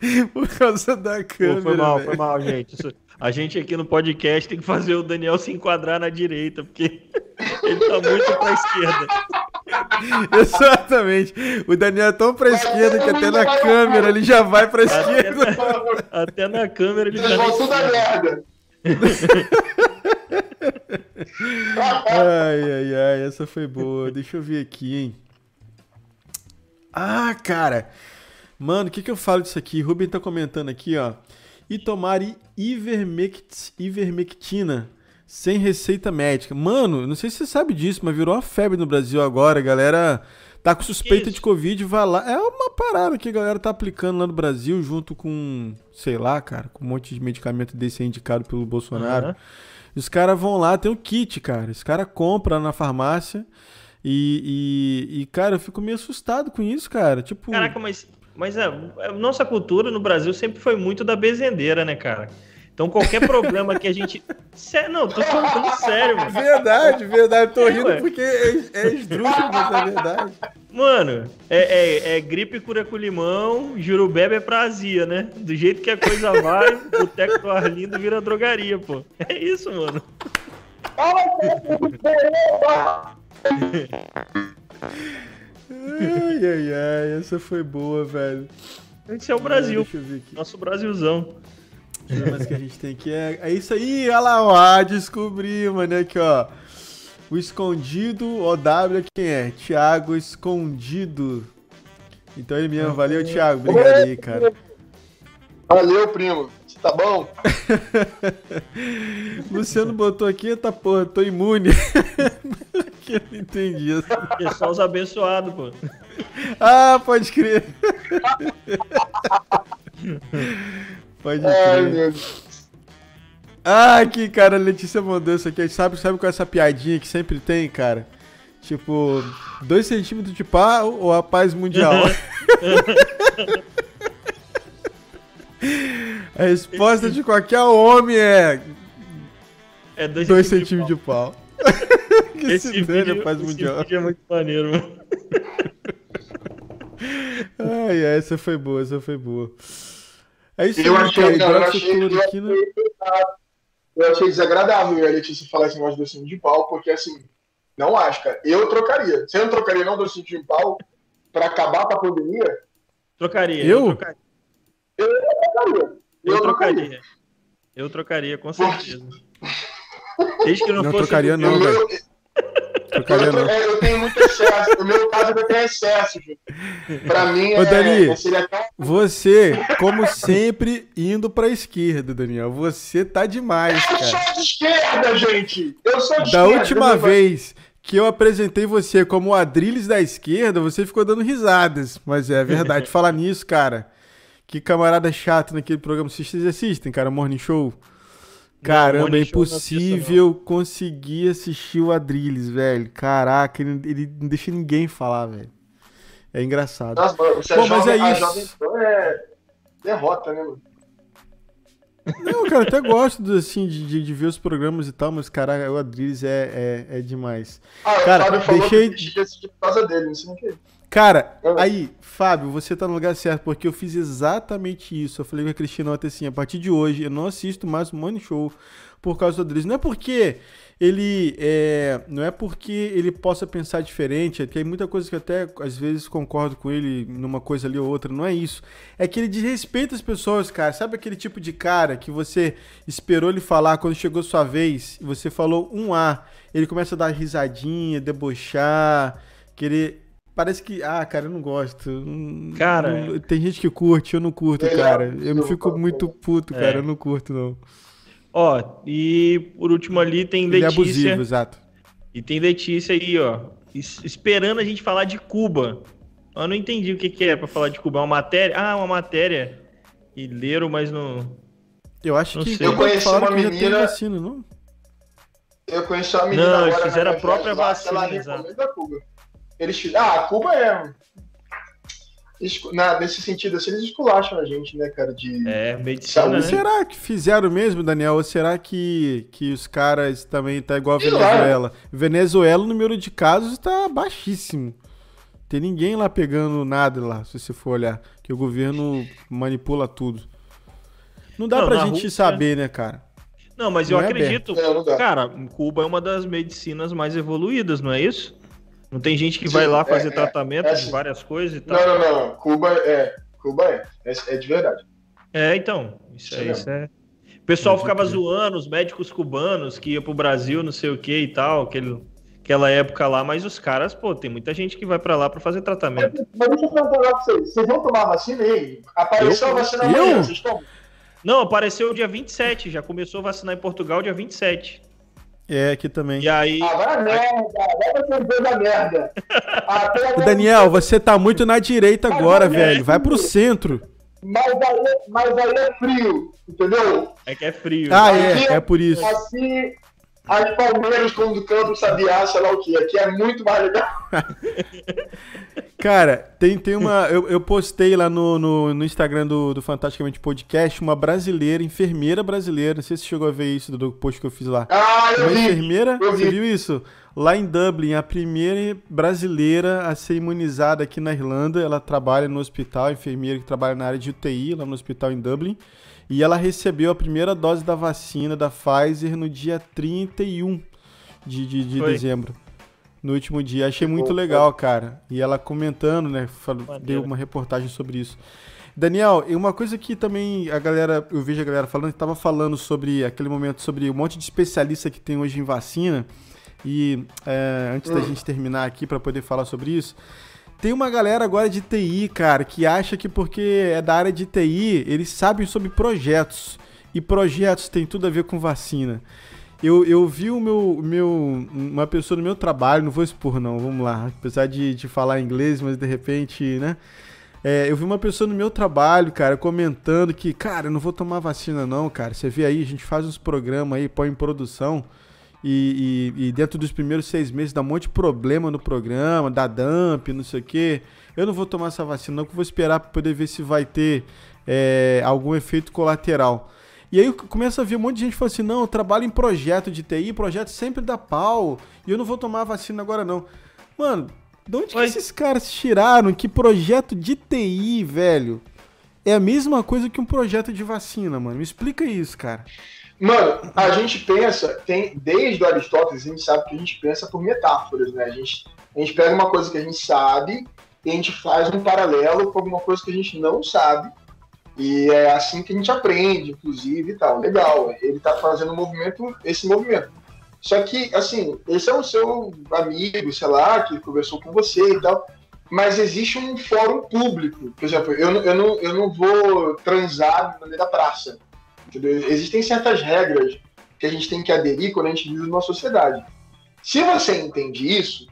Por causa da câmera. Pô, foi mal, véio. foi mal, gente. A gente aqui no podcast tem que fazer o Daniel se enquadrar na direita, porque ele tá muito pra esquerda. Exatamente. O Daniel é tão pra esquerda que até na câmera ele já vai pra esquerda. Até na, câmera ele Vocês tá vão tudo a merda. ai, ai, ai, essa foi boa. Deixa eu ver aqui, hein. Ah, cara. Mano, o que, que eu falo disso aqui? Ruben tá comentando aqui, ó. E tomar ivermect, ivermectina sem receita médica. Mano, não sei se você sabe disso, mas virou uma febre no Brasil agora. A galera tá com suspeita de Covid, vai lá. É uma parada que a galera tá aplicando lá no Brasil, junto com, sei lá, cara, com um monte de medicamento desse indicado pelo Bolsonaro. Uhum. Os caras vão lá, tem um kit, cara. Os caras compram na farmácia. E, e, e, cara, eu fico meio assustado com isso, cara. Tipo. Caraca, mas, mas a, a nossa cultura no Brasil sempre foi muito da bezendeira, né, cara? Então qualquer problema que a gente. Sério, não, tô falando sério, mano. Verdade, verdade. Tô rindo porque é, é esdrúxulo, mas é verdade. Mano, é, é, é, gripe cura com limão, jurubebe é pra azia, né? Do jeito que a coisa vai, o boteco do Arlindo vira drogaria, pô. É isso, mano. ai, ai, ai, essa foi boa, velho. Esse é o Brasil. Deixa eu ver aqui. Nosso Brasilzão. Ver mais que a gente tem aqui. É, é isso aí, olha lá, ó. Ah, descobri, mano. Aqui, ó. O escondido OW quem é? Thiago Escondido. Então ele mesmo. Valeu, Thiago. Obrigado aí, cara. Valeu, primo. Você tá bom? Luciano botou aqui, tá porra, tô imune. que eu não entendi. É só os abençoados, pô. Ah, pode crer. pode crer. Ai, meu Deus. Ah, que cara, a Letícia mandou isso aqui. Sabe, sabe com essa piadinha que sempre tem, cara? Tipo, 2 centímetros de pau ou a paz mundial? a resposta de qualquer homem é. É 2 centímetros de pau. que esse se vídeo, paz mundial. Esse vídeo é muito maneiro, mano. Ai, essa foi boa, essa foi boa. É isso eu aí, achei, cara. Eu achei, eu, achei, eu achei desagradável a Letícia falar esse negócio do cinto de pau, porque assim, não acho, cara. Eu trocaria. Você não trocaria não do cinto de pau pra acabar com a pandemia? Trocaria. Eu? Eu trocaria. Eu, trocaria. Eu, eu trocaria. Eu trocaria, com certeza. Desde que não, não fosse. Trocaria, não, velho. Não. É, eu tenho muito excesso. No meu caso, eu tenho excesso. Pra mim, Ô, é, Dani, é, tão... você, como sempre, indo pra esquerda, Daniel. Você tá demais, eu cara. Eu sou de esquerda, gente. Eu sou de da esquerda. última vez que eu apresentei você como o Adriles da esquerda, você ficou dando risadas. Mas é verdade. Falar nisso, cara. Que camarada chato naquele programa. Vocês assistem, cara, Morning Show? Caramba, é impossível conseguir assistir o Adrilles, velho. Caraca, ele, ele, não deixa ninguém falar, velho. É engraçado. Nossa, Pô, mas jovem, é isso. Jovem é derrota, né, mano? Não, cara, até gosto assim, de, de, de, ver os programas e tal, mas, cara, o Adrilles é, é, é demais. Ah, cara, o Fábio falou deixei... que por causa dele, não sei o que. Cara, aí, Fábio, você tá no lugar certo, porque eu fiz exatamente isso. Eu falei com a Cristina ontem assim, a partir de hoje eu não assisto mais o Money Show por causa do Adriles. Não é porque ele é, não é porque ele possa pensar diferente, é que tem muita coisa que até às vezes concordo com ele numa coisa ali ou outra, não é isso. É que ele desrespeita as pessoas, cara. Sabe aquele tipo de cara que você esperou ele falar quando chegou sua vez e você falou um A, ele começa a dar risadinha, debochar, querer Parece que, ah, cara, eu não gosto. Cara, não, tem gente que curte, eu não curto, é, cara. Eu não fico muito puto, cara, é. eu não curto, não. Ó, e por último ali tem Ele Letícia. É abusivo, exato. E tem Letícia aí, ó, esperando a gente falar de Cuba. Eu não entendi o que, que é para falar de Cuba. É uma matéria? Ah, uma matéria. E leram, mas não. Eu acho não que sei. eu conheci uma menina. Vacina, não? Eu conheci uma menina. Não, eles fizeram a própria vacina. Ela recomenda Cuba. Eles, ah, Cuba é. Na, nesse sentido, assim, eles esculacham a gente, né, cara? De é, medicina. Né? Será que fizeram mesmo, Daniel? Ou será que, que os caras também tá igual a Venezuela? Venezuela, o número de casos está baixíssimo. Tem ninguém lá pegando nada lá, se você for olhar. Que o governo manipula tudo. Não dá não, pra gente Rússia... saber, né, cara? Não, mas não eu é acredito. É, cara, Cuba é uma das medicinas mais evoluídas, não é isso? Não tem gente que Sim, vai lá fazer é, é tratamento é, de várias coisas e tal? Não, não, não. Cuba é. Cuba é. É, é de verdade. É, então. Isso, é, isso é. O pessoal ficava zoando os médicos cubanos que iam pro Brasil, não sei o que e tal, aquele, aquela época lá, mas os caras, pô, tem muita gente que vai para lá para fazer tratamento. Mas, deixa eu perguntar pra vocês, vocês vão tomar vacina aí? Apareceu eu? a vacina amanhã, vocês tomam? Não, apareceu dia 27, já começou a vacinar em Portugal dia 27. É, aqui também. E aí. Ah, vai merda, vai você da merda. Ah, Daniel, você tá muito na direita agora, velho. Vai pro centro. Mas aí, mas aí é frio, entendeu? É que é frio. Ah, é, é por isso. Assim, as Palmeiras quando cantam Sabiá, sei lá o que. Aqui é muito mais legal. Cara, tem, tem uma. Eu, eu postei lá no, no, no, Instagram do, do Fantasticamente Podcast uma brasileira, enfermeira brasileira. Não sei se você chegou a ver isso do post que eu fiz lá. Ah, eu uma vi. enfermeira, eu você viu isso? Lá em Dublin, a primeira brasileira a ser imunizada aqui na Irlanda. Ela trabalha no hospital, enfermeira que trabalha na área de UTI, lá no hospital em Dublin. E ela recebeu a primeira dose da vacina da Pfizer no dia 31 de, de, de dezembro. No último dia. Achei muito legal, cara. E ela comentando, né? Falou, deu uma reportagem sobre isso. Daniel, e uma coisa que também a galera, eu vejo a galera falando, estava falando sobre aquele momento, sobre um monte de especialista que tem hoje em vacina. E é, antes da hum. gente terminar aqui para poder falar sobre isso, tem uma galera agora de TI, cara, que acha que porque é da área de TI, eles sabem sobre projetos. E projetos tem tudo a ver com vacina. Eu, eu vi o meu, meu, uma pessoa no meu trabalho, não vou expor não, vamos lá, apesar de, de falar inglês, mas de repente, né? É, eu vi uma pessoa no meu trabalho, cara, comentando que, cara, eu não vou tomar vacina não, cara. Você vê aí, a gente faz uns programas aí, põe em produção. E, e, e, dentro dos primeiros seis meses dá um monte de problema no programa, dá dump, não sei o quê. Eu não vou tomar essa vacina, não, que eu vou esperar para poder ver se vai ter é, algum efeito colateral. E aí começa a ver um monte de gente falando assim: não, eu trabalho em projeto de TI, projeto sempre dá pau, e eu não vou tomar a vacina agora não. Mano, de onde que esses caras tiraram que projeto de TI, velho, é a mesma coisa que um projeto de vacina, mano? Me explica isso, cara. Mano, a gente pensa, tem desde o Aristóteles, a gente sabe que a gente pensa por metáforas, né? A gente, a gente pega uma coisa que a gente sabe e a gente faz um paralelo com alguma coisa que a gente não sabe. E é assim que a gente aprende, inclusive, e tal. Legal, ele tá fazendo um movimento, esse movimento. Só que, assim, esse é o seu amigo, sei lá, que conversou com você e tal, mas existe um fórum público. Por exemplo, eu, eu, não, eu não vou transar no meio da praça Entendeu? Existem certas regras que a gente tem que aderir quando a gente vive numa sociedade. Se você entende isso,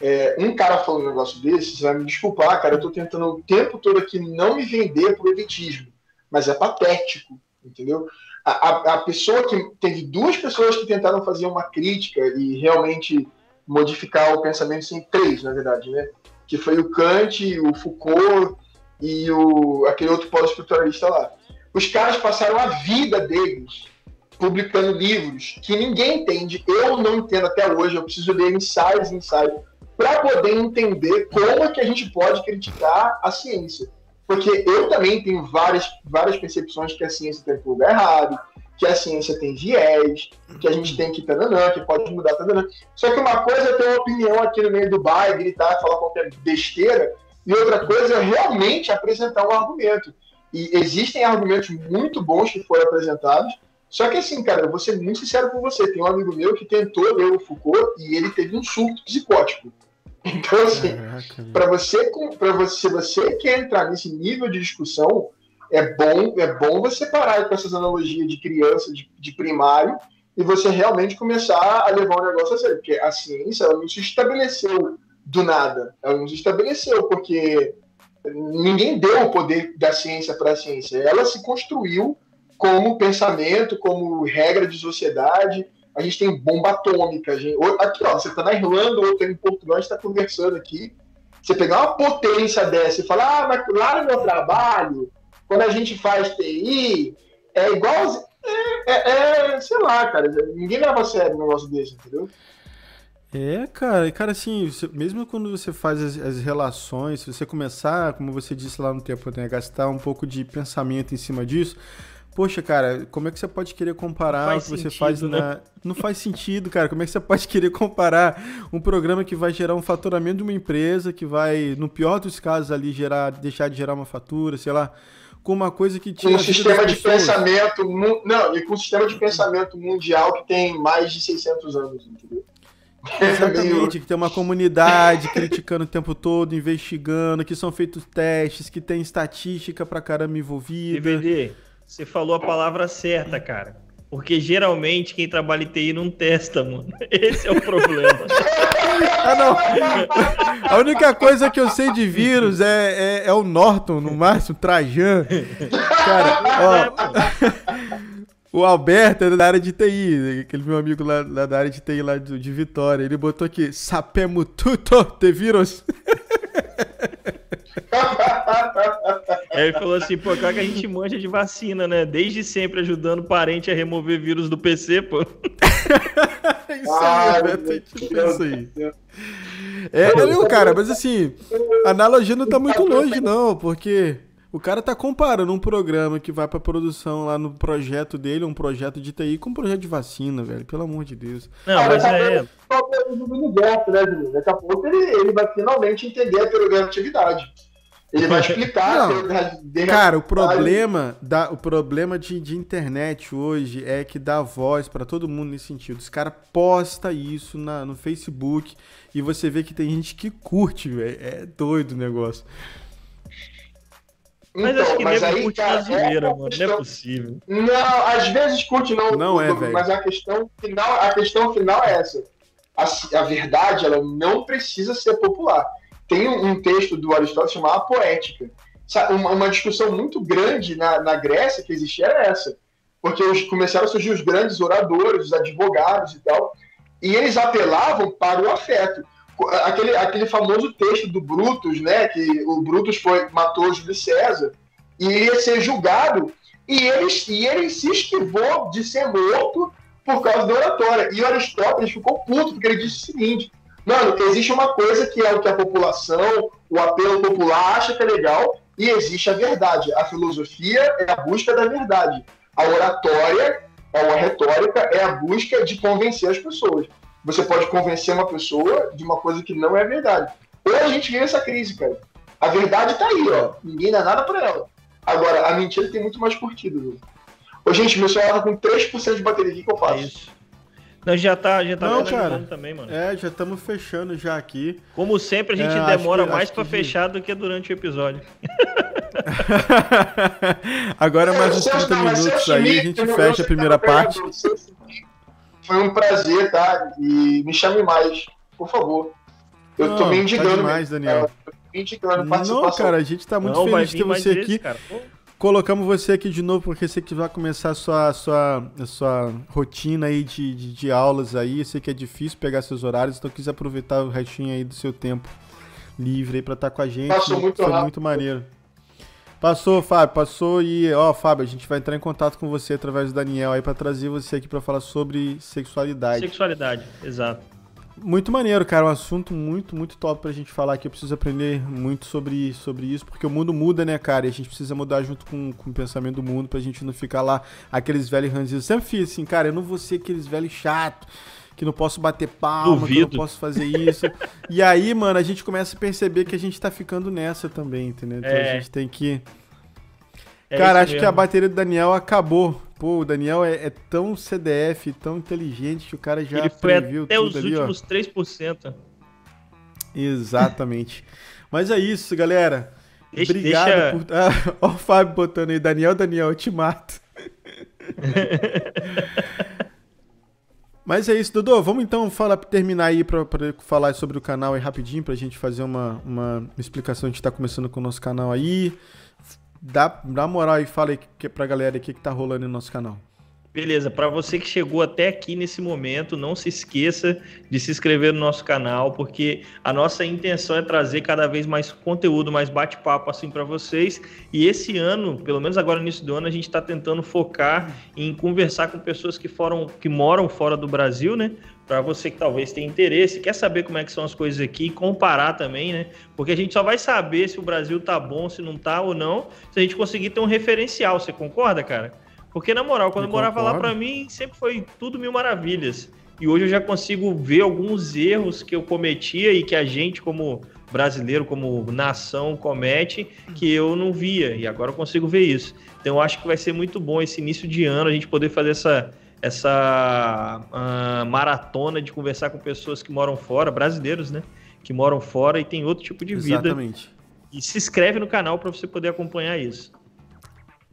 é, um cara falando um negócio desse, você vai me desculpar, cara, eu tô tentando o tempo todo aqui não me vender por elitismo, mas é patético, entendeu? a, a, a pessoa que. Teve duas pessoas que tentaram fazer uma crítica e realmente modificar o pensamento, sim, três, na verdade, né? Que foi o Kant, o Foucault e o, aquele outro pós-estruturalista lá. Os caras passaram a vida deles publicando livros que ninguém entende, eu não entendo até hoje, eu preciso ler ensaios ensaios para poder entender como é que a gente pode criticar a ciência. Porque eu também tenho várias, várias percepções que a ciência tem tudo errado, que a ciência tem viés, que a gente tem que tananã, que pode mudar tananã. Só que uma coisa é ter uma opinião aqui no meio do bar, gritar, falar qualquer besteira, e outra coisa é realmente apresentar um argumento. E existem argumentos muito bons que foram apresentados, só que assim, cara, eu vou ser muito sincero com você. Tem um amigo meu que tentou ler o Foucault e ele teve um surto psicótico. Então, assim, para você, para você, você quer entrar nesse nível de discussão, é bom, é bom você parar com essas analogias de criança, de, de primário, e você realmente começar a levar o negócio a sério. Porque a ciência ela não se estabeleceu do nada. Ela não se estabeleceu porque ninguém deu o poder da ciência para a ciência. Ela se construiu como pensamento, como regra de sociedade. A gente tem bomba atômica. Gente... Aqui, ó, você está na Irlanda ou está em Portugal, a gente está conversando aqui. Você pegar uma potência dessa e falar, ah, mas lá no meu trabalho, quando a gente faz TI, é igual. É, é, é sei lá, cara. Ninguém leva a sério um negócio desse, entendeu? É, cara, e cara, assim, você, mesmo quando você faz as, as, relações, se você começar, como você disse lá no tempo, né, gastar um pouco de pensamento em cima disso, Poxa, cara, como é que você pode querer comparar o que você faz né? na. Não faz sentido, cara. Como é que você pode querer comparar um programa que vai gerar um faturamento de uma empresa, que vai, no pior dos casos, ali, gerar, deixar de gerar uma fatura, sei lá, com uma coisa que tinha. Com um sistema de pensamento. Não, e com um sistema de pensamento mundial que tem mais de 600 anos, entendeu? Exatamente, que tem uma comunidade criticando o tempo todo, investigando, que são feitos testes, que tem estatística pra caramba envolvida. DVD. Você falou a palavra certa, cara. Porque geralmente quem trabalha em TI não testa, mano. Esse é o problema. ah, não. A única coisa que eu sei de vírus é, é, é o Norton, no máximo, Trajan. Cara, ó. O Alberto é da área de TI, aquele meu amigo lá, lá da área de TI lá de, de Vitória. Ele botou aqui, sapemo tudo de vírus. Aí ele falou assim, pô, claro que a gente manja de vacina, né? Desde sempre ajudando parente a remover vírus do PC, pô. isso aí, Beto, tipo isso aí. É, não, cara, mas assim, a analogia não tá muito longe, não, porque o cara tá comparando um programa que vai pra produção lá no projeto dele, um projeto de TI, com um projeto de vacina, velho. Pelo amor de Deus. Não, mas é. Né, Daqui a pouco ele, ele vai finalmente entender a progressividade. Ele vai explicar. Não, cara, o problema, da, o problema de, de internet hoje é que dá voz para todo mundo nesse sentido. Os caras posta isso na, no Facebook e você vê que tem gente que curte, velho. É doido o negócio. Mas então, acho que mas aí, curte cara, brasileira, é mano. Questão... Não é possível. Não, às vezes curte não. Não é, velho. Mas a questão final, a questão final é essa. A, a verdade, ela não precisa ser popular tem um texto do Aristóteles chamado A Poética. Uma, uma discussão muito grande na, na Grécia que existia era essa. Porque os, começaram a surgir os grandes oradores, os advogados e tal, e eles apelavam para o afeto. Aquele, aquele famoso texto do Brutus, né, que o Brutus foi, matou Júlio César, e ia ser julgado, e ele, e ele se esquivou de ser morto por causa da oratória. E Aristóteles ficou puto, porque ele disse o seguinte: Mano, existe uma coisa que é o que a população, o apelo popular acha que é legal, e existe a verdade. A filosofia é a busca da verdade. A oratória, ou a retórica, é a busca de convencer as pessoas. Você pode convencer uma pessoa de uma coisa que não é verdade. Hoje a gente vive essa crise, cara. A verdade tá aí, ó. Ninguém dá nada pra ela. Agora, a mentira tem muito mais curtido, viu? Ô, gente, meu celular tá com 3% de bateria aqui que eu faço. É isso. Não, já tá, já tá Não, cara. também, mano. É, já estamos fechando já aqui. Como sempre, a gente é, demora que, mais para fechar do que durante o episódio. Agora mais uns 30 minutos aí, a gente fecha a primeira parte. Foi um prazer, tá? E me chame mais, por favor. Eu Não, tô me indigando. Tá demais, Daniel. me indicando Não, cara, a gente tá muito Não, feliz de ter você aqui. Esse, colocamos você aqui de novo porque você que vai começar a sua, a sua, a sua rotina aí de, de, de, aulas aí. Eu sei que é difícil pegar seus horários, então quis aproveitar o restinho aí do seu tempo livre aí pra estar tá com a gente. Passou muito Foi rápido. muito maneiro. Passou, Fábio, passou e, ó, Fábio, a gente vai entrar em contato com você através do Daniel aí para trazer você aqui para falar sobre sexualidade. Sexualidade, exato. Muito maneiro, cara. Um assunto muito, muito top pra gente falar aqui. Eu preciso aprender muito sobre, sobre isso, porque o mundo muda, né, cara? E a gente precisa mudar junto com, com o pensamento do mundo pra gente não ficar lá aqueles velhos ranzinhos. Sempre fiz assim, cara, eu não vou ser aqueles velhos chato que não posso bater palma, Duvido. que não posso fazer isso. e aí, mano, a gente começa a perceber que a gente tá ficando nessa também, entendeu? Então É. a gente tem que. É cara, acho que mesmo. a bateria do Daniel acabou. Pô, o Daniel é, é tão CDF, tão inteligente que o cara já Ele foi até os ali, ó. últimos 3%. Exatamente. Mas é isso, galera. Deixa- Obrigado deixa- por. Ah, ó o Fábio botando aí. Daniel, Daniel, eu te mato. Mas é isso, Dodô. Vamos então falar, terminar aí pra falar sobre o canal aí rapidinho, pra gente fazer uma, uma explicação. A gente tá começando com o nosso canal aí. Dá, dá moral aí, fala aí que, pra galera aqui que tá rolando no nosso canal. Beleza, para você que chegou até aqui nesse momento, não se esqueça de se inscrever no nosso canal, porque a nossa intenção é trazer cada vez mais conteúdo, mais bate-papo assim para vocês. E esse ano, pelo menos agora no início do ano, a gente está tentando focar em conversar com pessoas que foram, que moram fora do Brasil, né? Para você que talvez tenha interesse, quer saber como é que são as coisas aqui, comparar também, né? Porque a gente só vai saber se o Brasil tá bom, se não tá ou não, se a gente conseguir ter um referencial. Você concorda, cara? Porque, na moral, quando Eu morava lá, pra mim, sempre foi tudo mil maravilhas. E hoje eu já consigo ver alguns erros que eu cometia e que a gente, como brasileiro, como nação, comete, que eu não via. E agora eu consigo ver isso. Então eu acho que vai ser muito bom esse início de ano a gente poder fazer essa, essa ah, maratona de conversar com pessoas que moram fora, brasileiros, né? Que moram fora e tem outro tipo de vida. Exatamente. E se inscreve no canal para você poder acompanhar isso.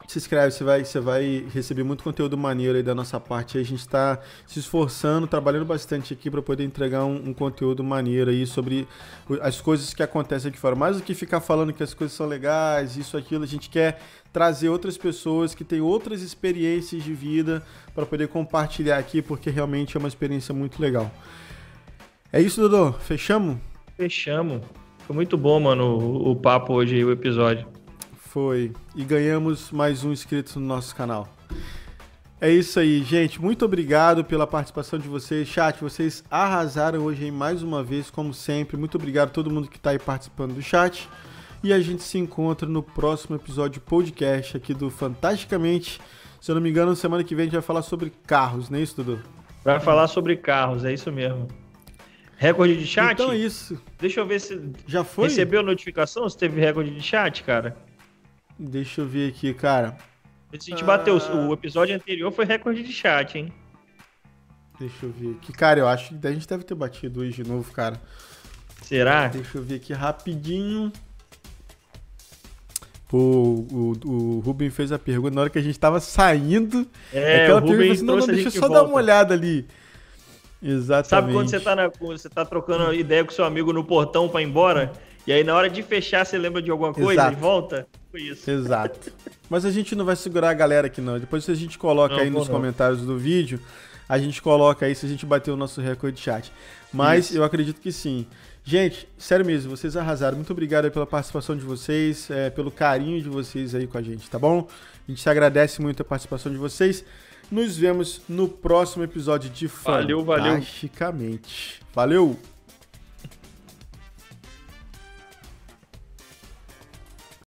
Se inscreve, você vai, você vai receber muito conteúdo maneiro aí da nossa parte. A gente está se esforçando, trabalhando bastante aqui para poder entregar um, um conteúdo maneiro aí sobre as coisas que acontecem aqui fora. Mais do que ficar falando que as coisas são legais, isso, aquilo, a gente quer trazer outras pessoas que têm outras experiências de vida para poder compartilhar aqui, porque realmente é uma experiência muito legal. É isso, Dodô? Fechamos? Fechamos. Foi muito bom, mano, o, o papo hoje, o episódio. Foi. E ganhamos mais um inscrito no nosso canal. É isso aí, gente. Muito obrigado pela participação de vocês. Chat, vocês arrasaram hoje aí mais uma vez, como sempre. Muito obrigado a todo mundo que está aí participando do chat. E a gente se encontra no próximo episódio podcast aqui do Fantasticamente. Se eu não me engano, semana que vem a gente vai falar sobre carros, não é isso, Dudu? Vai falar sobre carros, é isso mesmo. Recorde de chat? Então é isso. Deixa eu ver se Já foi? recebeu a notificação, se teve recorde de chat, cara. Deixa eu ver aqui, cara. A gente Ah. bateu, o episódio anterior foi recorde de chat, hein? Deixa eu ver aqui. Cara, eu acho que a gente deve ter batido hoje de novo, cara. Será? Deixa eu ver aqui rapidinho. O, o, o Ruben fez a pergunta na hora que a gente tava saindo. É, Aquela o pergunta assim, não, não, deixa eu só de dar uma volta. olhada ali. Exatamente. Sabe quando você tá, na, você tá trocando ideia com seu amigo no portão pra ir embora? E aí na hora de fechar você lembra de alguma coisa Exato. e volta? Foi isso. Exato. Mas a gente não vai segurar a galera aqui, não. Depois se a gente coloca Não, aí nos não. comentários do vídeo, a gente coloca aí se a gente bater o nosso recorde de chat. Mas Isso. eu acredito que sim. Gente, sério mesmo, vocês arrasaram. Muito obrigado aí pela participação de vocês, é, pelo carinho de vocês aí com a gente, tá bom? A gente se agradece muito a participação de vocês. Nos vemos no próximo episódio de Valeu, valeu. Valeu!